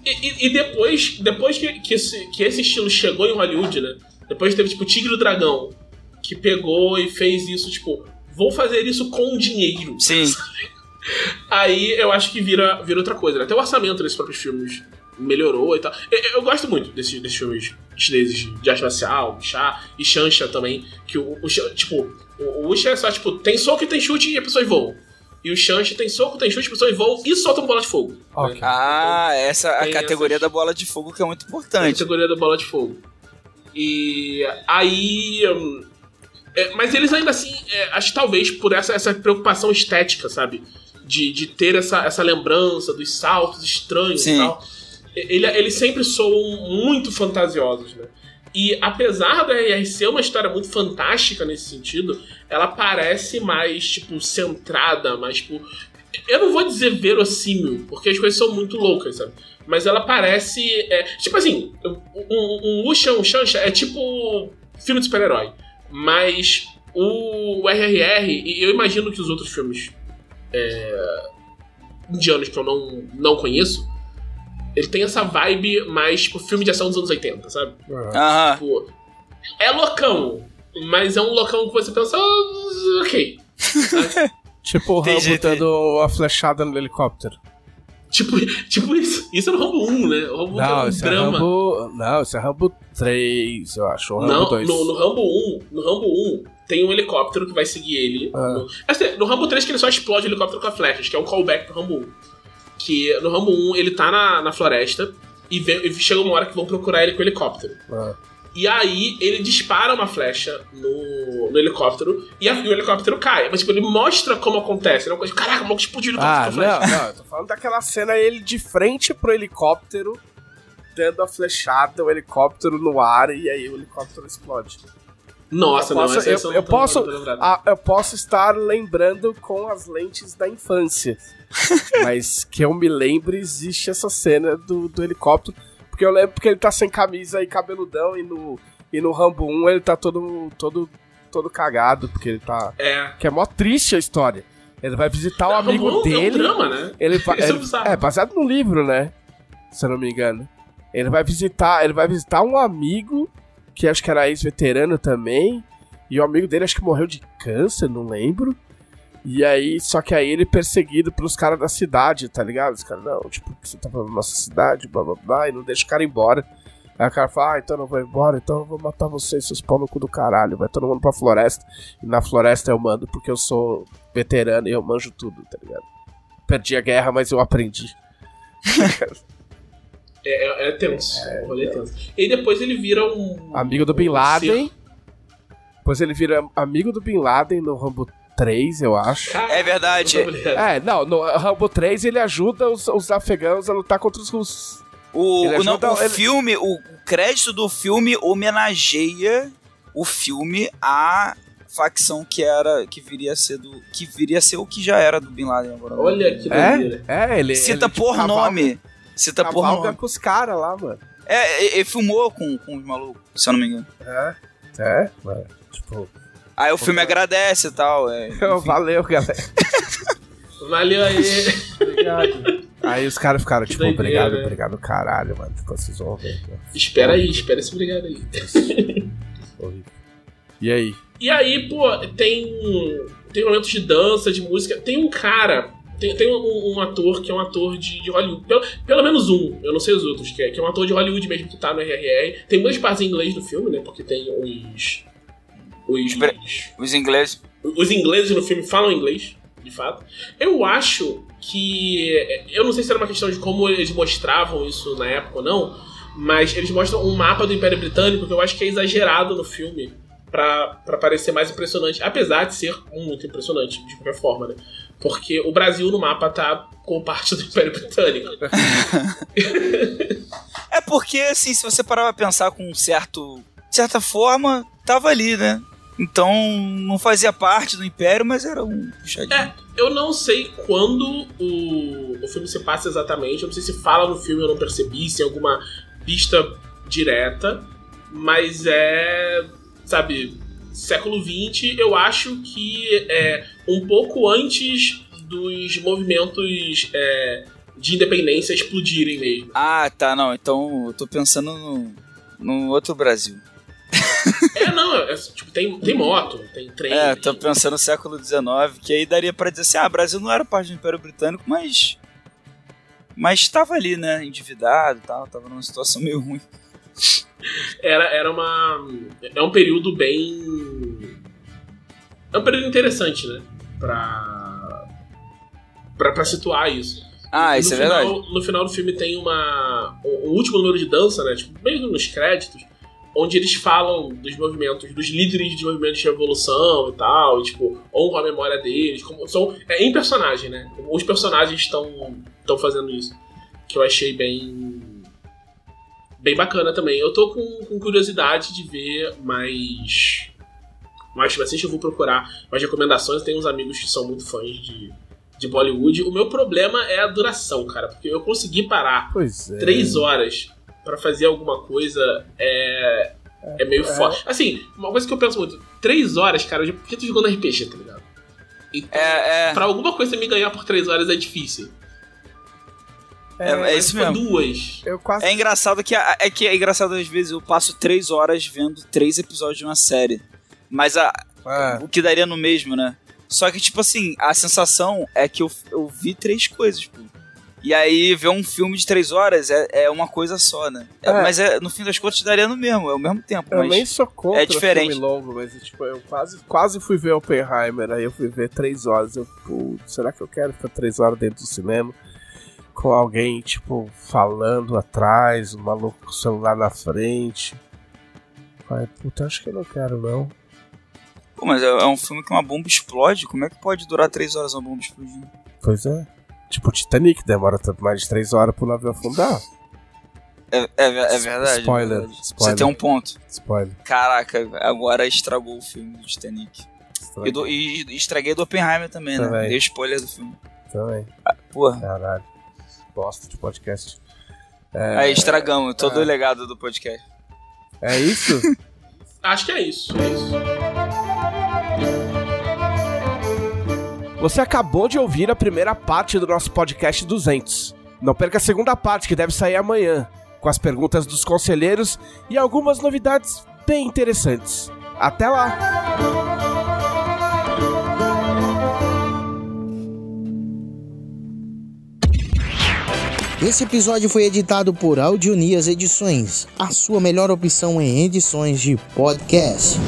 E, e- e depois, depois que, que, esse, que esse estilo chegou em Hollywood, né? Depois teve, tipo, Tigre e o Dragão, que pegou e fez isso, tipo, vou fazer isso com dinheiro. Sim. Aí eu acho que vira, vira outra coisa, né? Até o orçamento desses próprios filmes melhorou e tal. Eu, eu gosto muito desses, desses filmes chineses de, arte marcial, chá e Shansha também. Que o, o tipo, o, o Wuxia é só, tipo, tem soco e tem chute e as pessoas voam. E o Shansha tem soco, tem chute, as pessoas voam e soltam bola de fogo. ok. né? Ah, essa é a categoria essas- da bola de fogo que é muito A importante. categoria da bola de fogo. E aí. hum, é, mas eles ainda assim, é, acho que talvez por essa, essa preocupação estética, sabe? De, de ter essa, essa lembrança dos saltos estranhos Sim. e tal. Ele, eles sempre soam muito fantasiosos, né? E apesar da RR ser uma história muito fantástica nesse sentido, ela parece mais, tipo, centrada, mais, tipo. Eu não vou dizer verossímil, porque as coisas são muito loucas, sabe? Mas ela parece. é, tipo assim, um, um Wuxia, um é tipo filme de super-herói. Mas o RRR, e eu imagino que os outros filmes é, indianos que eu não, não conheço, ele tem essa vibe mais, tipo, filme de ação dos anos 80, sabe? Aham. Tipo, é loucão, mas é um loucão que você pensa, "Ah, ok. Tipo o Rambo dando a flechada no helicóptero. Tipo, tipo isso. Isso é no Rambo 1, né? O Rambo é Não, um esse é drama. Rambo. Não, esse é Rambo 3, eu acho. Ou Rambo Não, 2. no, no Rambo 1, no Rambo 1, tem um helicóptero que vai seguir ele. Ah. No, assim, no Rambo 3 que ele só explode o helicóptero com a flechas, que é um callback pro Rambo 1. Que no Rambo 1 ele tá na, na floresta e, vem- e chega uma hora que vão procurar ele com o helicóptero. Ah. E aí ele dispara uma flecha no, no helicóptero e, a- e o helicóptero cai. Mas tipo, ele mostra como acontece. Né? Uma coisa, Caraca, como que explodiu o helicóptero Ah, a não, não, eu tô falando daquela cena ele de frente pro helicóptero, dando a flechada, o helicóptero no ar e aí o helicóptero explode. Nossa, eu não, posso, essa, eu, eu não tô- posso, não ah, eu posso estar lembrando com as lentes da infância, mas que eu me lembre existe essa cena do, do helicóptero, porque eu lembro que ele tá sem camisa e cabeludão e no e no Rambo 1 ele tá todo todo todo cagado porque ele tá É. que é mó triste a história. Ele vai visitar o Não, amigo Rambo 1 dele. É um drama, né? Ele vai, é ele- bizarro. é baseado num livro, né? Se eu não me engano. Ele vai visitar, ele vai visitar um amigo que acho que era ex-veterano também, e o amigo dele acho que morreu de câncer, não lembro. E aí, só que aí ele é perseguido pelos caras da cidade, tá ligado? Os caras, não, tipo, você tá falando nossa cidade, blá blá blá, e não deixa o cara embora. Aí o cara fala, ah, então eu não vou embora, então eu vou matar vocês, seus pau no cu do caralho. Vai todo mundo pra floresta. E na floresta eu mando porque eu sou veterano e eu manjo tudo, tá ligado? Perdi a guerra, mas eu aprendi. É, é, é tenso. É, é tenso. E depois ele vira um. Amigo do Bin um Laden. Depois ele vira amigo do Bin Laden no Rambo 3, eu acho. É verdade. É, não, no Rambo 3 ele ajuda os, os afegãos a lutar contra os russos. O, Ele o, não, ajuda- o ele- filme, o, crédito do filme homenageia o filme à facção que era, que viria a ser do, que viria a ser o que já era do Bin Laden agora. Olha que doideira. É? É, ele. Cita ele, por cavalga- nome. Cita por nome. com os caras lá, mano. É, ele, ele filmou com, com os malucos, se eu não me engano. É? É? Mano, tipo. Aí o filme agradece e tal. É. Valeu, galera. Valeu aí. Obrigado. Aí os caras ficaram, tipo, doideira, obrigado, né? obrigado, caralho, mano. Tipo, vocês vão ver. espera aí, espera esse obrigado aí. Horrível. E aí? E aí, pô, tem. Tem momentos de dança, de música. Tem um cara. Tem, tem um, um ator que é um ator de, de Hollywood. Pelo, pelo menos um, eu não sei os outros, que é, que é um ator de Hollywood mesmo que tá no RRR. Tem muitas partes em inglês no filme, né? Porque tem os. Os, os, ingleses. os ingleses no filme falam inglês, de fato. Eu acho que. Eu não sei se era uma questão de como eles mostravam isso na época ou não, mas eles mostram um mapa do Império Britânico que eu acho que é exagerado no filme pra, pra parecer mais impressionante. Apesar de ser muito impressionante, de qualquer forma, né? Porque o Brasil no mapa tá com parte do Império Britânico. É porque, assim, se você parar pra pensar com um certo. De certa forma, tava ali, né? Então, não fazia parte do Império, mas era um puxadinho. É, eu não sei quando o, o filme se passa exatamente. Eu não sei se fala no filme, eu não percebi, se é alguma pista direta. Mas é. Sabe, século XX, eu acho que é um pouco antes dos movimentos é, de independência explodirem mesmo. Ah, tá, não. Então eu tô pensando no, no outro Brasil. É, não, é, tipo, tem, tem moto, tem trem. É, tem- tô pensando no século XIX, que aí daria pra dizer assim, ah, Brasil não era parte do Império Britânico, mas... Mas tava ali, né, endividado e tal, tava numa situação meio ruim. era, era uma. É um período bem. É um período interessante, né? Pra. Pra, pra situar isso. Ah, no isso é final, verdade. No final do filme tem uma. Um, um último número de dança, né? Tipo, mesmo nos créditos, onde eles falam dos movimentos, dos líderes de movimentos de revolução e tal, e, tipo, honram a memória deles. Como, são, é em personagem, né? Os personagens estão estão fazendo isso. Que eu achei bem. bem bacana também. Eu tô com, com curiosidade de ver mais. Mais bastante, eu vou procurar mais recomendações. Tem uns amigos que são muito fãs de, de Bollywood. O meu problema é a duração, cara, porque eu consegui parar Pois é. três horas pra fazer alguma coisa é. É meio foda. Assim, uma coisa que eu penso muito: três horas, cara, eu já tô jogando RPG, tá ligado? Então, É, é. pra alguma coisa me ganhar por três horas é difícil. É, é Mas isso se for mesmo. duas. Eu quase. É engraçado que é que é engraçado às vezes eu passo três horas vendo três episódios de uma série. Mas a, É. o que daria no mesmo, né? Só que, tipo assim, a sensação é que eu, eu vi três coisas, pô. E aí, ver um filme de três horas é, é uma coisa só, né? É, É. Mas é, no fim das contas daria no mesmo, é o mesmo tempo. Eu mas nem sou contra é diferente. filme longo, mas tipo, eu quase, quase fui ver Oppenheimer, aí eu fui ver três horas. Eu, putz, será que eu quero ficar três horas dentro do cinema? Com alguém, tipo, falando atrás, um maluco com o celular na frente. Ai, puta, acho que eu não quero, não. Pô, mas é, é um filme que uma bomba explode. Como é que pode durar três horas uma bomba explodindo? Pois é. Tipo, Titanic demora mais de três horas pro navio afundar. É, é, é verdade. Spoiler, é verdade. spoiler. Você tem um ponto. Spoiler. Caraca, agora estragou o filme do Titanic. E, do, e, e estraguei do Oppenheimer também, né? Também. Dei spoiler do filme. Também. Porra. Caralho. Bosta de podcast. Aí estragamos todo o legado do podcast. É isso? Acho que é isso. É isso. Você acabou de ouvir a primeira parte do nosso podcast 200. Não perca a segunda parte, que deve sair amanhã, com as perguntas dos conselheiros e algumas novidades bem interessantes. Até lá! Esse episódio foi editado por Audionias Edições, a sua melhor opção em edições de podcast.